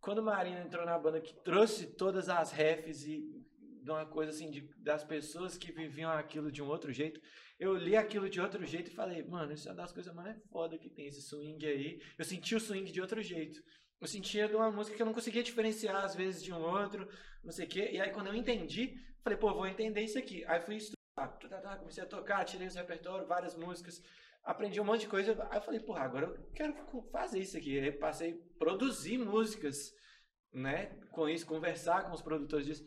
Quando Marina entrou na banda que trouxe todas as refs e de uma coisa assim, de, das pessoas que viviam aquilo de um outro jeito, eu li aquilo de outro jeito e falei, mano, isso é uma das coisas mais foda que tem, esse swing aí. Eu senti o swing de outro jeito. Eu sentia de uma música que eu não conseguia diferenciar às vezes de um outro, não sei o quê. E aí quando eu entendi, falei, pô, vou entender isso aqui. Aí fui estudar, tá, tá, tá, comecei a tocar, tirei os repertórios, várias músicas, aprendi um monte de coisa. Aí eu falei, porra, agora eu quero fazer isso aqui. Aí passei a produzir músicas, né? Com isso, conversar com os produtores disso.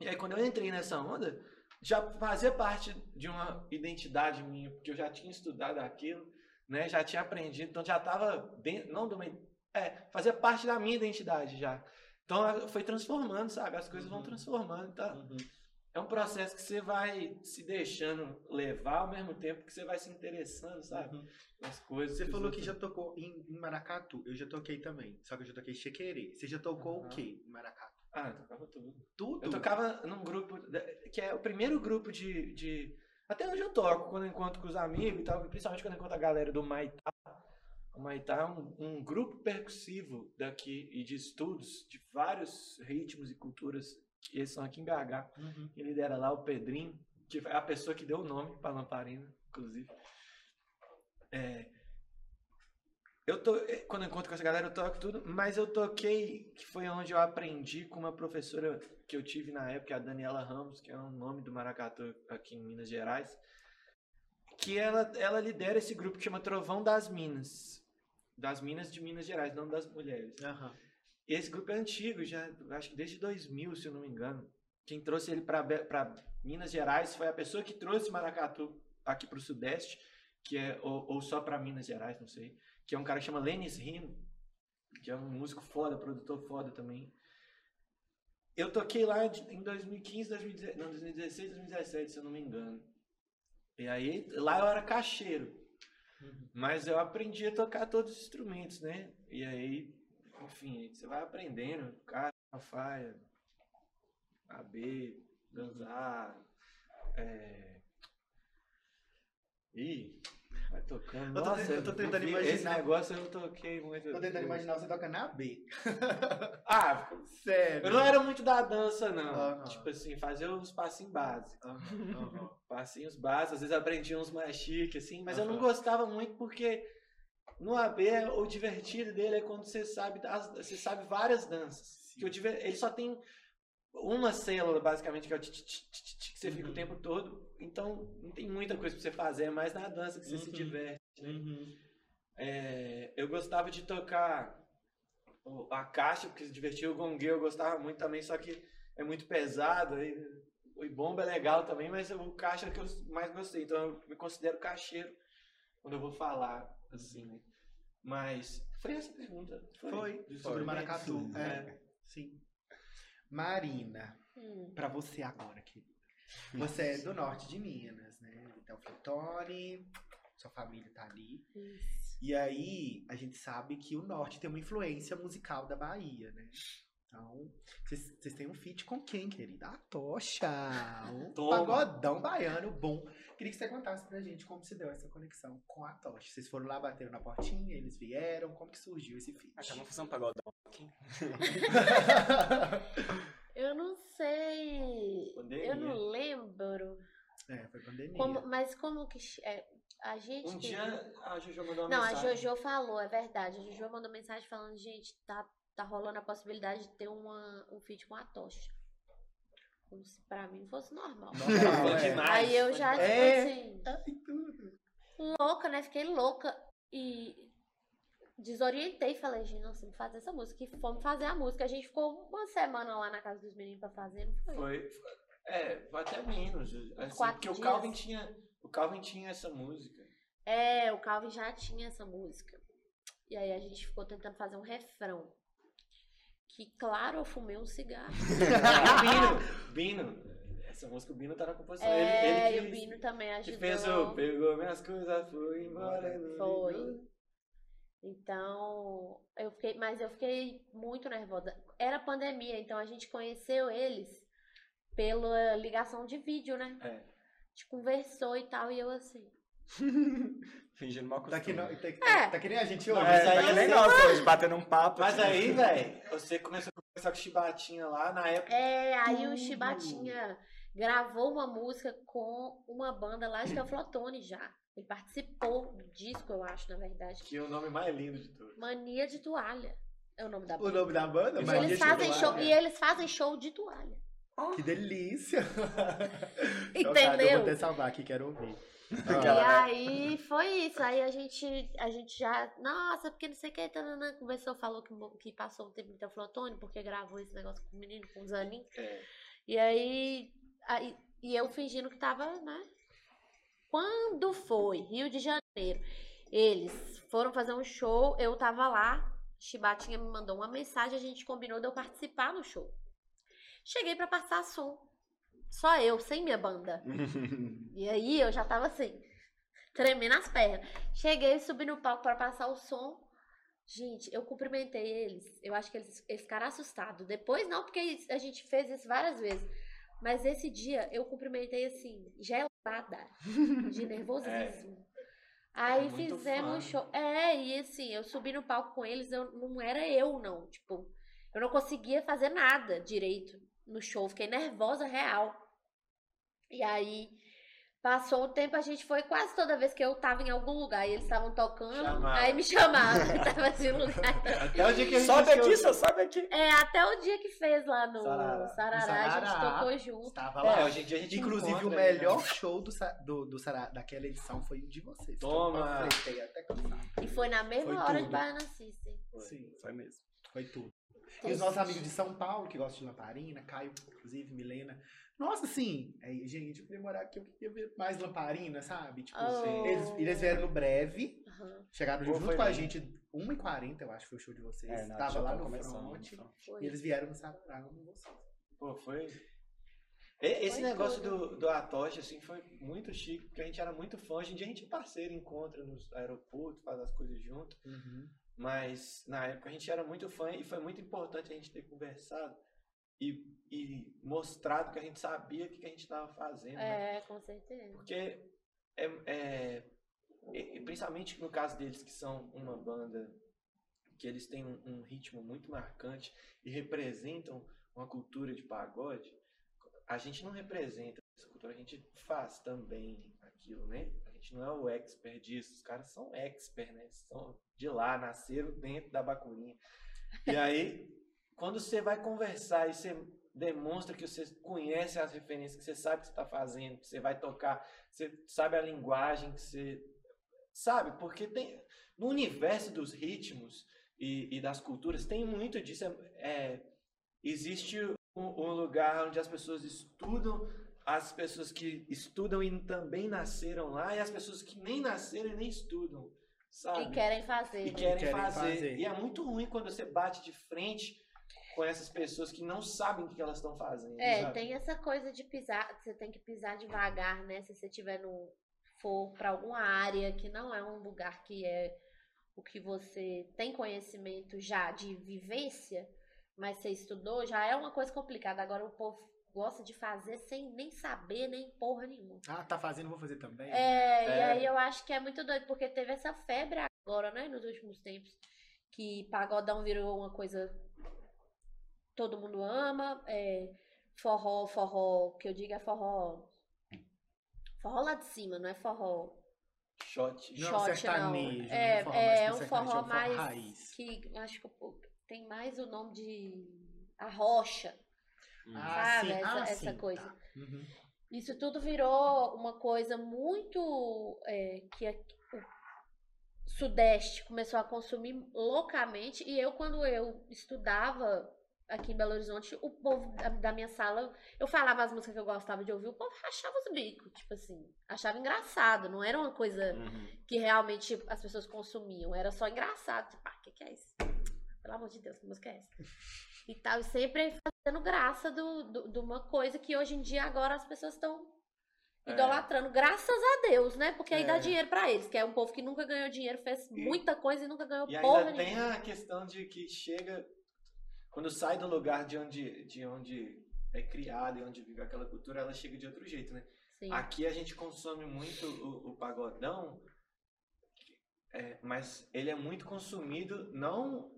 E aí quando eu entrei nessa onda, já fazia parte de uma identidade minha, porque eu já tinha estudado aquilo, né? Já tinha aprendido, então já estava dentro, não de uma, é, fazia parte da minha identidade já. Então foi transformando, sabe? As coisas vão Uhum. transformando, tá? Uhum. É um processo que você vai se deixando levar ao mesmo tempo que você vai se interessando, sabe? Uhum. Nas coisas. Você os falou que outros- já tocou em, em Maracatu. Eu já toquei também. Só que eu já toquei Chequerê. Você já tocou o Aham. quê em Maracatu? Ah, eu tocava tudo. Tudo? Eu tocava num grupo, que é o primeiro grupo de, de. Até hoje eu toco, quando eu encontro com os amigos e tal, principalmente quando eu encontro a galera do Maitá. O Maitá é um, um grupo percussivo daqui e de estudos de vários ritmos e culturas, que eles são aqui em BH. Uhum. Quem lidera lá é o Pedrinho, que é a pessoa que deu o nome para Lamparina, inclusive. É, eu tô, eh, quando eu encontro com essa galera, eu toco tudo, mas eu toquei, que foi onde eu aprendi com uma professora que eu tive na época, a Daniela Ramos, que é o nome do maracatu aqui em Minas Gerais, que ela, ela lidera esse grupo que chama Trovão das Minas. Das Minas de Minas Gerais, não das mulheres. Aham. Esse grupo é antigo, já acho que desde 2000, se eu não me engano. Quem trouxe ele para Minas Gerais foi a pessoa que trouxe maracatu aqui para o Sudeste, que é ou, ou só para Minas Gerais, não sei. Que é um cara que chama Lenis Rino, que é um músico foda, produtor foda também. Eu toquei lá em 2015, 2016, não, 2016, 2017, se eu não me engano. E aí, lá eu era cacheiro. Mas eu aprendi a tocar todos os instrumentos, né? E aí, enfim, você vai aprendendo, cara, faia, AB, dançar, é... Ih, vai tocando. Eu tô Nossa, eu tô tentando imaginar. Esse negócio eu toquei muito. Tô tentando imaginar você tocando na B. Ah, Sério. eu não era muito da dança, não. Tipo assim, fazer uns passinhos básicos. Passinhos básicos, às vezes aprendi uns mais chiques, assim, mas eu não gostava muito porque no AB o divertido dele é quando você sabe você sabe várias danças. Que o diver- ele só tem uma célula, basicamente, que é o que você fica o Uhum. tempo todo. Então, não tem muita coisa pra você fazer, é mais na dança que você se Uhum. diverte. Uhum. É, eu gostava de tocar a caixa, porque se divertia o gongueiro, eu gostava muito também, só que é muito pesado. aí o bomba é legal também, mas o caixa é que eu mais gostei. Então eu me considero caixeiro quando eu vou falar, assim, né? Mas foi essa a pergunta. Foi, Dos sobre o instrumentos. maracatu. É. É. Sim. Marina, Hum. pra você agora, querida. Você é do norte de Minas, né? Então, Flotone, sua família tá ali. Isso. E aí, a gente sabe que o norte tem uma influência musical da Bahia, né? Então, vocês têm um feat com quem, querida? A Tocha! Um Toma. pagodão baiano bom. Queria que você contasse pra gente como se deu essa conexão com a Tocha. Vocês foram lá, bateram na portinha, eles vieram, como que surgiu esse feat? Ah, tá, vamos fazer um pagodão aqui. Eu não sei. Pandemia. Eu não lembro. é, foi pandemia. Como- mas como que. é, a gente. Um teve- dia a Jojo mandou uma Não, a mensagem. Jojo falou, é verdade. A Jojo mandou mensagem falando, gente, tá, tá rolando a possibilidade de ter uma, um feat com a Tocha. Como se pra mim fosse normal. Normal, é. demais. Aí eu já, tipo É. assim, louca, né? Fiquei louca e desorientei. Falei, gente, temos que fazer essa música. E fomos fazer a música. A gente ficou uma semana lá na casa dos meninos pra fazer, não foi? Foi, é, foi até menos. Assim, quatro porque o dias. Calvin tinha. O Calvin tinha essa música. É, o Calvin já tinha essa música. E aí a gente ficou tentando fazer um refrão. Que, claro, eu fumei um cigarro. o Bino, Bino. Essa música o Bino tá na composição. É, ele, e ele o que- Bino também que ajudou. fez o pegou minhas coisas, foi embora. Foi. ligou. Então, eu fiquei, mas eu fiquei muito nervosa. Era pandemia, então a gente conheceu eles pela ligação de vídeo, né? É. A gente conversou e tal, e eu assim. Fingindo mal Tá que, costume. não, tá, É. tá que nem a gente hoje. mas É, aí tá que nem nós hoje, batendo um papo. Mas aqui. aí, velho, você começou a conversar com o Chibatinha lá na época. É, aí o Tudo. Chibatinha gravou uma música com uma banda lá de Teoflotone já. Ele participou do disco, eu acho, na verdade. Que é o nome mais lindo de tudo. Mania de Toalha é o nome da O banda. nome da banda? E eles de fazem show, e eles fazem show de toalha. Que delícia! Entendeu? Chocado, Eu vou até salvar aqui, quero ouvir. E aí foi isso. Aí a gente, a gente já. Nossa, porque não sei o que. Tanana, conversou, falou que, que passou um tempo em Teoflotone, porque gravou esse negócio com o menino, com o Zanin. É. E aí, aí. E eu fingindo que tava, né? Quando foi? Rio de Janeiro. Eles foram fazer um show, eu tava lá. Chibatinha me mandou uma mensagem, a gente combinou de eu participar no show. Cheguei pra passar som. Só eu, sem minha banda. E aí eu já tava assim, tremendo as pernas. Cheguei, subi no palco para passar o som. Gente, eu cumprimentei eles. Eu acho que eles, eles ficaram assustados. Depois não, porque a gente fez isso várias vezes. Mas esse dia eu cumprimentei assim, gelada, de nervosíssimo. Aí É muito fizemos fã. show. É, e assim, eu subi no palco com eles, eu não era eu, não. Tipo, eu não conseguia fazer nada direito no show. Fiquei nervosa real. E aí, passou o tempo, a gente foi quase toda vez que eu tava em algum lugar e eles estavam tocando, Chamava. aí me chamavam, eu tava assim no lugar. Até o dia que a gente Sobe aqui, só sobe aqui. É, até o dia que fez lá no Sarará. Sarará, a gente Sarará. tocou junto. Estava É, lá. hoje em dia a gente Inclusive, o encontra, melhor né? show do, do, do Sará, daquela edição foi o de vocês. Toma! Eu panfletei até cansar. E foi na mesma Foi hora tudo. de Baiana System. Sim, Foi mesmo. foi tudo. E os nossos amigos de São Paulo, que gostam de lamparina, Caio, inclusive, Milena. Nossa, assim, aí, gente, eu queria morar aqui, eu queria ver mais lamparina, sabe? Tipo, Oh. eles, eles vieram no breve, Aham, chegaram Pô, junto com a gente, 1h40, eu acho que foi o show de vocês. É, na- Tava lá no front. E eles vieram no Sarará, amo vocês. Pô, foi. Esse Foi negócio tudo. do, do Atocha, assim, foi muito chique, porque a gente era muito fã. Hoje em dia a gente é parceiro, encontra nos aeroportos, faz as coisas junto. Mas na época a gente era muito fã e foi muito importante a gente ter conversado e, e mostrado que a gente sabia o que, que a gente estava fazendo. né? É, com certeza. Porque é, é- e principalmente no caso deles que são uma banda que eles têm um, um ritmo muito marcante e representam uma cultura de pagode, a gente não representa essa cultura, a gente faz também aquilo, né? A gente não é o expert disso, os caras são expert, né? São de lá, nasceram dentro da bacurinha. E aí, quando você vai conversar e você demonstra que você conhece as referências, que você sabe o que você está fazendo, que você vai tocar, você sabe a linguagem, que você sabe, porque tem no universo dos ritmos e, e das culturas tem muito disso. É, é, existe um, um lugar onde as pessoas estudam, as pessoas que estudam e também nasceram lá, e as pessoas que nem nasceram e nem estudam, sabe? E querem fazer. E né? querem, querem fazer. fazer. E é muito ruim quando você bate de frente com essas pessoas que não sabem o que elas estão fazendo. É, sabe? tem essa coisa de pisar, você tem que pisar devagar, né? Se você tiver no for para alguma área que não é um lugar que é o que você tem conhecimento já de vivência, mas você estudou, já é uma coisa complicada. Agora o povo gosta de fazer sem nem saber nem porra nenhuma. Ah, tá fazendo, vou fazer também. É, e É. aí eu acho que é muito doido, porque teve essa febre agora, né, nos últimos tempos, que pagodão virou uma coisa todo mundo ama, é, forró, forró, que eu digo é forró, forró lá de cima, não é forró Shot. Não, é shot, sertanejo, não. não É, é um forró é, é um forró mais raiz. que acho que tem mais o nome de a rocha, Ah, sabe? sim. essa, Ah, essa sim, coisa. tá. Uhum. Isso tudo virou uma coisa muito é, que a- o Sudeste começou a consumir loucamente. E eu, quando eu estudava aqui em Belo Horizonte, o povo da, da minha sala, eu falava as músicas que eu gostava de ouvir, o povo rachava os bicos, tipo assim, achava engraçado, não era uma coisa Uhum. que realmente as pessoas consumiam, era só engraçado, tipo, ah, o que, que é isso? Pelo amor de Deus, que música é essa? E tal, e sempre fazendo graça do, do- de uma coisa que hoje em dia agora as pessoas estão É. idolatrando, graças a Deus, né? Porque aí dá É. dinheiro pra eles, que é um povo que nunca ganhou dinheiro, fez muita coisa e nunca ganhou E porra ainda tem nenhuma. a questão de que chega. Quando sai do lugar de onde, de onde é criada e onde vive aquela cultura, ela chega de outro jeito, né? Sim. Aqui a gente consome muito o, o pagodão, é, mas ele é muito consumido, não.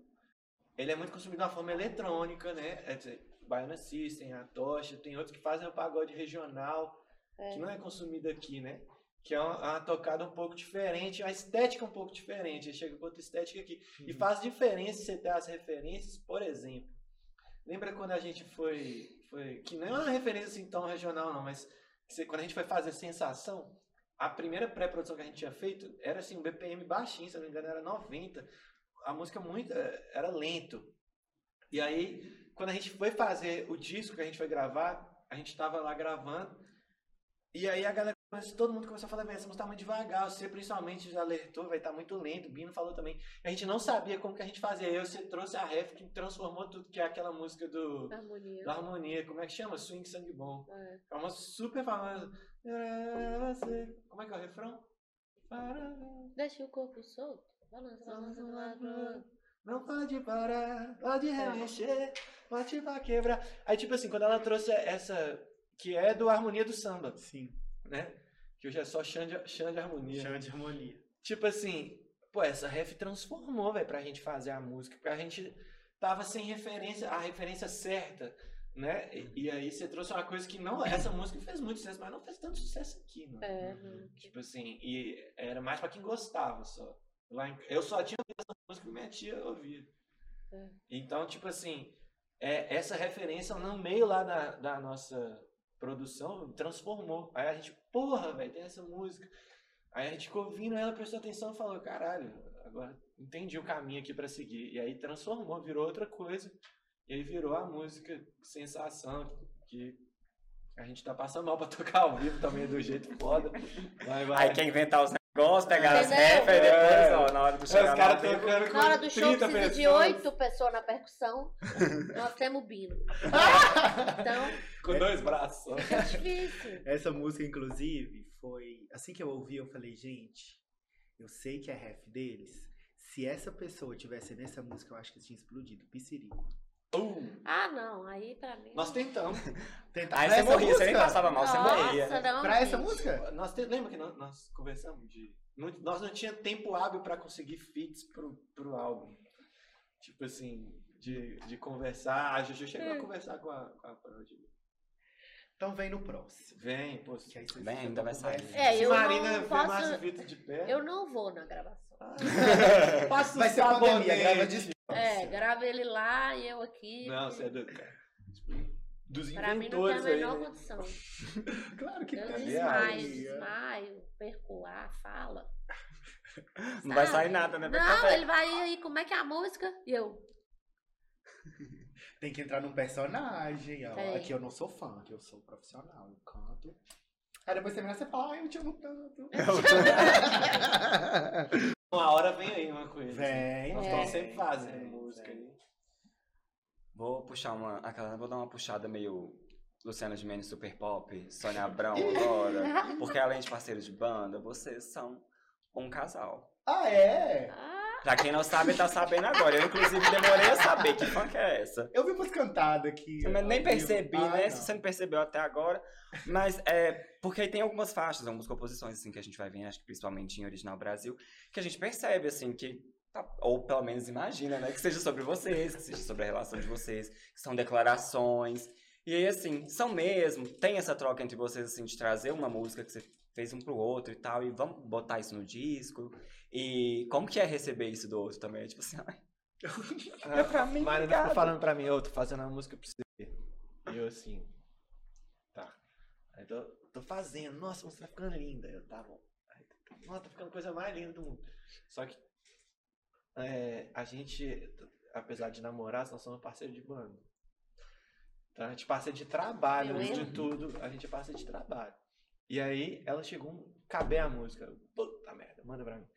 Ele é muito consumido uma forma eletrônica, né? É, dizer, Baiana System, a Tocha, tem outros que fazem o pagode regional, É. que não é consumido aqui, né? Que é uma, uma tocada um pouco diferente, a estética um pouco diferente. Chega com outra estética aqui. E Uhum. faz diferença você ter as referências, por exemplo. Lembra quando a gente foi. foi que não é uma referência assim tão regional, não, mas você- quando a gente foi fazer Sensação, a primeira pré-produção que a gente tinha feito era assim, um BPM baixinho, se eu não me engano, era 90. A música muito. eh, era lento. E aí, quando a gente foi fazer o disco que a gente foi gravar, a gente tava lá gravando. E aí a galera, começou- todo mundo começou a falar, "Véi, essa música tá muito devagar, você principalmente já alertou, vai estar muito lento, o Bino falou também. A gente não sabia como que a gente fazia. Aí você trouxe a ref que transformou tudo, que é aquela música do, Harmonia. da harmonia, como é que chama? Swing Sangue Bom. É. É uma música super famosa. É, Como é que é o refrão? Deixa o corpo solto. Balança, balança, balança. Não pode parar, pode remexer, pode pra quebrar. Aí, tipo assim, quando ela trouxe essa, que é do Harmonia do Samba, Sim. Né? Que hoje é só Xande, Xande Harmonia. Chama de harmonia. Tipo assim, pô, essa ref transformou, velho, pra gente fazer a música. Porque a gente tava sem referência, a referência certa, né? E, e aí você trouxe uma coisa que não. Essa música fez muito sucesso, mas não fez tanto sucesso aqui, mano. É, Tipo assim, e era mais pra quem gostava só. Lá em- eu só tinha ouvido essa música que minha tia ouvia. É. Então, tipo assim, é, essa referência no meio lá da, da nossa produção transformou. Aí a gente, porra, velho, tem essa música. Aí a gente ficou ouvindo ela, prestou atenção e falou, caralho, agora entendi o caminho aqui pra seguir. E aí transformou, virou outra coisa. E aí virou a música Sensação, que a gente tá passando mal pra tocar ao vivo também do jeito foda. Vai, vai. Aí quer inventar os negócios, pegar as refs, aí depois, ó, na hora do Os chegar caras tocando com Na hora do show 30 precisa de oito pessoas na percussão. Nós temos o Bino. Então, Com dois braços. é difícil. Essa música, inclusive, foi. Assim que eu ouvi, eu falei, gente, eu sei que é ref deles. Se essa pessoa tivesse nessa música, eu acho que tinha explodido. Piscirico. Uh, Ah, não. Aí pra mim. nós tentamos. Tenta... Aí pra você essa morria, você nem música? passava mal, você morria. Nossa, não. Pra essa gente. música? Nós te- lembra que nós, nós conversamos de. não- nós não tinha tempo hábil pra conseguir fits pro, pro álbum. Tipo assim, de, de conversar. A Juju chegou a conversar com a, com a Prod. Então vem no próximo. Vem, pô. Que aí ficam ainda vai sair. mais- É, se eu Marina não posso- Márcio Vitor de pé. Eu não vou na gravação. Passa Vai ser pandemia, grava de É, grava ele lá e eu aqui. Não, você é doido, cara. Tipo, Dos Pra mim não tem a inventores aí. menor né? condição. Claro que Eu tem. desmaio, amiga. desmaio, perco ar, fala. Não vai Sabe? sair nada, né? Vai Não, ele vai aí, como é que é a música? E eu, Tem que entrar num personagem. ó. É. Aqui eu não sou fã, aqui eu sou profissional. Eu canto. Aí depois você você fala, ai, eu te amo tanto. Uma hora vem aí uma coisa. Vem, Nós É. estamos sempre fazendo vem, música vem. aí. Vou puxar uma. Aquela, vou dar uma puxada meio. Luciana Gimenez Super Pop, Sônia Abrão agora. Porque além de parceiros de banda, vocês são um casal. Ah, é? ah, Pra quem não sabe, tá sabendo agora. Eu, inclusive, demorei a saber que funk é essa. Eu vi umas cantadas aqui. Mas nem percebi, Ah, né? não. Se você não percebeu até agora. Mas é. Porque aí tem algumas faixas, algumas composições, assim, que a gente vai ver, acho que principalmente em Original Brasil, que a gente percebe, assim, que. tá- Ou pelo menos imagina, né? Que seja sobre vocês, que seja sobre a relação de vocês, que são declarações. E aí, assim, são mesmo, tem essa troca entre vocês, assim, de trazer uma música que você fez um pro outro e tal, e vamos botar isso no disco. E como que é receber isso do outro também? Tipo assim, ai, É pra mim, obrigado. ficou falando pra mim, eu tô fazendo a música pra você. E eu assim, tá. Aí tô, tô fazendo, nossa, você tá ficando linda. Eu, tá bom. Aí, nossa, tá ficando a coisa mais linda do mundo. Só que é, a gente, apesar de namorar, nós somos parceiros de banda. Então a gente passa de trabalho, antes de tudo, a gente passa de trabalho. E aí ela chegou um caber a música. Puta merda, manda pra mim.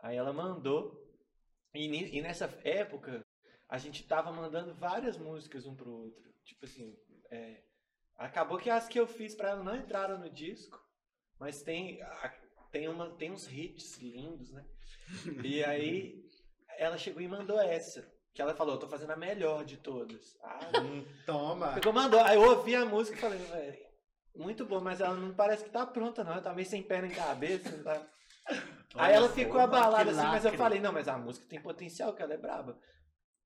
Aí ela mandou. E, e nessa época, a gente tava mandando várias músicas um pro outro. Tipo assim, é, acabou que as que eu fiz pra ela não entraram no disco, mas tem, tem, uma, tem uns hits lindos, né? E aí ela chegou e mandou essa. Que ela falou, eu tô fazendo a melhor de todas. Ah, Toma. Pegou, mandou. Aí eu ouvi a música e falei, velho, muito bom, mas ela não parece que tá pronta, não. Ela tá meio sem perna em cabeça. tá- Aí ela ficou abalada assim, mas eu falei, não, mas a música tem potencial, que ela é braba.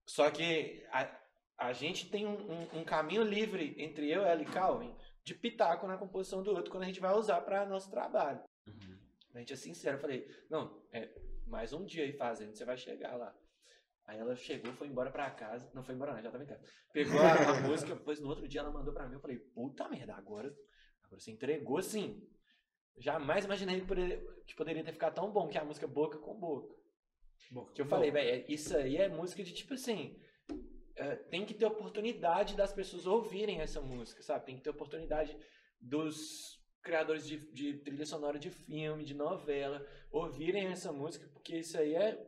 Só que a, a gente tem um, um- um caminho livre entre eu, ela e Calvin de pitaco na composição do outro quando a gente vai usar para nosso trabalho. A gente é sincero, eu falei, não, é mais um dia aí fazendo, você vai chegar lá. Aí ela chegou, foi embora pra casa. Não foi embora, não, já tava em casa. Pegou a, a música, depois no outro dia ela mandou pra mim. Eu falei, puta merda, agora, agora você entregou sim. Jamais imaginei que poderia, que poderia ter ficado tão bom que é a música boca com boca. Bom, Que eu falei, velho, isso aí é música de tipo assim. é, tem que ter oportunidade das pessoas ouvirem essa música, sabe? Tem que ter oportunidade dos criadores de, de trilha sonora de filme, de novela, ouvirem essa música, porque isso aí é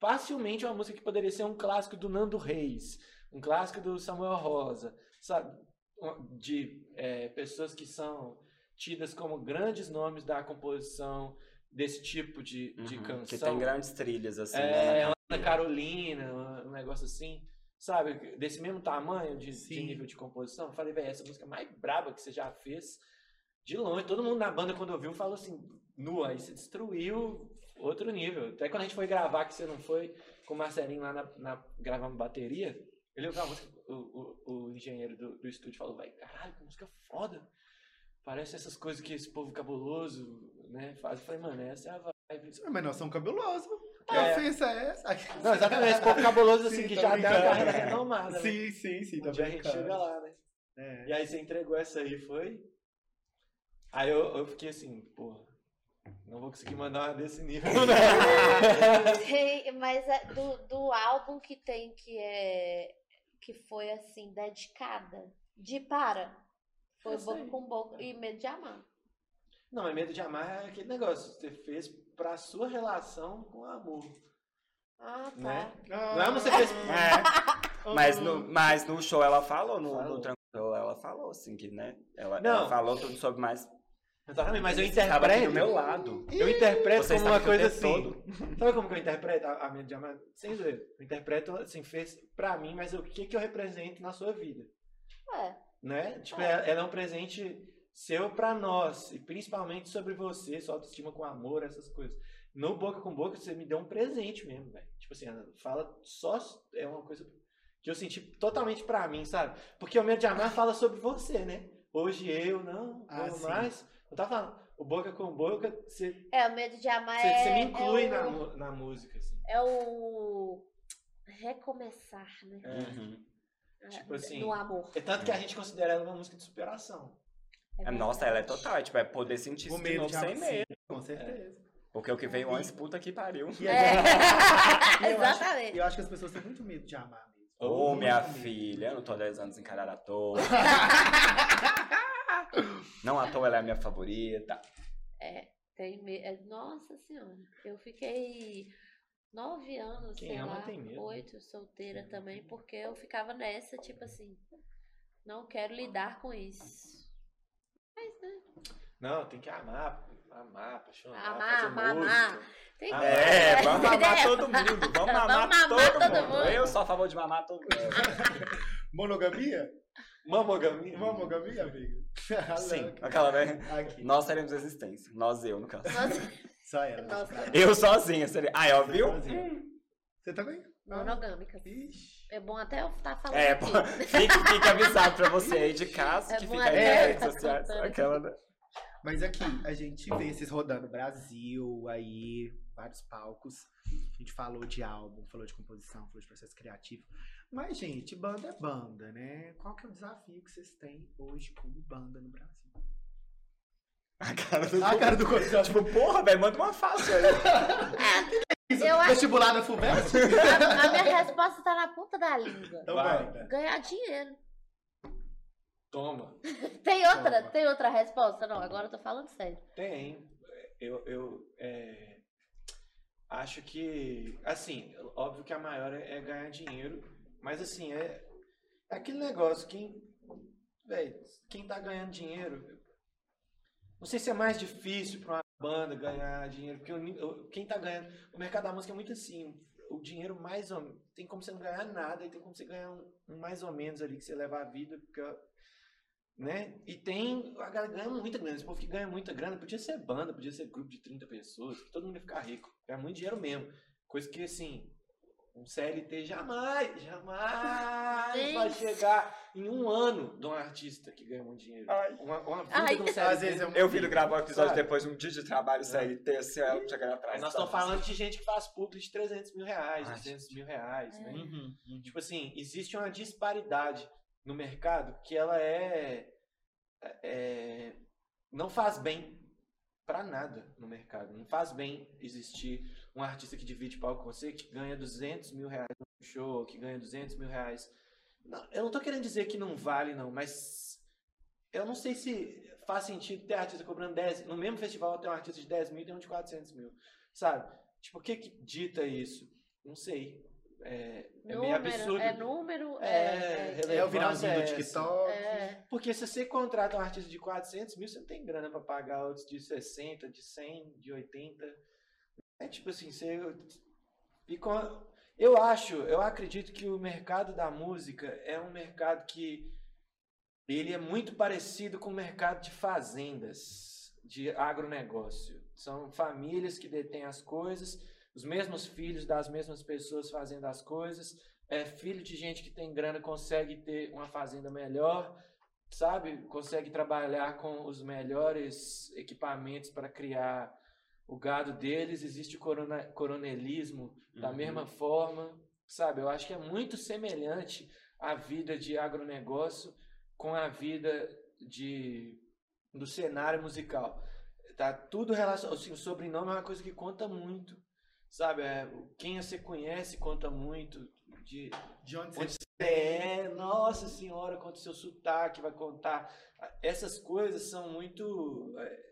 facilmente uma música que poderia ser um clássico do Nando Reis, um clássico do Samuel Rosa, sabe? De é, pessoas que são tidas como grandes nomes da composição desse tipo de, de Uhum, canção. Que tem grandes trilhas, assim, É, né, na Ana Carolina, um negócio assim, sabe? Desse mesmo tamanho de, de nível de composição. Eu falei, velho, essa música é mais braba que você já fez. De longe, todo mundo na banda, quando ouviu, falou assim, nua, aí você destruiu outro nível. Até quando a gente foi gravar, que você não foi, com o Marcelinho lá na, na gravando bateria, ele ouviu a música, o, o, o engenheiro do, do estúdio falou, vai, caralho, que música foda. Parece essas coisas que esse povo cabuloso, né, faz. Eu falei, mano, essa é a vibe. Mas nós somos cabulosos. Que É. ofensa é essa? Não, exatamente, esse povo cabuloso assim, Sim, que já deu a brincando. carreira renomada, né? Sim, sim, sim. Um dia a gente chega lá, né? É. E aí você entregou essa aí, foi? Aí eu, eu fiquei assim, porra, não vou conseguir mandar uma desse nível, né? Tem, mas é do, do álbum que tem que é que foi assim dedicada de para foi Eu boca sei. com boca e medo de amar. Não, mas medo de amar é aquele negócio que você fez pra sua relação com o amor, Ah, tá. né? Ah, Não é você fez... É, mas, no, mas no show ela falou, no, Falou. no Tranquilo, ela falou assim que, né? Ela, Não. ela falou tudo sobre mais. Exatamente, mas eu interpreto... do meu lado. Eu interpreto Você como uma coisa assim. todo. Sabe como que eu interpreto a, a de amar? Sem zoeira. Eu interpreto assim, fez pra mim, mas o que que eu represento na sua vida? É. né? Tipo, É. ela ela é um presente seu pra nós, e principalmente sobre você, sua autoestima com amor, essas coisas. No Boca com Boca, você me deu um presente mesmo, velho. Tipo assim, ela fala só, é uma coisa que eu senti totalmente pra mim, sabe? Porque o Medo de Amar fala sobre você, né? Hoje eu não, Ah, mais. Eu tava falando, o Boca com Boca, você, É, o medo de amar você, é, você me inclui é, na, o, na música, assim. é o recomeçar, né? Uhum. Tipo assim, no amor. É tanto que a gente considera ela uma música de superação. É, nossa, ela é total. É, tipo, é poder sentir O isso de medo novo sem amar, sim, medo. Com certeza. Porque o que veio antes, puta que pariu. E, É. a eu acho- Exatamente. eu acho que as pessoas têm muito medo de amar mesmo. Ô, Muito minha medo. filha, eu não tô há 10 anos encarada à toa. Não à toa ela é a minha favorita. Tem me... é, Nossa senhora, eu fiquei nove anos, Quem sei ama lá, tem medo. oito, solteira também, porque eu ficava nessa, tipo assim, não quero lidar com isso. Mas, né? Não, tem que amar, amar, apaixonar, Amar, fazer amar, música. amar. Tem Ah, que- É, vamos mamar entendeu? todo mundo. Vamos mamar todo, todo mundo. mundo. Eu sou a favor de mamar todo mundo. Monogamia? Mamogamia. Monogamia, amiga? Sim, aquela velha. Aqui. Nós teremos existência. Nós, eu, no caso. Só ela. Nossa. Eu sozinha seria. Ah, ó, viu? Sozinha. Você também? monogâmica. Ixi. É bom até eu estar falando É, aqui. pô, fique, fique avisado pra você aí de casa É que bom fica aí nas eu redes tá sociais. Aquela, né? Mas aqui, a gente vê esses rodando Brasil, aí, vários palcos. A gente falou de álbum, falou de composição, falou de processo criativo. Mas, gente, banda é banda, né? Qual que é o desafio que vocês têm hoje como banda no Brasil? A cara do. A cara do coração. Tipo, porra, velho, manda uma fácil aí. Eu acho Vestibular da FUVEST? a, a minha resposta tá na ponta da língua. Então, Vai. Ganhar dinheiro. Toma. Tem outra, Toma. tem outra resposta? Não, agora eu tô falando sério. Tem. Eu, eu é, acho que, assim, óbvio que a maior é, é ganhar dinheiro, mas assim, é, é aquele negócio, quem, véi, quem tá ganhando dinheiro, não sei se é mais difícil pra uma banda ganhar dinheiro, porque quem tá ganhando, o mercado da música é muito assim, o dinheiro mais ou tem como você não ganhar nada e tem como você ganhar um, um mais ou menos ali que você leva a vida, porque né? E tem. A galera ganha muita grana. Esse povo que ganha muita grana podia ser banda, podia ser grupo de 30 pessoas, todo mundo ia ficar rico. É muito dinheiro mesmo. Coisa que, assim, um CLT jamais, jamais Gente. vai chegar em um ano de um artista que ganha muito dinheiro. Ai. Uma, uma vida Ai. de um CLT. Às vezes é um- Eu vi ele gravar o episódio Sabe? depois de um dia de trabalho, CLT, assim, ela chegando atrás. Aí nós estamos falando de gente que faz publi de 300 mil reais, Ai, 200 mil reais, É. né? Uhum, uhum. Tipo assim, existe uma disparidade no mercado que ela é, é- não faz bem pra nada no mercado. Não faz bem existir um artista que divide palco com você que ganha 200 mil reais no show, que ganha 200 mil reais. Não, eu não tô querendo dizer que não vale, não, mas eu não sei se faz sentido ter artista cobrando 10. No mesmo festival tem um artista de 10 mil e tem um de 400 mil, sabe? Tipo, o que que dita isso? Não sei. É, é meio absurdo. é número, É, é, É o viralzinho do essa. TikTok. é, Porque se você contrata um artista de 400 mil, você não tem grana pra pagar outros de 60, de 100, de 80. É tipo assim, você uma- Eu acho, eu acredito que o mercado da música é um mercado que ele é muito parecido com o mercado de fazendas, de agronegócio. São famílias que detêm as coisas, os mesmos filhos das mesmas pessoas fazendo as coisas. É filho de gente que tem grana consegue ter uma fazenda melhor, sabe? Consegue trabalhar com os melhores equipamentos para criar o gado deles. Existe o corona, coronelismo da Uhum. mesma forma, sabe? Eu acho que é muito semelhante a vida de agronegócio com a vida de do cenário musical. Tá tudo relacionado, assim, o sobrenome é uma coisa que conta muito, sabe? É, quem você conhece conta muito de De onde onde você você é, nossa senhora, conta o seu sotaque, vai contar. Essas coisas são muito. é,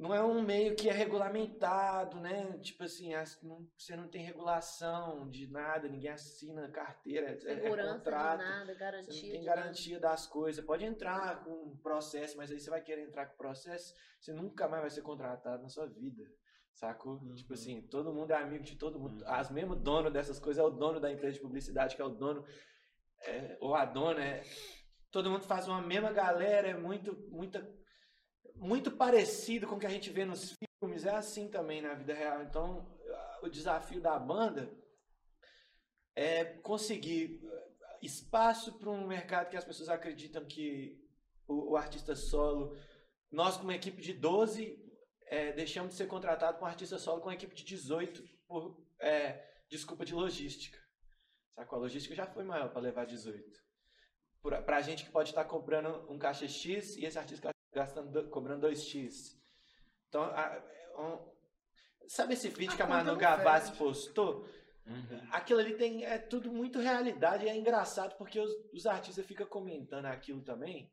Não é um meio que é regulamentado, né? Tipo assim, as- não- você não tem regulação de nada, ninguém assina carteira, é, é Segurança contrato. de nada, Você garantia. não tem nada. garantia das coisas. Pode entrar com um processo, mas aí você vai querer entrar com processo, você nunca mais vai ser contratado na sua vida. Sacou? Uhum. Tipo assim, todo mundo é amigo de todo mundo. Uhum. As mesmo dono dessas coisas é o dono da empresa de publicidade, que é o dono, é, ou a dona. É, todo mundo faz uma mesma galera, é muito, muita, muito parecido com o que a gente vê nos filmes. É assim também na vida real. Então, o desafio da banda é conseguir espaço para um mercado que as pessoas acreditam que o, o artista solo. Nós, com uma equipe de 12, é, deixamos de ser contratado com um artista solo com uma equipe de 18 por é, desculpa de logística. Sacou? A logística já foi maior para levar 18. Pra, pra gente que pode estar cobrando um caixa X e esse artista gastando, do- cobrando 2X. Então, a- um- sabe esse vídeo A que a Manu não Gavassi postou? Uhum. Aquilo ali tem é tudo muito realidade e é engraçado porque os, os artistas ficam comentando aquilo também.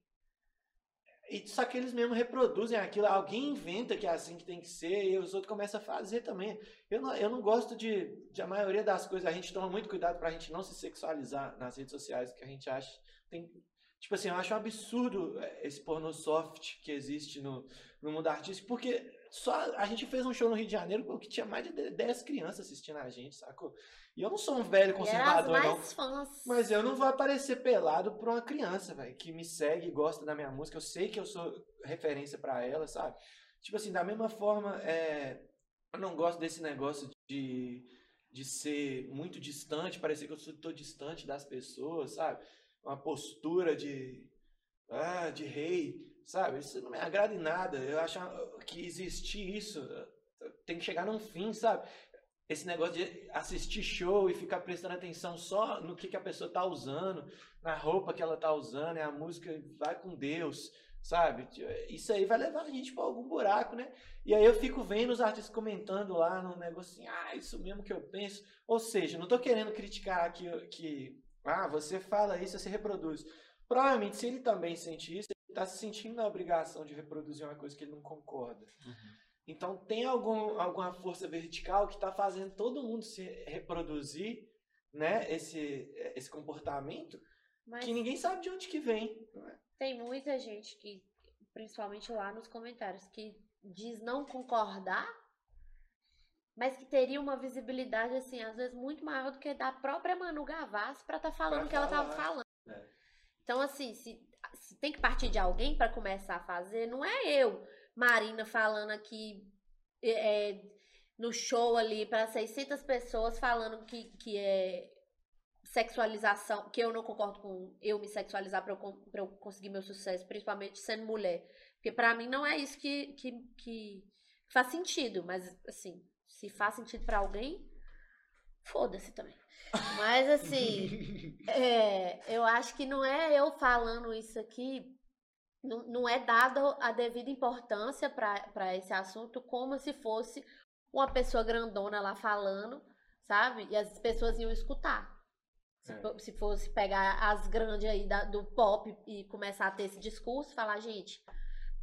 E só que eles mesmos reproduzem aquilo, alguém inventa que é assim que tem que ser e os outros começam a fazer também. Eu não, eu não gosto de, de a maioria das coisas, a gente toma muito cuidado pra gente não se sexualizar nas redes sociais, que a gente acha tem tipo assim, eu acho um absurdo eh, esse porno soft que existe no, no mundo artístico, porque só a gente fez um show no Rio de Janeiro que tinha mais de 10 crianças assistindo a gente, sacou? E eu não sou um velho conservador, não. fãs. Mas eu não vou aparecer pelado pra uma criança, velho, que me segue e gosta da minha música. Eu sei que eu sou referência pra ela, sabe? Tipo assim, da mesma forma, é, eu não gosto desse negócio de, de ser muito distante, parecer que eu tô distante das pessoas, sabe? Uma postura de, ah, de rei, sabe? Isso não me agrada em nada. Eu acho que existir isso tem que chegar num fim, sabe? esse negócio de assistir show e ficar prestando atenção só no que, que a pessoa tá usando, na roupa que ela tá usando, é a música, vai com Deus, sabe? Isso aí vai levar a gente pra algum buraco, né? E aí eu fico vendo os artistas comentando lá no negócio assim, ah, isso mesmo que eu penso. Ou seja, não tô querendo criticar que, que ah, você fala isso, você reproduz. Provavelmente, se ele também sente isso, ele tá se sentindo na obrigação de reproduzir uma coisa que ele não concorda. Então tem algum, alguma força vertical que está fazendo todo mundo se reproduzir, né? Esse, esse comportamento Mas que ninguém sabe de onde que vem. não é? tem muita gente que, principalmente lá nos comentários, que diz não concordar, mas que teria uma visibilidade, assim, às vezes muito maior do que da própria Manu Gavassi pra estar falando o que ela tava falar. falando. É. Então, assim, se, se tem que partir de alguém pra começar a fazer, não é eu, Marina, falando aqui é, é, no show ali para 600 pessoas falando que, que é sexualização, que eu não concordo com eu me sexualizar pra eu, pra eu conseguir meu sucesso, principalmente sendo mulher. Porque pra mim não é isso que, que, que faz sentido, mas assim, se faz sentido pra alguém, foda-se também. Mas assim, é, eu acho que não é eu falando isso aqui, não, não é dado a devida importância para esse assunto, como se fosse uma pessoa grandona lá falando, sabe? E as pessoas iam escutar. Se, É. se fosse pegar as grandes aí da- do pop e começar a ter esse discurso, falar, gente,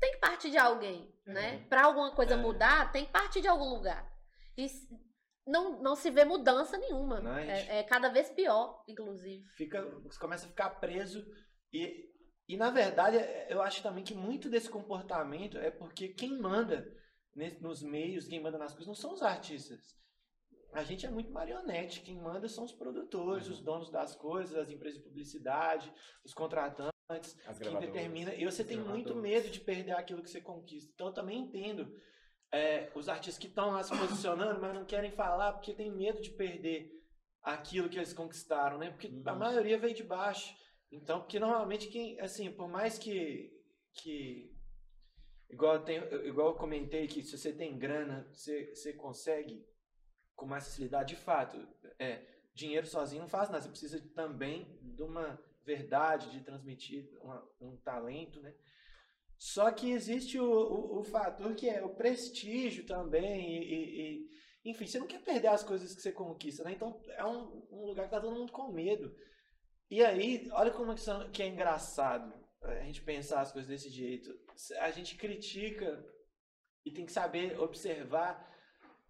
tem que partir de alguém, né? Pra alguma coisa É. mudar, tem que partir de algum lugar. E não, não se vê mudança nenhuma. Não, gente. é, é cada vez pior, inclusive. Fica, você começa a ficar preso e, e na verdade eu acho também que muito desse comportamento é porque quem manda nos meios, quem manda nas coisas não são os artistas. a gente é muito marionete. Quem manda são os produtores, os donos das coisas, as empresas de publicidade, os contratantes, As quem determina. E você tem muito medo de perder aquilo que você conquista. Então eu também entendo é, os artistas que estão lá se posicionando, mas não querem falar porque tem medo de perder aquilo que eles conquistaram, né? Porque a Uhum. maioria veio de baixo. Então, porque normalmente quem, assim, por mais que que igual eu tenho, igual eu comentei que se você tem grana, você, você consegue com mais facilidade, de fato. É, dinheiro sozinho não faz nada, você precisa também de uma verdade, de transmitir uma- um talento, né? Só que existe o, o, o fator que é o prestígio também e, e- e- enfim, você não quer perder as coisas que você conquista, né? Então é um, um lugar que tá todo mundo com medo. E aí, olha como que é engraçado a gente pensar as coisas desse jeito. A gente critica e tem que saber observar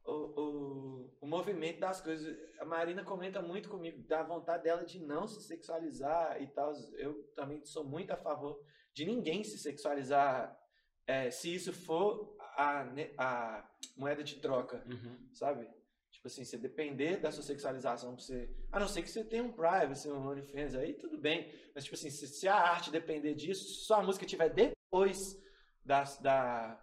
o, o, o movimento das coisas. A Marina comenta muito comigo da vontade dela de não se sexualizar e tal. Eu também sou muito a favor de ninguém se sexualizar é, se isso for a, a moeda de troca, Uhum. sabe? Tipo assim, você depender da sua sexualização pra você. A não ser que você tenha um privacy, um OnlyFans aí, tudo bem. Mas, tipo assim, se, se a arte depender disso, se sua música tiver depois da, da,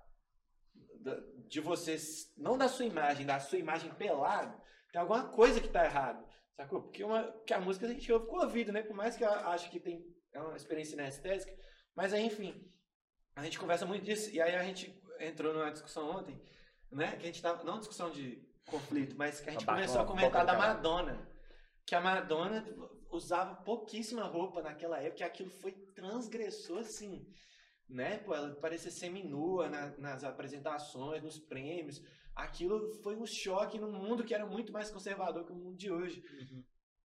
da- de você, não da sua imagem, da sua imagem pelada, tem alguma coisa que tá errado. Sacou? Porque, uma, porque a música a gente ouve com o ouvido, né? Por mais que eu acho que tem é uma experiência inestética. Mas aí, enfim, a gente conversa muito disso. E aí a gente entrou numa discussão ontem, né? Que a gente tava. Não discussão de conflito, mas que a gente começou a comentar da. Madonna. Que a Madonna usava pouquíssima roupa naquela época, e aquilo foi transgressor, assim. Né? Pô, ela parecia seminua na, nas apresentações, nos prêmios. Aquilo foi um choque num mundo que era muito mais conservador que o mundo de hoje.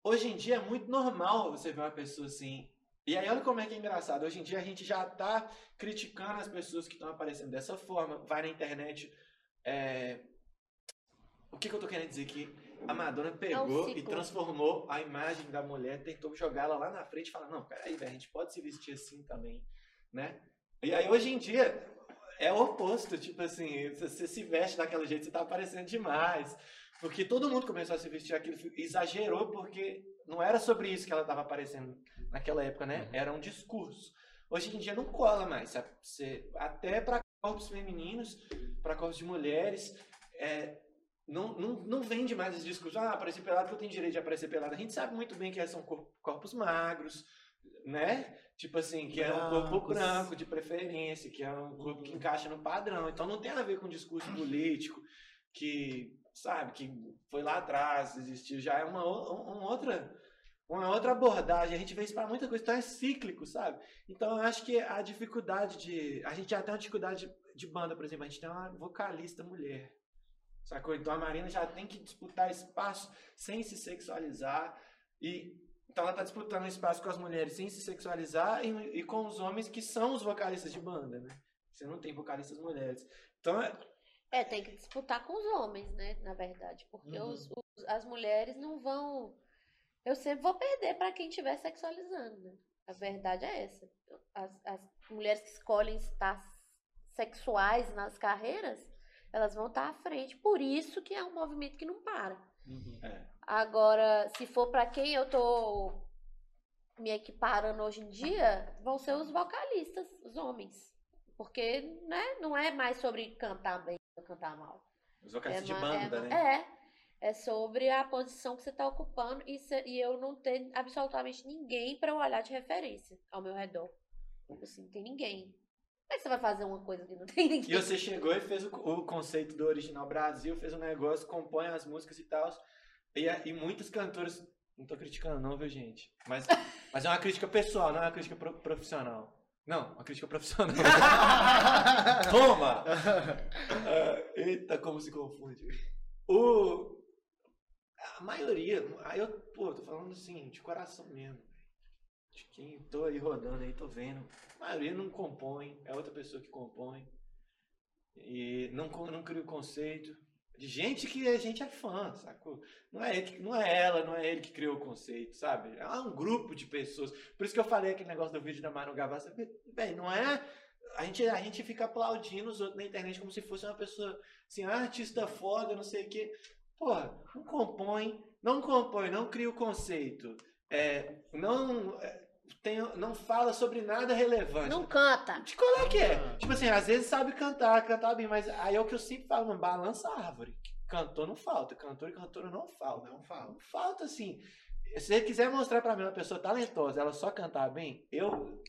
Hoje em dia é muito normal você ver uma pessoa assim. E aí olha como é que é engraçado. Hoje em dia a gente já tá criticando as pessoas que estão aparecendo dessa forma. Vai na internet. é, O que, que eu tô querendo dizer aqui? A Madonna pegou e transformou a imagem da mulher, tentou jogar ela lá na frente e falar, não, peraí, velho, a gente pode se vestir assim também, né? E aí hoje em dia é o oposto, tipo assim, você se veste daquele jeito, você tá aparecendo demais. Porque todo mundo começou a se vestir aquilo, exagerou, porque não era sobre isso que ela estava aparecendo naquela época, né? Era um discurso. Hoje em dia não cola mais, sabe? Você, até para corpos femininos, para corpos de mulheres, é, não, não, não vende mais esse discurso. Ah, aparecer pelado que eu tenho direito de aparecer pelado. A gente sabe muito bem que são cor- corpos magros, né? Tipo assim, que é um corpo Brancos. branco de preferência, que é um corpo que encaixa no padrão. Então não tem a ver com discurso político, que, sabe, que foi lá atrás, existiu. Já é uma, uma outra uma outra abordagem. A gente vê isso para muita coisa, então é cíclico, sabe? Então eu acho que a dificuldade de. A gente já tem uma dificuldade de, banda, por exemplo, a gente tem uma vocalista mulher. Sacou? Então a Marina já tem que disputar espaço sem se sexualizar. E então ela tá disputando espaço com as mulheres sem se sexualizar e, e com os homens que são os vocalistas de banda, né? Você não tem vocalistas mulheres. Então é, tem que disputar com os homens, né? Na verdade. Porque Uhum. os, os- as mulheres não vão. Eu sempre vou perder pra quem estiver sexualizando, né? A verdade é essa. As, as mulheres que escolhem estar sexuais nas carreiras, elas vão estar à frente. Por isso que é um movimento que não para. é. Agora, se for pra quem eu tô me equiparando hoje em dia, vão ser os vocalistas, os homens. Porque, né, não é mais sobre cantar bem cantar mal. os vocalistas de banda, é, né? É. É sobre a posição que você tá ocupando e, se- e eu não ter absolutamente ninguém pra eu olhar de referência ao meu redor. Assim, não tem ninguém. Como é que você vai fazer uma coisa que não tem ninguém? E você chegou e fez o, o conceito do Original Brasil, fez um negócio, compõe as músicas e tal. E, e muitos cantores. Não tô criticando, não, viu, gente? Mas, mas é uma crítica pessoal, não é uma crítica pro- profissional. Não, uma crítica profissional. Toma! Ah, eita, como se confunde. O, a maioria, aí eu, pô, tô falando assim, de coração mesmo. De quem tô aí rodando aí, tô vendo. A maioria não compõe, é outra pessoa que compõe. E não, não cria o conceito. De gente que a gente é fã, sacou? Não é, ele não é ela, não é ele que criou o conceito, sabe? É um grupo de pessoas. Por isso que eu falei aquele negócio do vídeo da Manu Gavassi. Bem, não é. A gente, a gente fica aplaudindo os outros na internet como se fosse uma pessoa, assim, ah, artista foda, não sei o quê. Porra, não compõe, não compõe, não cria o conceito. É, não, é, tem, não fala sobre nada relevante. Não canta. De qual é que é? Tipo assim, às vezes sabe cantar, cantar bem, mas aí é o que eu sempre falo, mano, balança a árvore. Cantor não falta, cantor e cantora não falta. Não fala. Não falta assim. Se você quiser mostrar pra mim uma pessoa talentosa, ela só cantar bem, eu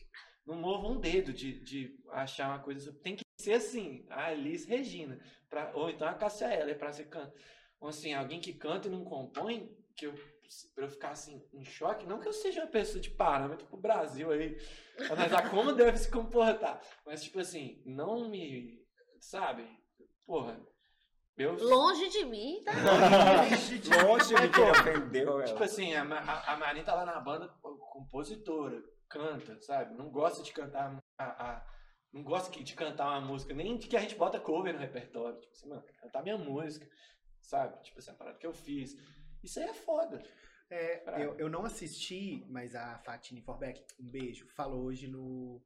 não movo um dedo de, de achar uma coisa. Tem que ser assim, a Elis Regina. Pra, ou então a Cássia Eller, pra ser canta. Ou assim, alguém que canta e não compõe, que eu, pra eu ficar assim, em choque, não que eu seja uma pessoa de parâmetro pro Brasil aí, analisar como deve se comportar. Mas, tipo assim, não me. Sabe? Porra. Eu, Longe de mim, tá? Longe de quem ofendeu Tipo ela. assim, a, a, a Marina tá lá na banda compositora, canta, sabe? Não gosta de cantar a, a- não gosta que- de cantar uma música, nem de que a gente bota cover no repertório. Tipo assim, mano, cantar minha música, sabe? Tipo assim, a parada que eu fiz. Isso aí é foda. É, eu, eu não assisti, mas a Fatine Forbeck, um beijo, falou hoje no,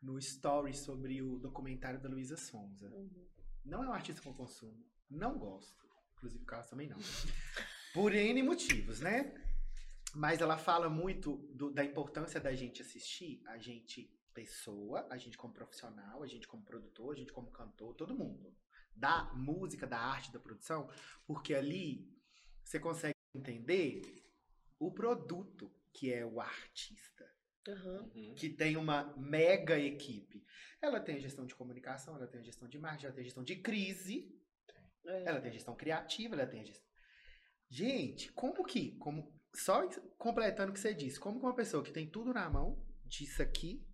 no story sobre o documentário da Luísa Sonza. Uhum. Não é um artista eu consumo. Não gosto. Inclusive o Carlos também não. Por N motivos, né? Mas ela fala muito do- da importância da gente assistir, a gente pessoa, a gente como profissional, a gente como produtor, a gente como cantor, todo mundo. Da música, da arte, da produção, porque ali você consegue entender o produto que é o artista Uhum. que tem uma mega equipe. Ela tem a gestão de comunicação, ela tem a gestão de marketing, ela tem a gestão de crise, É. ela tem a gestão criativa, ela tem a gestão. Gente, como que, como só completando o que você disse, como que uma pessoa que tem tudo na mão disso aqui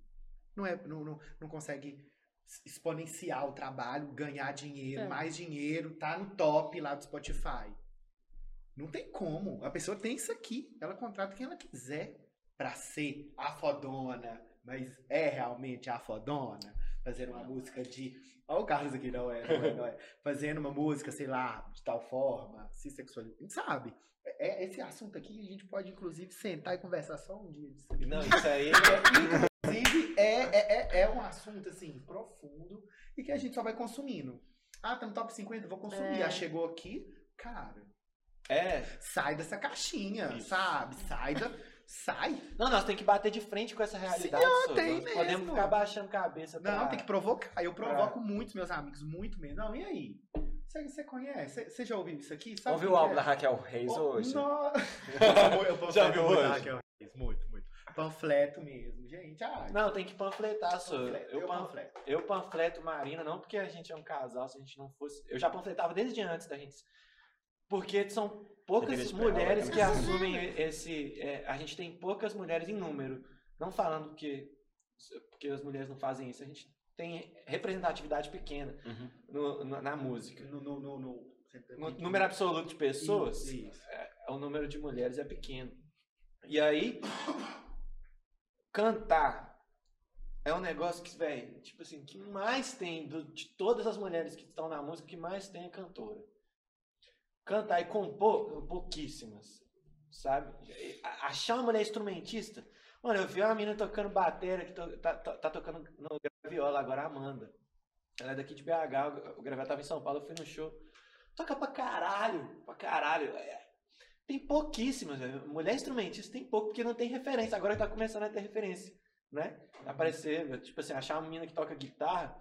não é não, não, não consegue exponenciar o trabalho, ganhar dinheiro, É. mais dinheiro, tá no top lá do Spotify. Não tem como. A pessoa tem isso aqui, ela contrata quem ela quiser pra ser a fodona, mas é realmente a fodona, fazendo uma música de. Olha o Carlos aqui, não é, não é, não é. Fazendo uma música, sei lá, de tal forma, se sexualizando. A gente sabe. É, esse assunto aqui a gente pode, inclusive, sentar e conversar só um dia disso. aqui. Não, isso aí Inclusive, é, é, é, é um assunto, assim, profundo e que a gente só vai consumindo. Ah, tá no top 50, vou consumir. É. Ah, chegou aqui, cara, é. sai dessa caixinha, Isso. sabe? Sai da. Sai. Não, nós temos que bater de frente com essa realidade. Sim, só. tem nós mesmo. podemos ficar baixando cabeça. Não, pra- tem que provocar. Eu provoco muito meus amigos, muito mesmo. Não, e aí? Você, você conhece? Você- já ouviu isso aqui? Sabe Ouviu o álbum é? da Raquel Reis Oh, hoje? no- Eu Já viu muito hoje? Raquel Reis, Muito, muito. Panfleto mesmo, gente. Ah, Não, tem que panfletar, só. panfleto, Eu, eu pan- panfleto. eu panfleto Marina, não porque a gente é um casal, se a gente não fosse. Eu já panfletava desde antes da gente. Porque são poucas mulheres que assumem esse. é, a gente tem poucas mulheres em número. Não falando que porque as mulheres não fazem isso. A gente tem representatividade pequena Uhum. no- no- na música. No, no, no, no, No número absoluto de pessoas, Isso, isso. o número de mulheres é pequeno. E aí, cantar é um negócio que, velho, tipo assim, que mais tem do- de todas as mulheres que estão na música, que mais tem é cantora. Cantar e compor, pouquíssimas, sabe? Achar uma mulher instrumentista. Mano, eu vi uma menina tocando bateria, que to- tá, tá- tá tocando no graviola agora, a Amanda. Ela é daqui de BH, o- graviola tava em São Paulo, eu fui no show. Toca pra caralho, pra caralho. É, Tem pouquíssimas. Mulher instrumentista tem pouco, porque não tem referência. Agora tá começando a ter referência, né? Aparecer, tipo assim, achar uma menina que toca guitarra,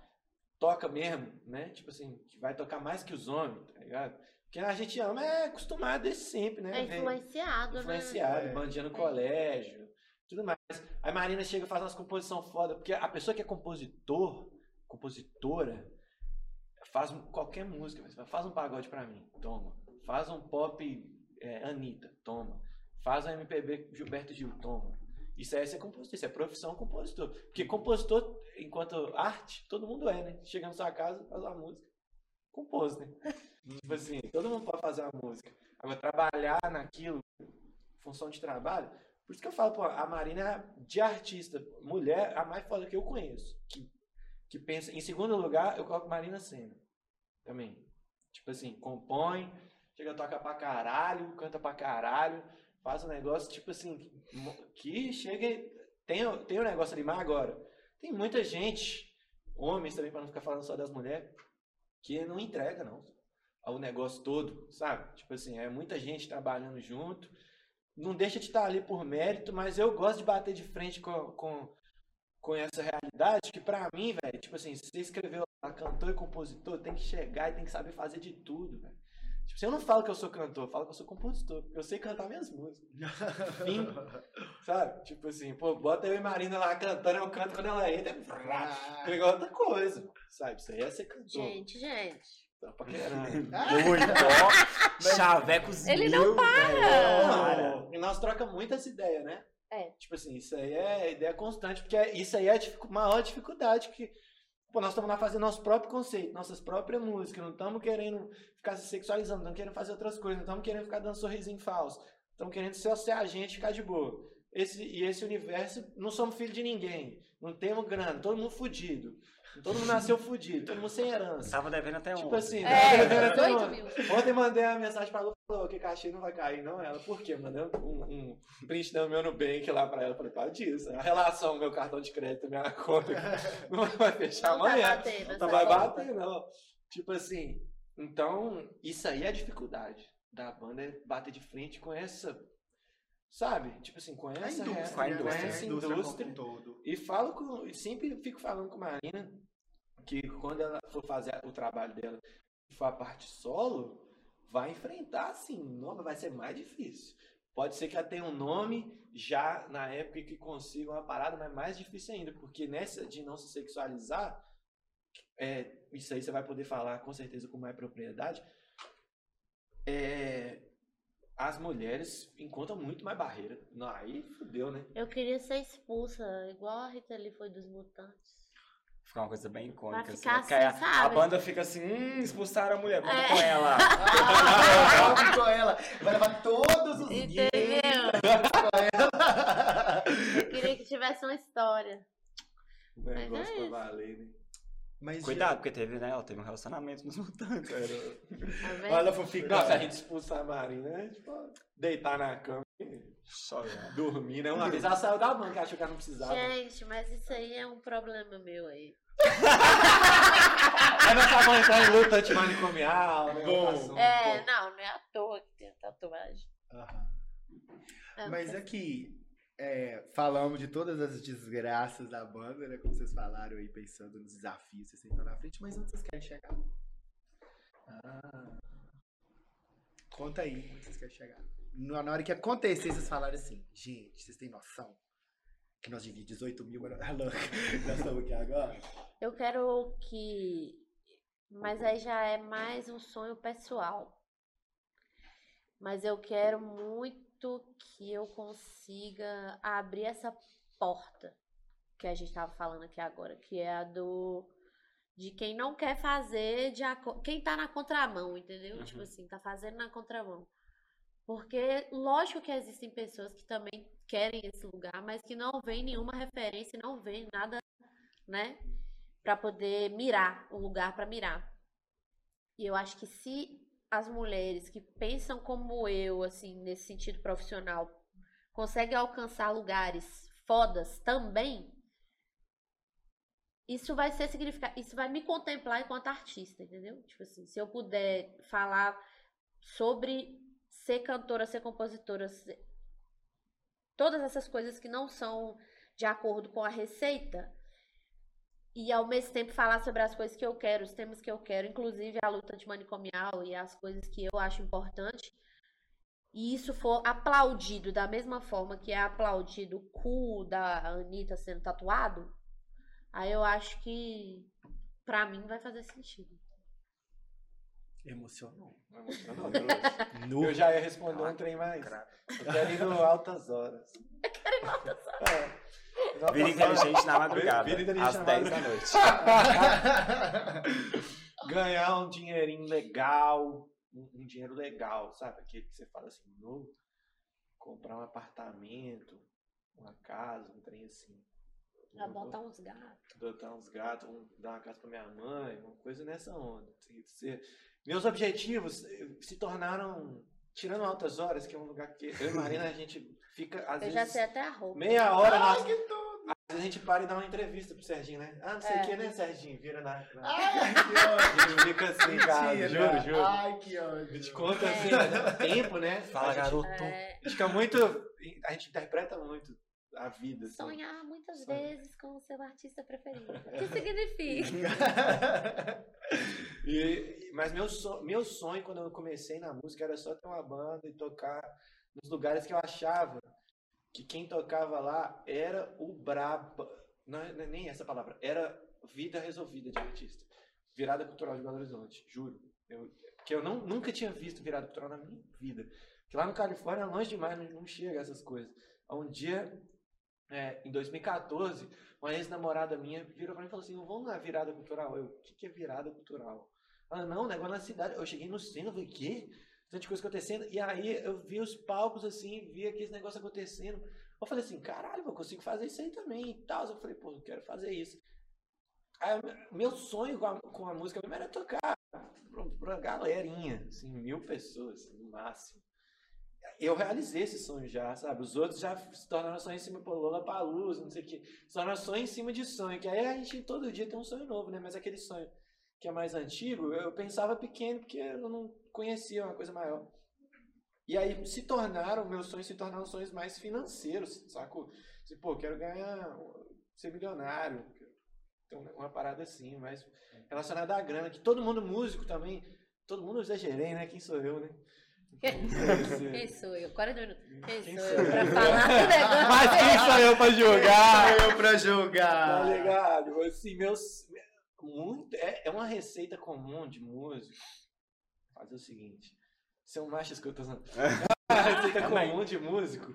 toca mesmo, né? Tipo assim, que vai tocar mais que os homens, tá ligado? Porque a gente ama, é acostumado desde sempre, né? É Ver- influenciado, influenciado, É. bandinha no colégio, tudo mais. Aí Marina chega e faz umas composições foda, porque a pessoa que é compositor, compositora, faz qualquer música, mas faz um pagode pra mim, toma. Faz um pop é, Anitta, toma. Faz um MPB Gilberto Gil, toma. Isso é ser compositor, isso é profissão compositor. Porque compositor, enquanto arte, todo mundo é, né? Chega na sua casa, faz uma música, compôs, né? tipo assim, todo mundo pode fazer uma música. Agora, trabalhar naquilo, função de trabalho, por isso que eu falo, pô, a Marina é de artista, mulher, a mais foda que eu conheço. Que, que pensa. Em segundo lugar, eu coloco Marina Senna. Também. Tipo assim, compõe, chega, toca pra caralho, canta pra caralho, faz um negócio, tipo assim, que chega. Tem, tem um negócio ali, mas agora. Tem muita gente, homens também, pra não ficar falando só das mulheres, que não entrega, não. o negócio todo, sabe? Tipo assim, é muita gente trabalhando junto. Não deixa de estar ali por mérito, mas eu gosto de bater de frente com, com, com essa realidade que pra mim, velho, tipo assim, se você escreveu lá cantor e compositor, tem que chegar e tem que saber fazer de tudo, velho. Tipo, assim, eu não falo que eu sou cantor, eu falo que eu sou compositor, porque eu sei cantar minhas músicas. Fim. Sabe? Tipo assim, pô, bota eu e Marina lá cantando, eu canto quando ela entra, Ah. é igual outra coisa. Sabe? Isso aí é ser cantor. Gente, gente. Tá pra caralho. Muito, ó. Chavecos Ele mil, não velho. Não, e nós trocamos muito essa ideia, né? É. Tipo assim, isso aí é ideia constante, porque é- isso aí é a maior dificuldade que. Pô, nós estamos lá fazendo nosso próprio conceito, nossas próprias músicas, não estamos querendo ficar se sexualizando, não estamos querendo fazer outras coisas, não estamos querendo ficar dando sorrisinho falso, estamos querendo só ser a gente e ficar de boa. Esse, e esse universo, não somos filhos de ninguém, não temos grana, todo mundo fudido. Todo mundo nasceu fudido, todo mundo sem herança. Tava devendo até Tipo ontem. assim, É, tá devendo até 18 ontem. mil. Ontem mandei uma mensagem pra Lu, falou que cachê não vai cair, não. Ela, por quê? Mandei um, um print do meu Nubank lá pra ela. Falei, para disso. A relação, meu cartão de crédito, minha conta, não vai fechar Não amanhã. Não vai conta. bater, não. Tipo assim, então, isso aí é a dificuldade da banda, é bater de frente com essa, sabe? Tipo assim, com A indústria, a né? indústria, A essa indústria indústria. todo. E falo com. e Sempre fico falando com a Marina que quando ela for fazer o trabalho dela e for a parte solo, vai enfrentar assim, nova, vai ser mais difícil. Pode ser que ela tenha um nome já na época que consiga uma parada, mas mais difícil ainda, porque nessa de não se sexualizar, é, isso aí você vai poder falar com certeza com mais propriedade. É, as mulheres encontram muito mais barreira. Não, aí fudeu, né? Eu queria ser expulsa, igual a Rita Lee foi dos mutantes. Fica uma coisa bem icônica. Assim, ficar assim, a- a, banda fica assim, hum, expulsaram a mulher, vamos É. com ela. Vamos com ela. Vai levar todos os. Entendeu? com ela. Eu queria que tivesse uma história. O negócio é pra valer, né? Mas, Cuidado, porque teve, né? Ela teve um relacionamento nos mutantes. Tá vendo? Olha a fofica. Nossa, a gente expulsar a Marina é tipo deitar na cama e Só dormir, né? Uma vez ela saiu da banca, achou que ela não precisava. Gente, mas isso aí é um problema meu aí. Aí nós tava entrar em luta antimanicomial, né? Bom. É, não, não é à toa que tem tatuagem. Aham. É, Mas aqui, é, falamos de todas as desgraças da banda, né? Como vocês falaram aí, pensando nos desafios que vocês estão na frente, mas onde vocês querem chegar? Ah. Conta aí onde vocês querem chegar. Na hora que acontecer, vocês falaram assim, gente, vocês têm noção que nós dividimos 18 mil, ah, louca, nós estamos aqui agora? Eu quero que. Mas aí já é mais um sonho pessoal. Mas eu quero muito que eu consiga abrir essa porta que a gente estava falando aqui agora, que é a do de quem não quer fazer de quem tá na contramão, entendeu? Uhum. Tipo assim, tá fazendo na contramão. Porque lógico que existem pessoas que também querem esse lugar, mas que não vem nenhuma referência, não vem nada, né, Pra poder mirar, um lugar pra mirar. E eu acho que se as mulheres que pensam como eu, assim, nesse sentido profissional, conseguem alcançar lugares fodas também, isso vai ser significar, isso vai me contemplar enquanto artista, entendeu? Tipo assim, se eu puder falar sobre ser cantora, ser compositora, ser- todas essas coisas que não são de acordo com a receita, e ao mesmo tempo falar sobre as coisas que eu quero, os temas que eu quero, inclusive a luta antimanicomial e as coisas que eu acho importante, e isso for aplaudido da mesma forma que é aplaudido o cu da Anitta sendo tatuado, aí eu acho que pra mim vai fazer sentido. Emocionou. Emocionou, trouxe. Nu. Eu já ia responder um trem mais. Eu quero ir no altas horas. Eu quero ir no altas horas. Vida inteligente na madrugada. Vida inteligente às na 10 da noite. Ganhar um dinheirinho legal. Um, um dinheiro legal, sabe? Aquele que você fala assim, novo. Comprar um apartamento, uma casa, um trem assim. Adotar uns gatos. adotar uns gatos, um- dar uma casa pra minha mãe, uma coisa nessa onda. Ser- Meus objetivos eh, se tornaram, tirando altas horas, que é um lugar que eu e Marina a gente fica, às Eu já vezes, sei até a roupa. meia hora, Ai, nós, que tudo. A gente para e dá uma entrevista pro Serginho, né? Ah, não sei o É. que, né, Serginho? Vira na. na... Ai, que ódio. Ele fica assim, cara. Juro, juro. Ai, que A ódio. gente conta assim, né? tempo, né? Fala, a garoto. É, a gente fica muito. A gente interpreta muito a vida. Assim. sonhar muitas Sonhar. vezes com o seu artista preferido. O que significa? E- mas meu, so- meu sonho quando eu comecei na música era só ter uma banda e tocar nos lugares que eu achava que quem tocava lá era o braba. Não é é nem essa palavra. Era vida resolvida de artista. Virada cultural de Belo Horizonte, juro. Eu, que eu não, nunca tinha visto virada cultural na minha vida. Que lá no Califórnia é longe demais, não, não chega essas coisas. Um dia, é, em 2014, uma ex-namorada minha virou pra mim e falou assim: vamos na virada cultural. Eu, o que, que é virada cultural? Ela, não, negócio na cidade. Eu cheguei no centro, eu falei, quê? Tanta coisa acontecendo. E aí eu vi os palcos assim, vi aqueles negócios acontecendo. Eu falei assim, caralho, eu consigo fazer isso aí também e tal. Eu falei, pô, eu quero fazer isso. Aí, meu sonho com a, com a música mesmo era tocar pra, pra galerinha, assim, mil pessoas, no máximo. Eu realizei esse sonho já, sabe? Os outros já se tornaram sonho em cima do Lola Palusa, não sei o quê. Se tornaram sonho em cima de sonho. Que aí a gente todo dia tem um sonho novo, né? Mas aquele sonho que é mais antigo, eu pensava pequeno porque eu não conhecia uma coisa maior. E aí se tornaram, meus sonhos se tornaram sonhos mais financeiros, saco? Assim, pô, quero ganhar, ser milionário, ter uma parada assim, mais relacionada à grana, que todo mundo músico também, todo mundo eu exagerei, né? Quem sou eu, né? Quem sou eu? 40 minutos. Quem, Quem sou sou eu eu? pra falar do negócio? Mas quem sou eu pra julgar? eu pra Tá julgar. ligado? Assim, meus. Muito, é, é uma receita comum de músico. Fazer o seguinte. Você é um macho escutando. É uma receita comum de músico.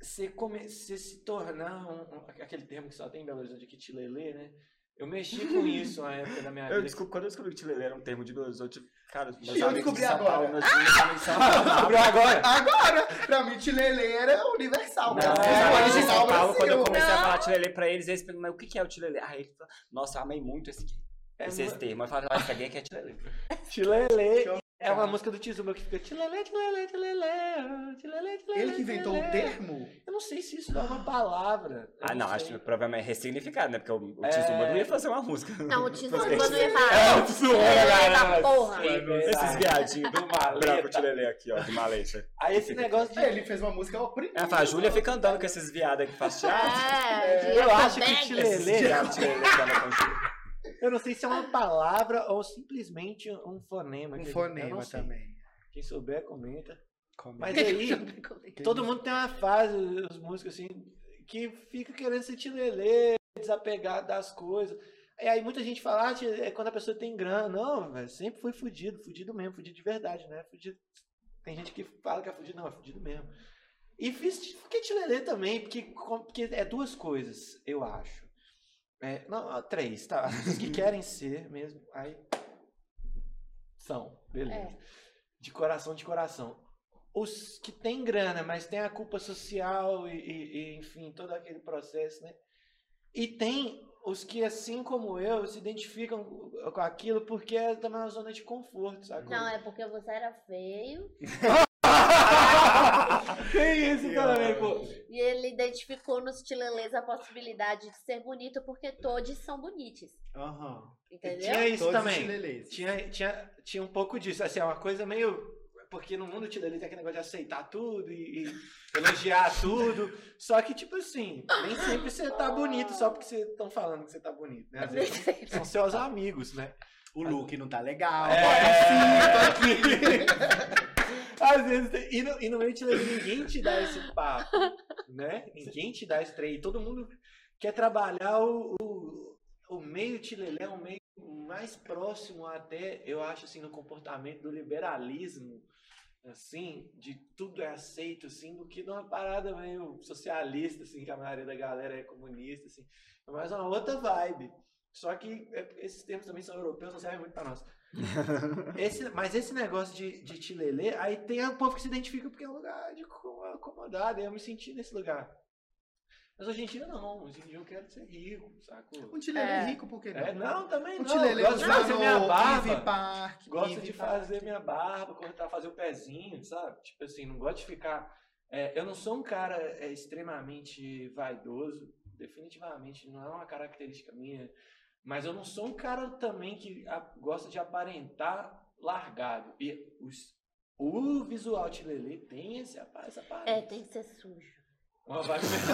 Você, come, você se tornar um, um- aquele termo que só tem em Belo Horizonte aqui, tilelê, né? Eu mexi com isso na época da minha Eu vida. desculpa, quando eu descobri que Tilelê era um termo de Belo Horizonte, cara, meus eu descobri de São agora. Paulo, meus amigos de São Paulo. Descobriu agora? Agora, pra mim, Tilelê era universal. Não, meus amigos de original São Paulo, quando eu comecei a Não. falar Tilelê pra eles, eles perguntam, mas o que que é o Tilelê? Ah, ele falou, nossa, eu amei muito esse, É esse, esse mu- termo. Eu mas alguém que é. Tilelê. Chocado. É uma música do Tizuma que fica tilelê, tilelê, tilelê, tilelê, tilelê. Ele que inventou o termo? Eu não sei se isso dá uma palavra. Ah, não, acho que provavelmente é ressignificado, né? Porque o, o É. Tizuma não ia fazer uma música. Não, o Tizuma não ia É, falar. o Tizuma, galera. porra. Esses viadinhos do branco Tilelê aqui, ó, de maleta. Aí esse negócio de. Ele fez uma música oprimida. Ela fala, a Júlia fica andando com esses viados faz teatro. É, de Eu acho que bag. Tilelê- Eu não sei se é uma palavra ou simplesmente um fonema. Um fonema também. Quem souber, comenta. Comenta. Mas aí, todo mundo tem uma fase, os músicos assim, que fica querendo ser tilelê, desapegado das coisas. E aí muita gente fala, ah, é quando a pessoa tem grana. Não, velho, sempre foi fudido, fudido mesmo, fudido de verdade, né? Fudido. Tem gente que fala que é fudido, não, é fudido mesmo. E fiz porque tilelê também, porque, porque é duas coisas, eu acho. É, não, ah, três, tá? Pessoas que querem ser mesmo, aí são, beleza. É. De coração, de coração. Os que têm grana, mas tem a culpa social e, e- e, enfim, todo aquele processo, né? E tem os que, assim como eu, se identificam com aquilo porque é também uma zona de conforto, sabe? Não, é porque você era feio Que isso, cara, pô. e ele identificou nos tilelês a possibilidade de ser bonito porque todos são bonitos. Aham. Entendeu? Tinha isso Todos os também. tilelês. Tinha, tinha, tinha um pouco disso, assim, é uma coisa meio. Porque no mundo tilelê tem aquele negócio de aceitar tudo e, e elogiar tudo. Só que, tipo assim, nem sempre você tá bonito só porque vocês estão falando que você tá bonito, né? Às vezes são seus amigos, né? O look não tá legal. É, Às vezes, e no, e no meio tilelê ninguém te dá esse papo, né? Ninguém te dá esse trem. E todo mundo quer trabalhar o, o, o meio tilelê, é um meio mais próximo até, eu acho, assim, no comportamento do liberalismo, assim, de tudo é aceito, assim, do que de uma parada meio socialista, assim, que a maioria da galera é comunista, assim. É mais uma outra vibe. Só que é, esses termos também são europeus, não servem muito pra nós. Esse, mas esse negócio de, de tilelê, aí tem o povo que se identifica porque é um lugar de co- acomodado, e eu me senti nesse lugar. Mas hoje em dia não, hoje em dia eu quero ser rico, saco? Um tilelê É. rico, por que não? É, não, também Um não. tilelê gosto de fazer no minha barba. Park. Gosto de Park. fazer minha barba, cortar, fazer o pezinho, sabe? Tipo assim, não gosto de ficar. é, eu não sou um cara é, extremamente vaidoso. definitivamente não é uma característica minha. Mas eu não sou um cara também que a- gosta de aparentar largado. E os, o visual Tilelê tem esse, essa parada. É, tem que ser sujo. Uma vibe-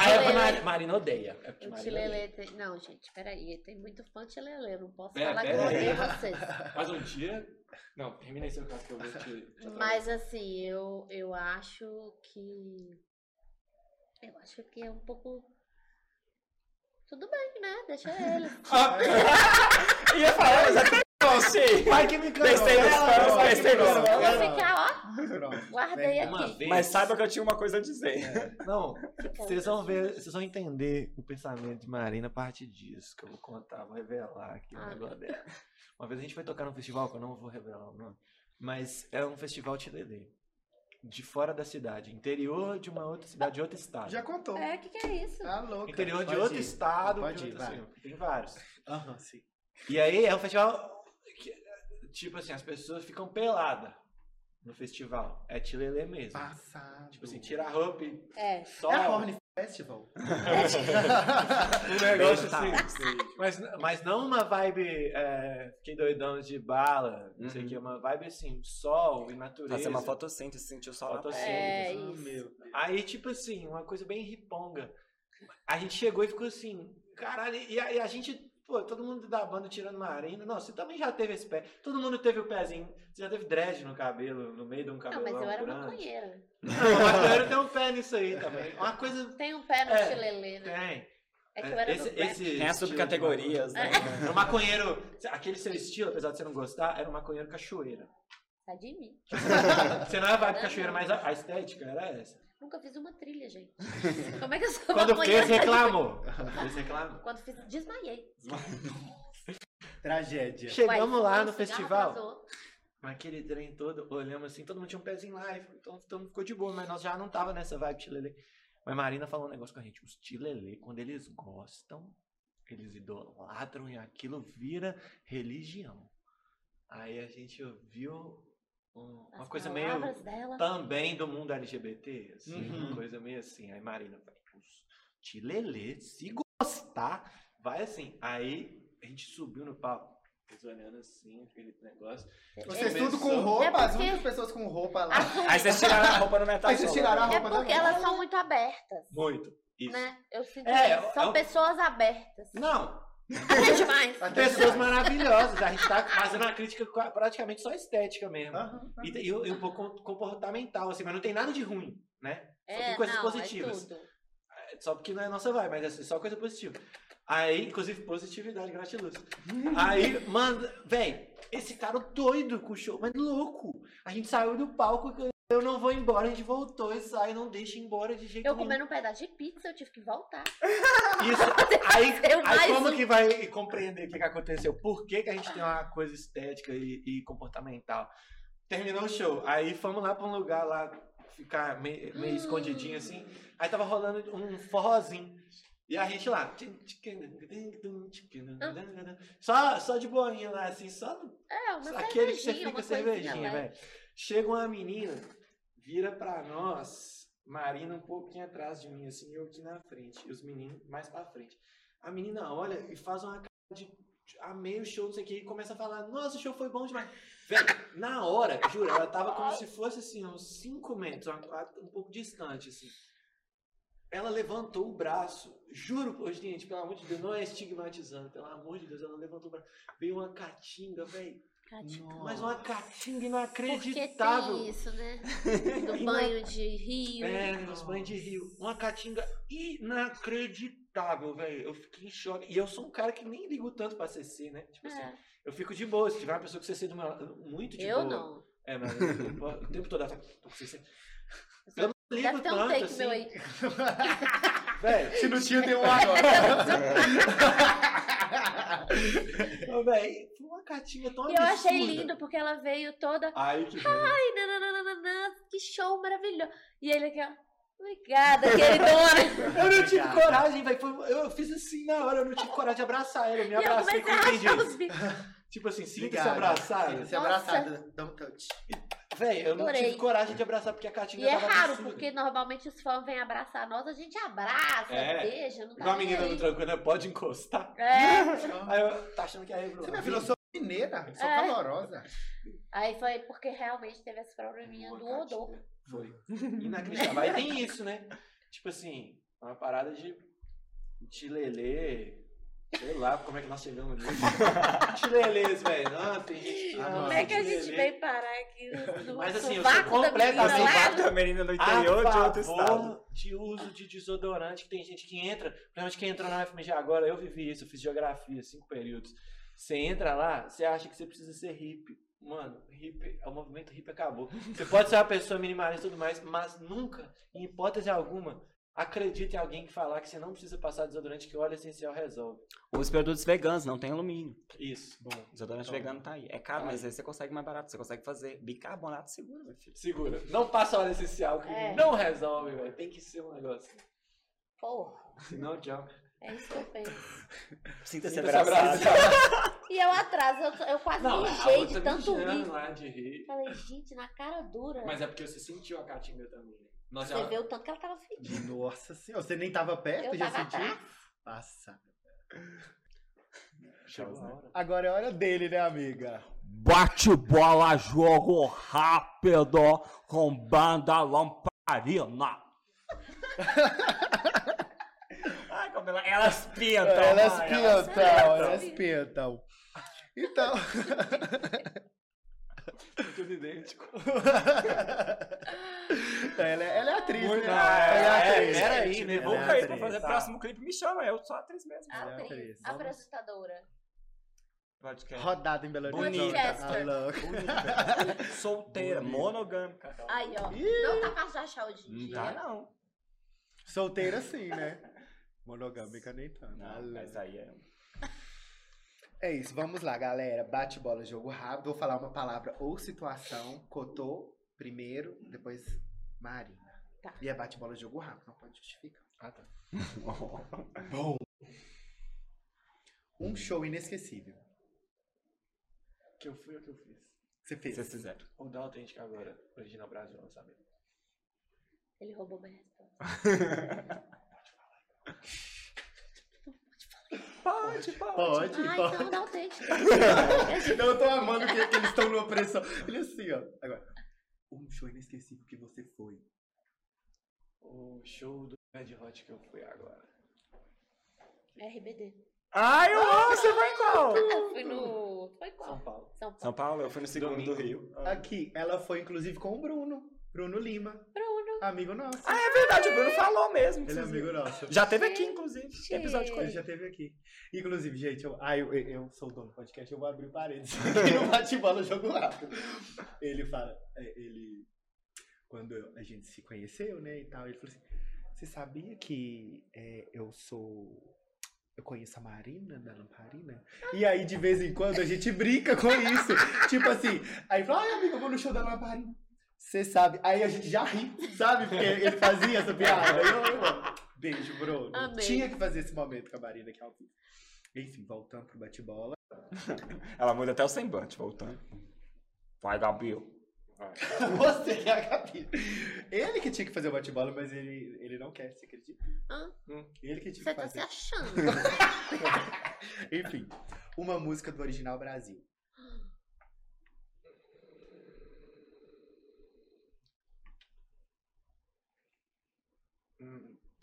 aí- é porque Mari- Marina odeia. É porque O. Tilelê tem... Não, gente, peraí. Tem muito fã de Tilelê. Eu não posso É, falar que eu odeio vocês. Mas um dia. Não, termina seu caso que eu vou te. te Mas assim, eu, eu acho que. Eu acho que é um pouco. Tudo bem, né? Deixa ele. Ia falar, mas até não sei. Vai que me cantou. Testei nos fãs, testei fãs. Vou ficar, ó. Pronto. Guardei. Uma aqui. vez. Mas saiba que eu tinha uma coisa a dizer. Não, Fica vocês vão ver, vocês vão entender o pensamento de Marina a partir disso, que eu vou contar, vou revelar aqui o Ah. negócio dela. Uma vez a gente foi tocar num festival, que eu não vou revelar o nome, mas é um festival Tilelê. De fora da cidade, interior de uma outra cidade, de outro estado. Já contou. É, o que, que é isso? Tá louco. Interior de outro ir. estado, Pode de ir, outro- vai. assim, tem vários. Aham, sim. E aí é um festival que, tipo assim, as pessoas ficam peladas no festival. É Tilelê mesmo. Passado. Tipo assim, tira a roupa e É. só É a Festival. um negócio Tá. assim. Mas, mas não uma vibe é, fiquei doidão de bala, não sei o Uhum. que, uma vibe assim, sol e natureza. Fazer uma fotossíntese, sentir o sol na Fotossíntese. pele. É isso. meu. Aí, tipo assim, uma coisa bem riponga. A gente chegou e ficou assim, caralho, e a, e a gente, pô, todo mundo da banda tirando Marina. Não, você também já teve esse pé. Todo mundo teve o pezinho. Você já teve dread no cabelo, no meio de um Não, cabelo mas eu era grande. maconheira. Não, o maconheiro tem um pé nisso aí também. Uma coisa. Tem um pé no É, Tilelê, né? Tem. É que eu era esse, do esse Tem as subcategorias, de né? maconheiro. O maconheiro, aquele seu estilo, apesar de você não gostar, era um maconheiro cachoeira. Sai de mim. Você não é vibe cachoeira, mas a, a estética era essa. Nunca fiz uma trilha, gente. Como é que eu sou Quando fez, reclamou. Quando fez, reclamou. Quando fiz, desmaiei. Tragédia. Chegamos Uai, lá no festival, atrasou. naquele trem todo, olhamos assim, todo mundo tinha um pezinho lá, então mundo ficou de boa, mas nós já não tava nessa vibe tilelê. Mas Marina falou um negócio com a gente, os tilelê, quando eles gostam, eles idolatram e aquilo vira religião. Aí a gente ouviu um- uma As coisa meio dela. também do mundo LGBT, assim, Uhum. uma coisa meio assim. Aí Marina, vai, tilelê, se gostar, vai assim. Aí a gente subiu no palco, eles olhando assim, aquele negócio. Vocês Começou- tudo com roupa, É as porque- únicas pessoas com roupa lá. Aí vocês tiraram a roupa no metal. Aí vocês tiraram a É roupa porque da elas são muito abertas, Muito. Isso. né? Eu sinto É, é São um- pessoas abertas. Não, Até demais. Até pessoas demais. maravilhosas. A gente tá fazendo uma crítica praticamente só estética mesmo. Aham. E, e, e um pouco comportamental, assim, mas não tem nada de ruim, né? Só É, tem coisas não, positivas. É tudo. Só porque não é nossa vibe, mas é só coisa positiva. Aí, inclusive, positividade, gratiluz. Aí, manda, véi, esse cara doido com o show, mas louco. A gente saiu do palco, eu não vou embora, a gente voltou e sai, não deixa embora de jeito Eu nenhum. comendo um pedaço de pizza, eu tive que voltar. Isso. Aí, aí como um. que vai compreender o que, que aconteceu? Por que, que a gente tem uma coisa estética e, e comportamental? Terminou o show. Aí fomos lá pra um lugar lá, ficar meio, meio Hum. escondidinho assim. Aí tava rolando um forrozinho. E a gente lá. Só, só de boinha lá, assim, só É, uma aquele que você fica cervejinha, leve. velho. Chega uma menina, vira pra nós, Marina um pouquinho atrás de mim, assim, eu aqui na frente, e os meninos mais pra frente. A menina olha e faz uma cara de amei o show, não sei o que, e começa a falar, nossa, o show foi bom demais. Velho, na hora, juro, ela tava como se fosse assim, uns 5 metros, um pouco distante, assim. Ela levantou o braço, juro, pô, gente, pelo amor de Deus, não é estigmatizando, pelo amor de Deus, ela levantou o braço. Veio uma caatinga, velho. Mas uma caatinga Porque inacreditável. tem isso, né? Do uma- banho de rio. É, nos banhos de rio. Uma caatinga inacreditável, velho. Eu fiquei em choque. E eu sou um cara que nem ligo tanto pra CC, né? Tipo assim, É. eu fico de boa. Se tiver uma pessoa com CC do meu lado, muito de Eu boa. não. É, mas eu- o tempo todo eu tô com CC. Eu não ligo Deve ter um tanto, take assim. meu aí. Velho, Se não tinha, tem um agora. Ô, velho, foi uma tão E eu achei absurda. lindo porque ela veio toda. Ai, que. Ai, nananana, que show maravilhoso. E ele aqui, ó. Obrigada, queridona. Eu não tive Obrigado. coragem, velho. Eu fiz assim na hora, eu não tive coragem de abraçar ele. Eu me E eu abracei a com bicos. Tipo assim, sinta-se abraçado. Sinta-se Nossa. abraçado. Dá um touch. Véi, eu não Adorei. tive coragem de abraçar porque a E Catinga é tava raro, porque normalmente os fãs vêm abraçar nós, a gente abraça, É. beija, não tá Igual a nem menina do tranco, né? Pode encostar. É. Aí eu, tá achando que é Você me falou, eu sou mineira, sou É. calorosa. Aí foi porque realmente teve esse probleminha do odor. Foi. Inacreditável. Aí tem isso, né? Tipo assim, uma parada de chilelê. Sei lá como é que nós chegamos nisso. Chilelês, velho. Não, tem gente que Ah, Como é que a gente veio parar aqui no Mas, assim, eu sou da completamente menina lá? Assim, a menina do interior de outro estado. de uso de desodorante, que tem gente que entra, principalmente quem entrou na FMG agora, eu vivi isso, eu fiz geografia, cinco períodos. Você entra lá, você acha que você precisa ser hippie. Mano, hippie, o movimento hippie acabou. Você pode ser uma pessoa minimalista e tudo mais, mas nunca, em hipótese alguma, acredite em alguém que falar que você não precisa passar desodorante, que o óleo essencial resolve. Os produtos veganos não tem alumínio. Isso. Bom, Desodorante Então, vegano tá aí. É caro, tá mas aí você consegue mais barato. Você consegue fazer bicarbonato seguro, meu filho. segura. Não passa óleo essencial, que É. não resolve, velho. Tem que ser um negócio. Porra, Senão, tchau. é isso que eu penso. Sinta-se Sinta-se abraçado. abraçado. E eu atrás, eu, eu quase Não, outra de tanto mijando rir. lá de rir. Falei, gente, na cara dura. Mas é porque você sentiu a Caatinga também. né? Nós Você já... vê o tanto que ela tava fedida. Nossa senhora, você nem tava perto, Eu já tava sentiu? atrás. Passa. Chegou a hora. Agora é hora dele, né, amiga? Bate bola, jogo rápido com banda lamparina. Ai, como ela... Elas pintam. elas ai, pintam, pintam. elas pintam. Então. Tudo idêntico. ela, é- ela é atriz, Muito- né? Ah, ela é é, atriz. peraí, né? Ela Vamos é cair pra atriz. fazer o próximo clipe, me chama. Eu sou atriz mesmo. Ela é Atriz, atriz. apresentadora. Podcast. Rodada em Belo Horizonte. Podcaster. Alô. Solteira, monogâmica. Aí, ó. Ih. Não tá fácil de achar hoje em Não dia. dá, não. Solteira sim, né? Monogâmica nem tanto. Não, mas aí é... É isso, vamos lá, galera. Bate bola, jogo rápido. Vou falar uma palavra ou situação. Cotô primeiro, depois Marina. Tá. E é bate bola, jogo rápido, não pode justificar. Ah, tá. Bom. Um show inesquecível. Que eu fui ou que eu fiz? Você fez? Vocês fizeram. O da Autêntica agora, Original Brasil, lançamento. Ele roubou minha resposta. Pode, pode. Pode, Ah, pode. então dá o texto. Não, eu tô amando que, que eles estão numa pressão. Ele assim, ó. Agora. Um show inesquecível que você foi. O show do Red Hot que eu fui agora. RBD. Ai, eu amo, você vai qual? Eu fui no. Foi qual? São Paulo. São Paulo. São Paulo, eu fui no segundo Domingo. do Rio. Aqui, ela foi inclusive com o Bruno. Bruno Lima. Bruno. Amigo nosso. Ah, é verdade, o Bruno falou mesmo. Ele é amigo nosso. Já teve aqui, inclusive. Episódio com Ele ele. já teve aqui. Inclusive, gente, eu, ah, eu, eu sou o dono do podcast, eu vou abrir parênteses aqui no bate-bola jogo rápido. Ele fala, é, ele. Quando a gente se conheceu, né, e tal, ele falou assim: Você sabia que é, eu sou. Eu conheço a Marina da Lamparina? E aí, de vez em quando, a gente brinca com isso. tipo assim, aí fala, ai, amigo, eu vou no show da Lamparina. Você sabe. Aí a gente já ri, sabe? Porque ele fazia essa piada. Eu, eu, beijo, Bruno. Amei. Tinha que fazer esse momento com a Marina, que é ao vivo. Enfim, voltando pro bate-bola. Ela muda até o semblante, voltando. Vai, Gabriel. Você que é a Gabi. Ele que tinha que fazer o bate-bola, mas ele, ele não quer, você acredita? Hã? Ele que tinha Você que tá se fazer. achando. Enfim, uma música do Original Brasil.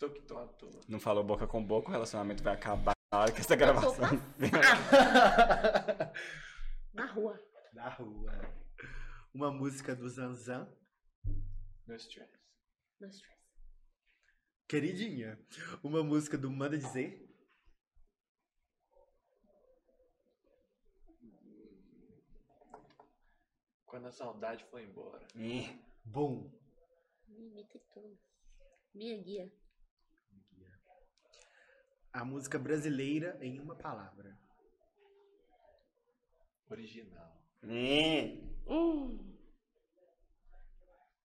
Hum, tô que tô à toa. Não falou boca com boca, o relacionamento vai acabar na hora que essa gravação. Na rua. Na rua. Uma música do Zanzan. No stress. No stress. Queridinha. Uma música do Manda Dizer. Quando a saudade foi embora. Ih, Bom. Minha guia. A música brasileira em uma palavra. Original. ih. Hum.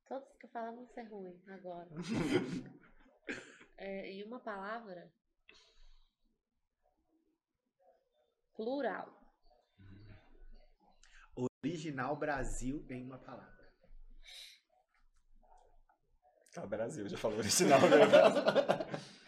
Todos que eu falar vão ser ruim agora. é, e uma palavra. Plural. Original Brasil em uma palavra. Tá, Brasil, já falou original, né?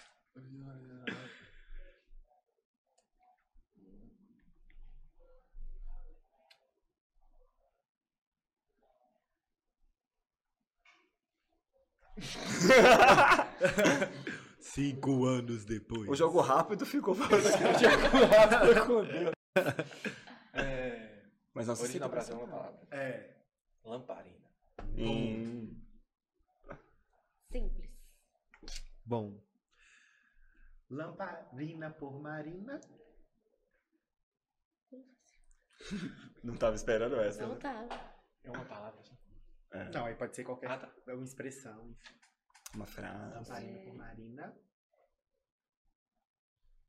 Cinco anos depois. O jogo rápido ficou falando aqui. O jogo rápido com Deus. É, Mas não se original Brasil é uma palavra. É. Lamparina. Hum. Simples. Bom. Lamparina por Marina. Não tava esperando essa. Não né? tava. É uma palavra. assim. Não, aí pode ser qualquer Ah, tá. é uma expressão. Uma frase. Lamparina É. por Marina.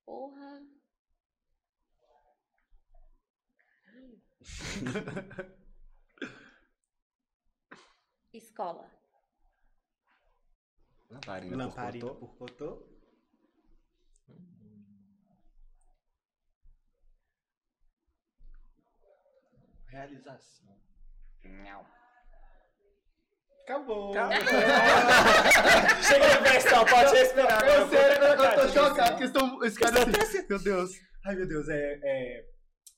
Porra. Caralho. Escola. Lamparina. Lamparina por por Cotô. Realização. Acabou. Chega de versão, pode respirar. Eu agora, sei, agora que eu tô chocado, porque estão. Esse cara assim. Meu Deus. Ai, meu Deus, é. é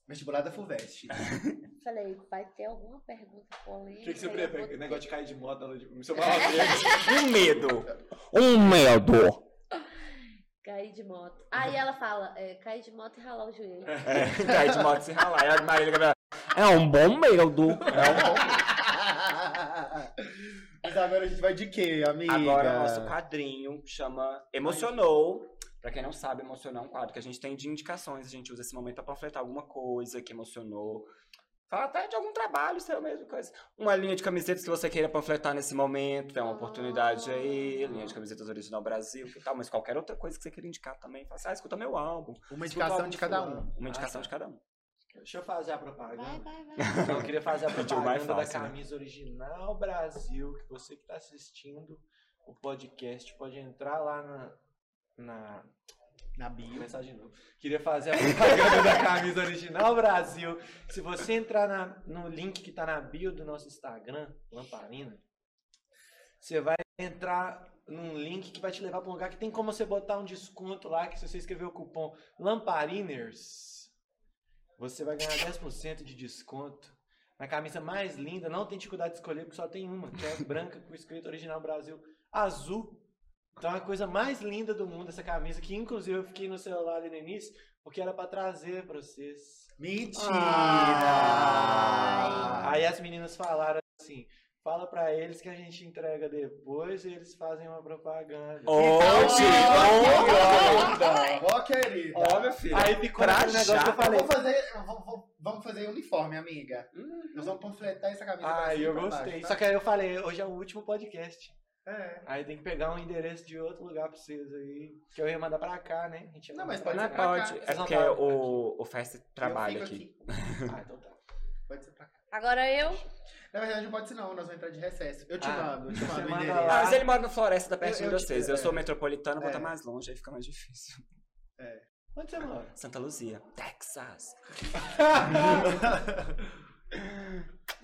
vestibular da FUVEST. Falei, vai ter alguma pergunta O polêmica? que, que você eu prefere? O negócio de cair de moto no no seu barraco. Um medo. Um medo. Cair de moto. Aí ela fala, é, cair de moto e ralar o joelho. É, cair de moto se ralar. E a Marília Gabriela. É um bom medo. É um bom. Mas agora a gente vai de quê, amiga? Agora, o nosso quadrinho chama Emocionou. Pra quem não sabe, Emocionou é um quadro que a gente tem de indicações. A gente usa esse momento pra panfletar alguma coisa que emocionou. Fala até de algum trabalho seu mesmo, coisa. Uma linha de camisetas que você queira panfletar nesse momento. É uma oportunidade aí. Linha de camisetas original Brasil, que tal. Mas qualquer outra coisa que você queira indicar também. Fala assim, ah, escuta meu álbum. Uma indicação álbum de cada um. Uma indicação Ah, de tá. cada um. Deixa eu fazer a propaganda. Vai, vai, vai. Então, eu queria fazer a propaganda fácil, da né? camisa original Brasil, que você que está assistindo o podcast pode entrar lá na, na Na bio. mensagem não. Queria fazer a propaganda da camisa original Brasil. Se você entrar na- no link que está na bio do nosso Instagram, Lamparina, você vai entrar num link que vai te levar para um lugar que tem como você botar um desconto lá, que se você escrever o cupom Lampariners, você vai ganhar 10% de desconto. Na camisa mais linda, não tem dificuldade de escolher, porque só tem uma, que é branca com escrito original Brasil azul. Então é a coisa mais linda do mundo essa camisa, que inclusive eu fiquei no celular ali no início, porque era pra trazer pra vocês. Mentira! Aí as meninas falaram assim: fala pra eles que a gente entrega depois e eles fazem uma propaganda. Ó, ó, querida. Ó, meu filho. Aí ficou Pra aquele negócio que eu falei. Vamos fazer, vamos- vamos- vamos fazer uniforme, amiga. Nós vamos panfletar essa camisa. Ah, eu gostei. baixo, tá? Só que aí eu falei, hoje é o último podcast. É. Aí tem que pegar um endereço de outro lugar pra vocês aí. Que eu ia mandar pra cá, né? A gente Não, mas pode Não é pode, é porque o, o Fest trabalha Eu fico aqui. Ah, então tá. Pode ser pra cá. Agora eu. Na verdade, não pode ser não, nós vamos entrar de recesso. Eu te Ah, mando, eu te mando. Ah, mas ele mora no Floresta da perto Eu- de vocês. Eu é. sou metropolitano, vou É. estar mais longe, aí fica mais difícil. Onde você mora? Santa Luzia, Texas. A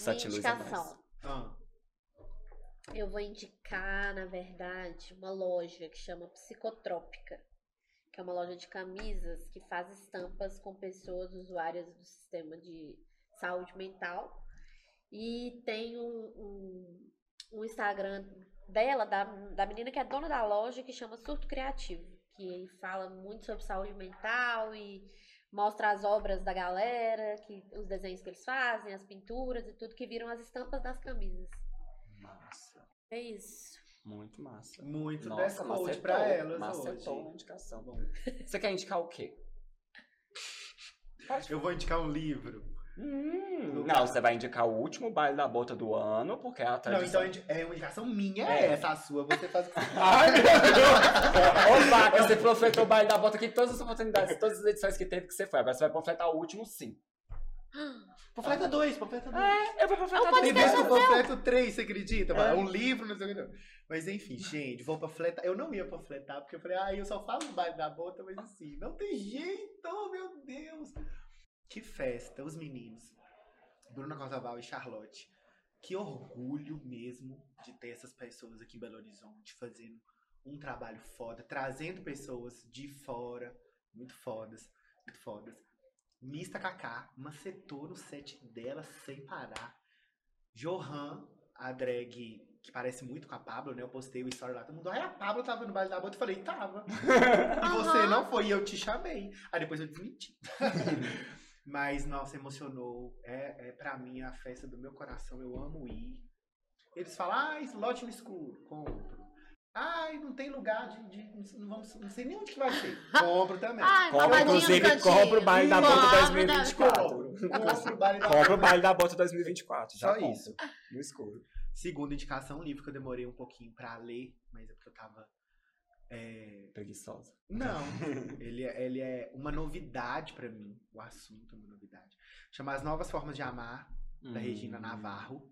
mais. indicação. Ah, Eu vou indicar, na verdade, uma loja que chama Psicotrópica, que é uma loja de camisas que faz estampas com pessoas usuárias do sistema de saúde mental. E tem um, um, um Instagram dela, da, da menina que é dona da loja, que chama Surto Criativo, que fala muito sobre saúde mental e mostra as obras da galera, que, os desenhos que eles fazem, as pinturas e tudo, que viram as estampas das camisas. Massa. É isso. Muito massa. muito dress Nossa, code macetou, pra elas macetou hoje. indicação. Você quer indicar o quê? Eu vou indicar um livro. Hum, não, você vai indicar o último baile da bota do ano, porque é a Não, tradição. então é uma indicação minha, É. é essa, a sua, você faz o que você Ai, meu Deus! Ô, vaca, você panfletou o baile da bota aqui em todas as oportunidades, todas as edições que teve que você foi. Agora você vai panfletar o último sim. Panfleta 2, panfleta 2. É, eu vou dois. vezes que eu panfleto três, você acredita? É. Um livro, não sei o que. não. Mas enfim, gente, vou panfletar. Eu não ia panfletar, porque eu falei, ah, eu só falo o baile da bota, mas assim, não tem jeito, meu Deus. Que festa, os meninos. Bruna Cordoval e Charlotte que orgulho mesmo de ter essas pessoas aqui em Belo Horizonte fazendo um trabalho foda, trazendo pessoas de fora, muito fodas, muito fodas. Mista Kaká macetou no set dela sem parar. Johan, a drag que parece muito com a Pablo, né? Eu postei o story lá, todo mundo, ai, a Pablo tava no baile da bota. Eu falei, tava. E você não foi, e eu te chamei. Aí depois eu desmenti. Mas, nossa, emocionou. É, é pra mim a festa do meu coração. Eu amo ir. Eles falam, ai, lote no escuro. Compro. Ai, não tem lugar de. de- não, vamos, não sei nem onde que vai ser. Compro também. Ai, no inclusive, compra o baile da Bota da- 2024. Compro. Compro o baile da Compra o baile da Bota 2024. Já Só compra. isso. No escuro. Segunda indicação, um livro que eu demorei um pouquinho pra ler, mas é porque eu tava. É, Preguiçosa. Não, ele, é- ele é uma novidade pra mim. O assunto é uma novidade. Chama As Novas Formas de Amar, da Regina Navarro.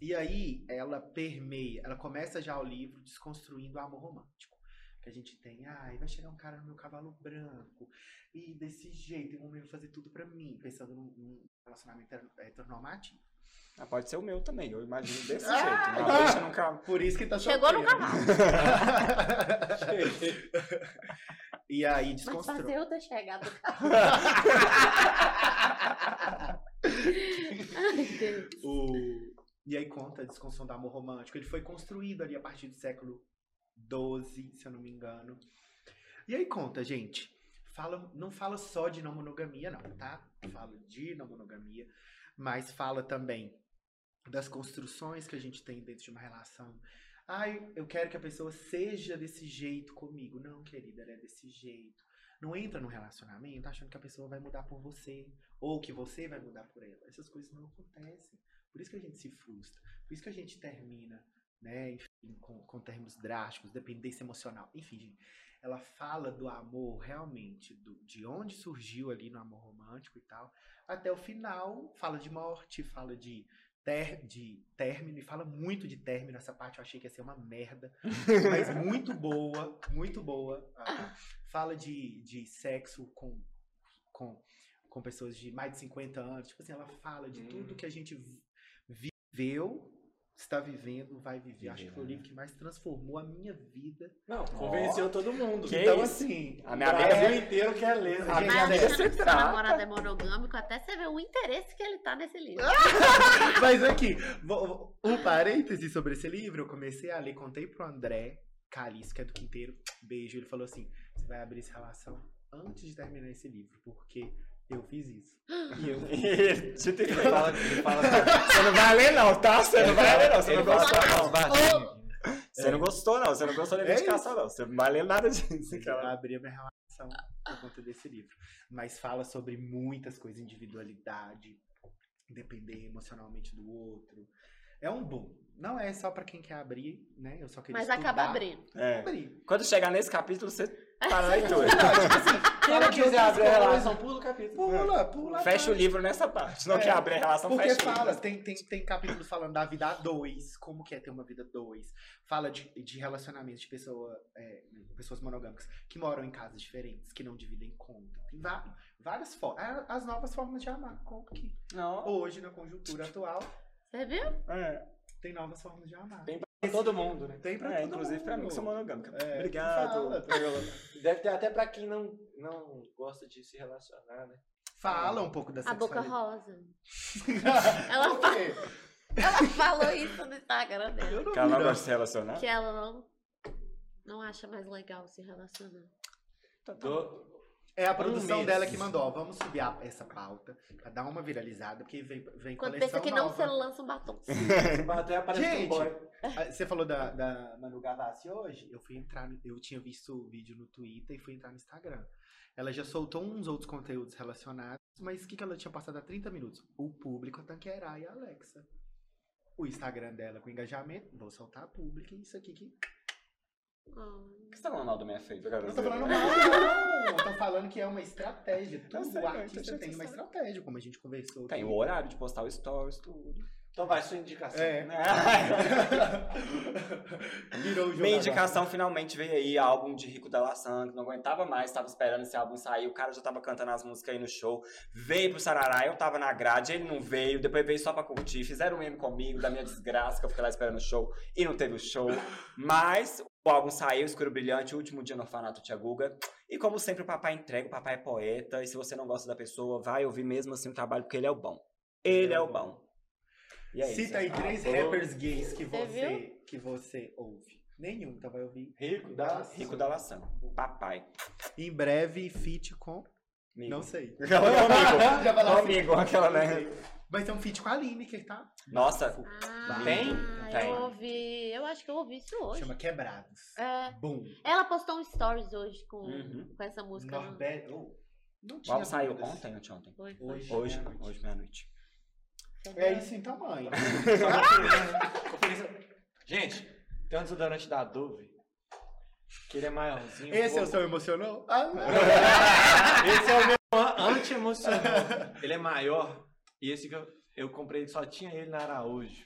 E aí ela permeia, ela começa já o livro desconstruindo o amor romântico. Que a gente tem, ai, vai chegar um cara no meu cavalo branco, e desse jeito, um homem vai fazer tudo pra mim, pensando num, num relacionamento heter- heteronormativo. Ah, pode ser o meu também, eu imagino desse Ah! jeito. Não deixa nunca. Por isso que tá Chegou no cavalo. e aí Mas desconstrói. fazer eu ter chegado. Ai, Deus. O... E aí conta a desconstrução do amor romântico. Ele foi construído ali a partir do século XII, se eu não me engano. E aí conta, gente. Fala, não fala só de não monogamia, não, tá? Fala de não monogamia, mas fala também das construções que a gente tem dentro de uma relação. Ai, eu quero que a pessoa seja desse jeito comigo. Não, querida, ela é desse jeito. Não entra no relacionamento achando que a pessoa vai mudar por você. Ou que você vai mudar por ela. Essas coisas não acontecem. Por isso que a gente se frustra. Por isso que a gente termina, né? Enfim, com, com termos drásticos, dependência emocional. Enfim, gente, ela fala do amor realmente, do, de onde surgiu ali no amor romântico e tal. Até o final, fala de morte, fala de, ter, de término, e fala muito de término. Essa parte eu achei que ia ser uma merda. Mas muito boa, muito boa. Fala de, de sexo com, com, com pessoas de mais de 50 anos. Tipo assim, ela fala de tudo que a gente vi- viveu, está vivendo, vai viver. Acho que foi o livro que mais transformou a minha vida. Não, convenceu todo mundo. Então, assim, A minha amiga é- inteiro quer ler. A né? minha Mas amiga se trata. namorado é monogâmico, até você vê o interesse que ele tá nesse livro. Mas aqui, um parêntese sobre esse livro. Eu comecei a ler, contei pro André Calice, que é do Quinteiro. Beijo. Ele falou assim: você vai abrir essa relação antes de terminar esse livro, porque eu fiz isso. E eu Você tem que Ele falar. fala Você não vai ler, não, tá? Você não vai ler, não. Você não gostou, não. Você não gostou, não. Você não gostou da É indicação, não. Você não vai ler nada disso. eu abri a minha relação por conta desse livro. Mas fala sobre muitas coisas, individualidade, depender emocionalmente do outro. É um boom. Não é só pra quem quer abrir, né? Eu só queria Mas estudar. acaba abrindo. É. Quando chegar nesse capítulo, você para na leitura. Quem não de quiser abrir a relação, pula o capítulo. Pula, pula. Fecha o livro nessa parte. Não É. quer abrir a relação, Porque fecha o fala, livro. tem, tem, tem capítulos falando da vida a dois, como que é ter uma vida a dois. Fala de, de relacionamentos de pessoa, é, pessoas monogâmicas que moram em casas diferentes, que não dividem conta. Tem va- várias formas. As novas formas de amar. Como que Não. hoje, na conjuntura atual, Você viu? É, tem novas formas de amar. Tem todo mundo, né? Tem pra é todo inclusive pra mim mundo. que sou monogâmica. É, Obrigado. fala. Deve ter até pra quem não, não gosta de se relacionar, né? Fala um pouco da A boca rosa. Ela, ela falou isso no Instagram dela. Que ela não gosta de se relacionar. Que ela não, não acha mais legal se relacionar. Do- É a Um produção mês. dela que mandou, ó, vamos subir a- essa pauta pra dar uma viralizada, porque vem, vem Quando coleção pensa que não, você lança um batom. Um Gente, boy. Você falou da, da Manu Gavassi hoje? Eu fui entrar, eu tinha visto o vídeo no Twitter e fui entrar no Instagram. Ela já soltou uns outros conteúdos relacionados, mas o que, que ela tinha passado há 30 minutos? O público, a Tanqueray e a Alexa. O Instagram dela com engajamento, vou soltar público e isso aqui que. Por que você tá falando mal do minha feita, Eu não tô falando mal, não. Eu tô falando que é uma estratégia. Tudo sei, o artista tem uma história. estratégia, como a gente conversou. Tem aqui. o horário de postar o stories, tudo. Então vai, sua indicação. É. Virou o jogo Minha agora. indicação finalmente veio aí, álbum de Rico da Laçã, que não aguentava mais, tava esperando esse álbum sair, o cara já tava cantando as músicas aí no show, veio pro Sarará, eu tava na grade, ele não veio, depois veio só pra curtir, fizeram um meme comigo da minha desgraça, que eu fiquei lá esperando o show e não teve o show, mas o álbum saiu, Escuro Brilhante, o último dia no orfanato Tia Guga, e como sempre o papai entrega, o papai é poeta, e se você não gosta da pessoa, vai ouvir mesmo assim o trabalho, porque ele é o bom. Ele é o bom. E é Cita aí isso. três Falou. rappers gays que Você você, que você ouve. Nenhum, então vai ouvir. Rico da Rico da Laçã, papai. Em breve, feat com. Amigo. Não sei. Comigo. Já falou assim. Comigo, aquela, Não né? Vai ter um feat com a Lineker, tá? Nossa, Ah, Tem? Tem. Eu ouvi. Eu acho que eu ouvi isso hoje. Chama Quebrados. É. Boom. Ela postou um stories hoje com, Uhum. com essa música. Norberto. Oh, não o tinha álbum saiu ontem ou? Foi, foi. Hoje. Hoje, meia-noite. hoje, meia-noite. É isso então, mãe. Só conferência- conferência- Gente, tem um desodorante da Dove. Que ele é maiorzinho. Esse é o seu emocional? Ah, não. Esse é o meu an- anti-emocional. Ele é maior. E esse que eu, eu comprei, só tinha ele na Araújo.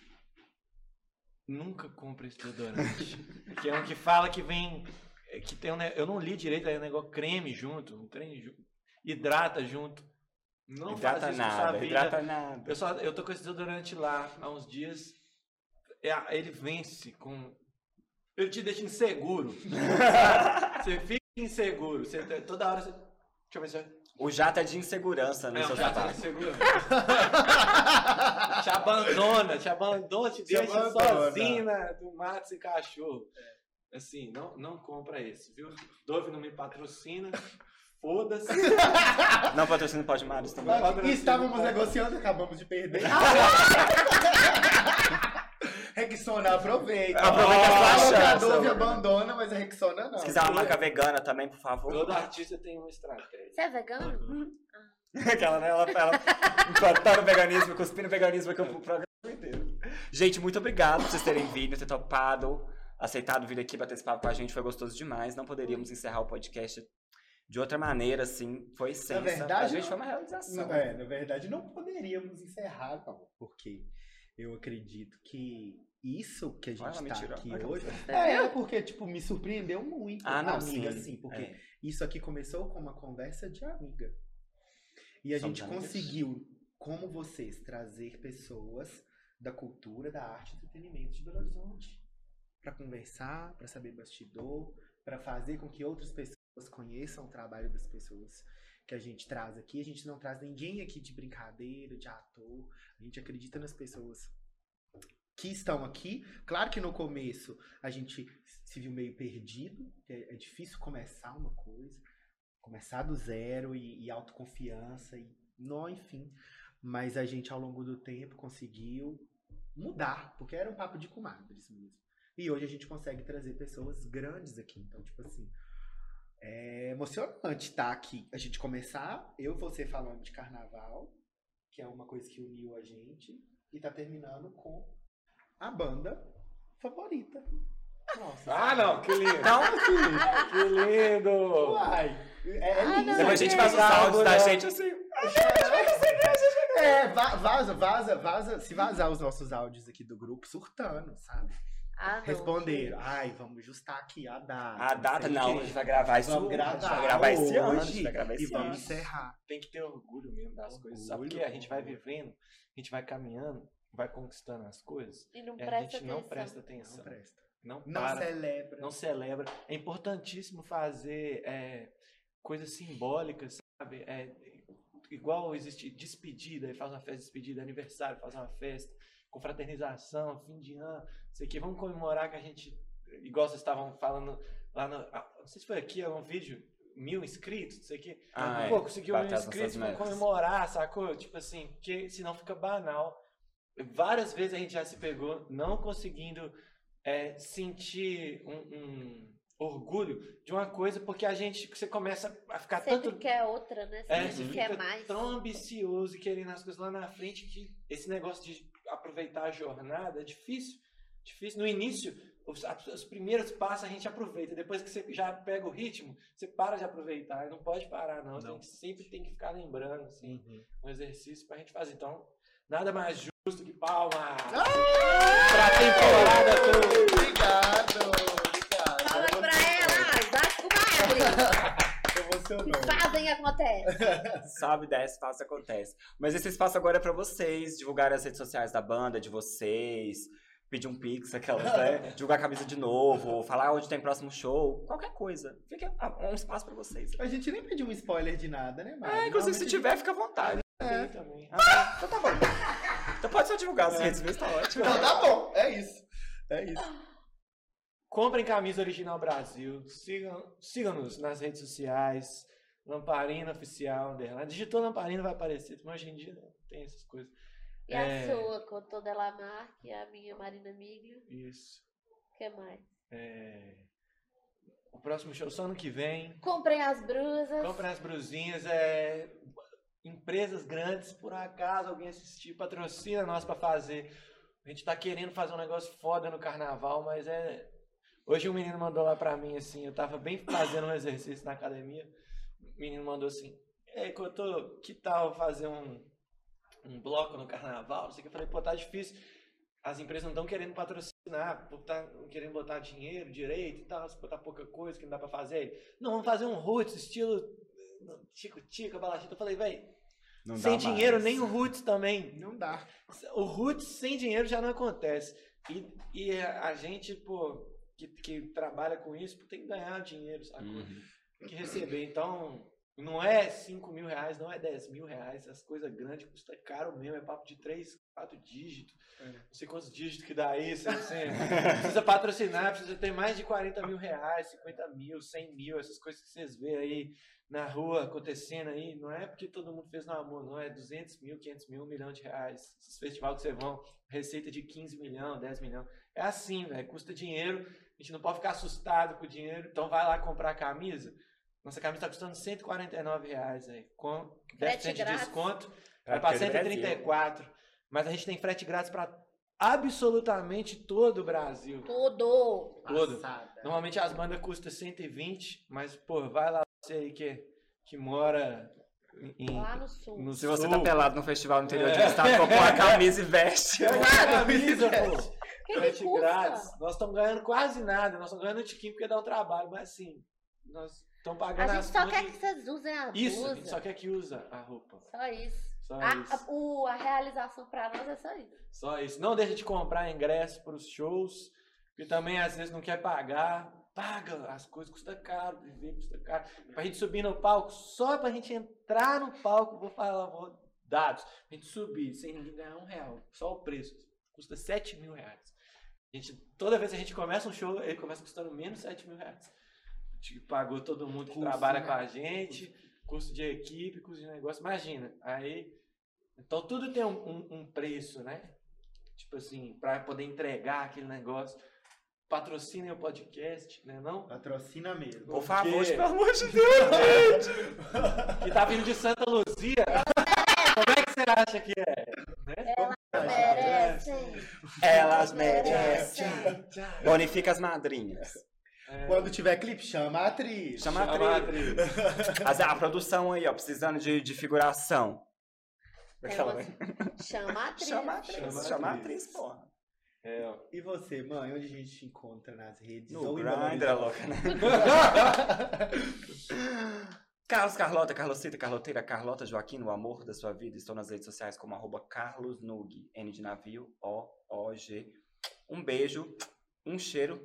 Nunca compre esse desodorante. que é um que fala que vem. é, Que tem um, eu não li direito, aí um negócio creme junto. Um trem junto. Hidrata junto. Não hidrata faz isso com sua nada, vida. hidrata nada. Eu, só, eu tô com esse desodorante lá há uns dias. É, ele vence com. Ele te deixa inseguro. você fica inseguro. Você, toda hora você. Deixa eu ver se eu. O jato é de insegurança no Não, seu já tá sapato. inseguro. te abandona, te abandona, te, Te deixa abandona. sozinho na, do mato sem cachorro. Assim, não, não compra esse, viu? Dove não me patrocina. Foda-se. Não patrocina Pode Maris também. Estávamos tá? negociando, acabamos de perder. Rexona aproveita. Aproveita a Fala sua a chance, abandona, mas a Rexona não. Se quiser uma marca vegana também, por favor. Todo artista tem uma estratégia. Você é vegano? Aquela, né? Ela, ela implantando o veganismo, cuspindo o veganismo aqui o programa inteiro. Gente, muito obrigado por vocês terem vindo, ter topado, aceitado vir aqui bater esse papo com a gente. Foi gostoso demais. Não poderíamos encerrar o podcast de outra maneira, assim. Foi sensa. verdade, a gente não- foi uma realização. Não, é, na verdade, não poderíamos encerrar, não, porque eu acredito que isso que a gente tá tirou. aqui hoje. É, viu? porque, tipo, me surpreendeu muito, Ah, não, amiga, sim. assim, porque É. isso aqui começou com uma conversa de amiga. E a Somos gente amigas. conseguiu, como vocês, trazer pessoas da cultura, da arte e do entretenimento de Belo Horizonte. Pra conversar, pra saber bastidor, pra fazer com que outras pessoas conheçam o trabalho das pessoas que a gente traz aqui. A gente não traz ninguém aqui de brincadeira, de ator. A gente acredita nas pessoas que estão aqui. Claro que no começo a gente se viu meio perdido. É, é difícil começar uma coisa, começar do zero e, e autoconfiança e não, enfim. Mas a gente ao longo do tempo conseguiu mudar, porque era um papo de comadres mesmo. E hoje a gente consegue trazer pessoas grandes aqui. Então, tipo assim, é emocionante estar aqui. A gente começar, eu e você falando de carnaval, que é uma coisa que uniu a gente, e tá terminando com a banda favorita. Nossa. Ah, não, que lindo. Calma, Felipe. Que lindo. Uai. É, é Ah, lindo. não, Depois a gente faz os Legal, áudios da legal. gente assim. É, va- vaza, vaza, vaza. Se vazar os nossos áudios aqui do grupo, surtando, sabe? Ah. Responderam. Ai, vamos ajustar aqui a data. A data o não, a gente vai gravar isso. Vamos a gente gravar, vai gravar esse ano. A hoje gente vai gravar e esse vamos ano. encerrar. Tem que ter orgulho mesmo das coisas. Sabe Orgulho, porque a gente vai orgulho. vivendo, a gente vai caminhando, vai conquistando as coisas. E não E a presta gente não atenção. presta Não atenção. presta. Não, Não para, celebra. não celebra. É importantíssimo fazer é, coisas simbólicas, sabe? É, igual existe despedida, faz uma festa de despedida, aniversário, faz uma festa, confraternização, fim de ano, sei que vamos comemorar que a gente, igual vocês estavam falando lá no, ah, não sei se foi aqui, é um vídeo, mil inscritos, não sei o que, Ah, é. pô, conseguiu mil inscritos, vamos comemorar, sacou? Tipo assim, porque senão fica banal. Várias vezes a gente já se pegou não conseguindo é, sentir um, um orgulho de uma coisa, porque a gente, você começa a ficar Sempre tanto quer outra, né? é, você quer fica mais. tão ambicioso e querendo as coisas lá na frente que esse negócio de aproveitar a jornada é difícil. Difícil. No início, os, a- os primeiros passos a gente aproveita. Depois que você já pega o ritmo, você para de aproveitar. E não pode parar, não. Não. Tem que- sempre tem que ficar lembrando, assim, Uhum. um exercício pra gente fazer. Então, nada mais justo que palma. Ah! Pra temporada toda. Obrigado, obrigado. Palmas pra ela, das comadres. Fazem acontece. Sabe, 10 espaço acontece. Mas esse espaço agora é pra vocês, divulgar as redes sociais da banda, de vocês, pedir um pix, aquelas, né? Divulgar a camisa de novo, falar onde tem próximo show, qualquer coisa. Fica um espaço pra vocês. A gente nem pediu um spoiler de nada, né, Mari? É, inclusive, se tiver, fica à vontade. É. Eu também. Ah, então tá bom. Então pode só divulgar as redes mesmo, tá ótimo. Então tá bom, é isso. É isso. Comprem camisa original Brasil. Sigam- Sigam-nos nas redes sociais. Lamparina Oficial. underline. Digitou Lamparina vai aparecer. Mas hoje em dia não tem essas coisas. E É. a sua, com toda ela marca, e a minha Marina Miglio. Isso. O que mais? É, O próximo show só ano que vem. Comprem as brusas. Comprem as brusinhas. É... Empresas grandes, por acaso alguém assistir, patrocina nós pra fazer. A gente tá querendo fazer um negócio foda no carnaval, mas é. Hoje um menino mandou lá pra mim assim, eu tava bem fazendo um exercício na academia. O menino mandou assim: Ei, Cotô, que tal fazer um, um bloco no carnaval? Não sei o que. Eu falei, pô, tá difícil. As empresas não estão querendo patrocinar, tá querendo botar dinheiro direito e tal, botar pouca coisa que não dá pra fazer. Não, vamos fazer um roots, estilo tico-tico, balachita. Eu falei, velho, Não sem mais. dinheiro nem o roots também. Não dá. O roots sem dinheiro já não acontece. E, e a gente, pô, que, que trabalha com isso, tem que ganhar dinheiro, sabe? Uhum. Tem que receber. Então, não é 5 mil reais, não é 10 mil reais. As coisas grandes custam caro mesmo. É papo de 3, 4 dígitos. Não sei quantos dígitos que dá isso. Assim, precisa patrocinar, precisa ter mais de 40 mil reais, 50 mil, 100 mil. Essas coisas que vocês vê aí na rua acontecendo aí. Não é porque todo mundo fez no amor, não. É 200 mil, 500 mil, 1 milhão de reais. Esses festivais que vocês vão, receita de 15 milhões, 10 milhões. É assim, velho. Custa dinheiro. A gente não pode ficar assustado com o dinheiro. Então vai lá comprar a camisa. Nossa camisa tá custando 149 reais aí. Com 10% de grátis. desconto. Pra Vai pra aquele É Brasil. 134. Mas a gente tem frete grátis pra absolutamente todo o Brasil. Tudo. Todo. Passada. Normalmente as bandas custam 120, mas, pô, vai lá você aí que, que mora em. Lá no sul. no Se você sul. tá pelado no festival no interior de É. um estado, compra uma camisa e veste. Pega a camisa, pô. Que grátis. Nós estamos ganhando quase nada. Nós estamos ganhando um tiquinho porque dá um trabalho, mas assim, nós estamos pagando A gente as só quer que vocês usem a Isso, a gente só quer que usa a roupa. Só isso. Só A, isso. a- o- a realização pra nós é só isso. Só isso. Não deixa de comprar ingresso para os shows, que também às vezes não quer pagar. Paga, as coisas custam caro, viver custa caro. Pra gente subir no palco, só pra gente entrar no palco, vou falar, vou dados. Pra gente subir sem ninguém ganhar um real, só o preço, custa 7 mil reais. A gente, toda vez que a gente começa um show, ele começa custando menos 7 mil reais. A gente pagou todo mundo que Custo, trabalha né? com a gente, custo de equipe, custo de negócio. Imagina, aí então tudo tem um, um- um preço, né? Tipo assim, para poder entregar aquele negócio. Patrocinem o podcast, né? Não? Patrocina mesmo. Por favor, Porque- pelo amor de Deus. Que tá vindo de Santa Luzia. Como é que você acha que é? Merecem. Elas merecem. Bonifica as madrinhas. É, Quando tiver clipe, chama a atriz. Chama a chama a atriz. atriz. As- A produção aí, ó, precisando de, de figuração. Aquela- Chama a atriz. Chama a atriz, Chama a atriz, porra. É. E você, mãe, onde a gente te encontra nas redes? No Grindr, louca, né? Carlos Carlota, Carlosita, Carloteira, Carlota Joaquim, o amor da sua vida. Estou nas redes sociais como arroba Carlos Nug, N de navio, O, O, G. Um beijo, um cheiro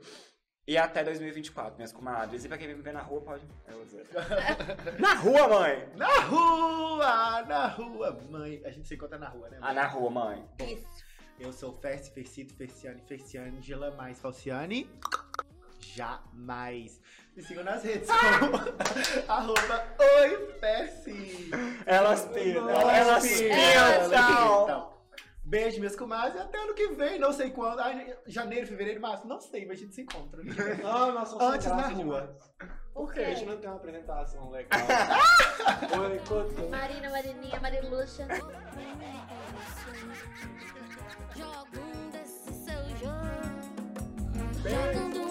e até 2024, minhas comadres. E pra quem me ver na rua, pode. Dizer. na rua, mãe! Na rua, na rua, mãe. A gente se encontra na rua, né? mãe? Ah, na rua, mãe. Isso. Eu sou Ferci, Fercito, Ferciane, Ferciangela, mais Falciane. Jamais. Me sigam nas redes como arroba Oi Ferci. Elas pintam, Elas pintam. Beijo, meus comadres. Até ano que vem, não sei quando. Ai, janeiro, fevereiro, março. Não sei, mas a gente se encontra. Ah, nós somos Antes na rua. Por A gente quê? não tem uma apresentação legal. Oi. Marina, Marininha, Mariluxa. Joga um desse seu jogo. Jogando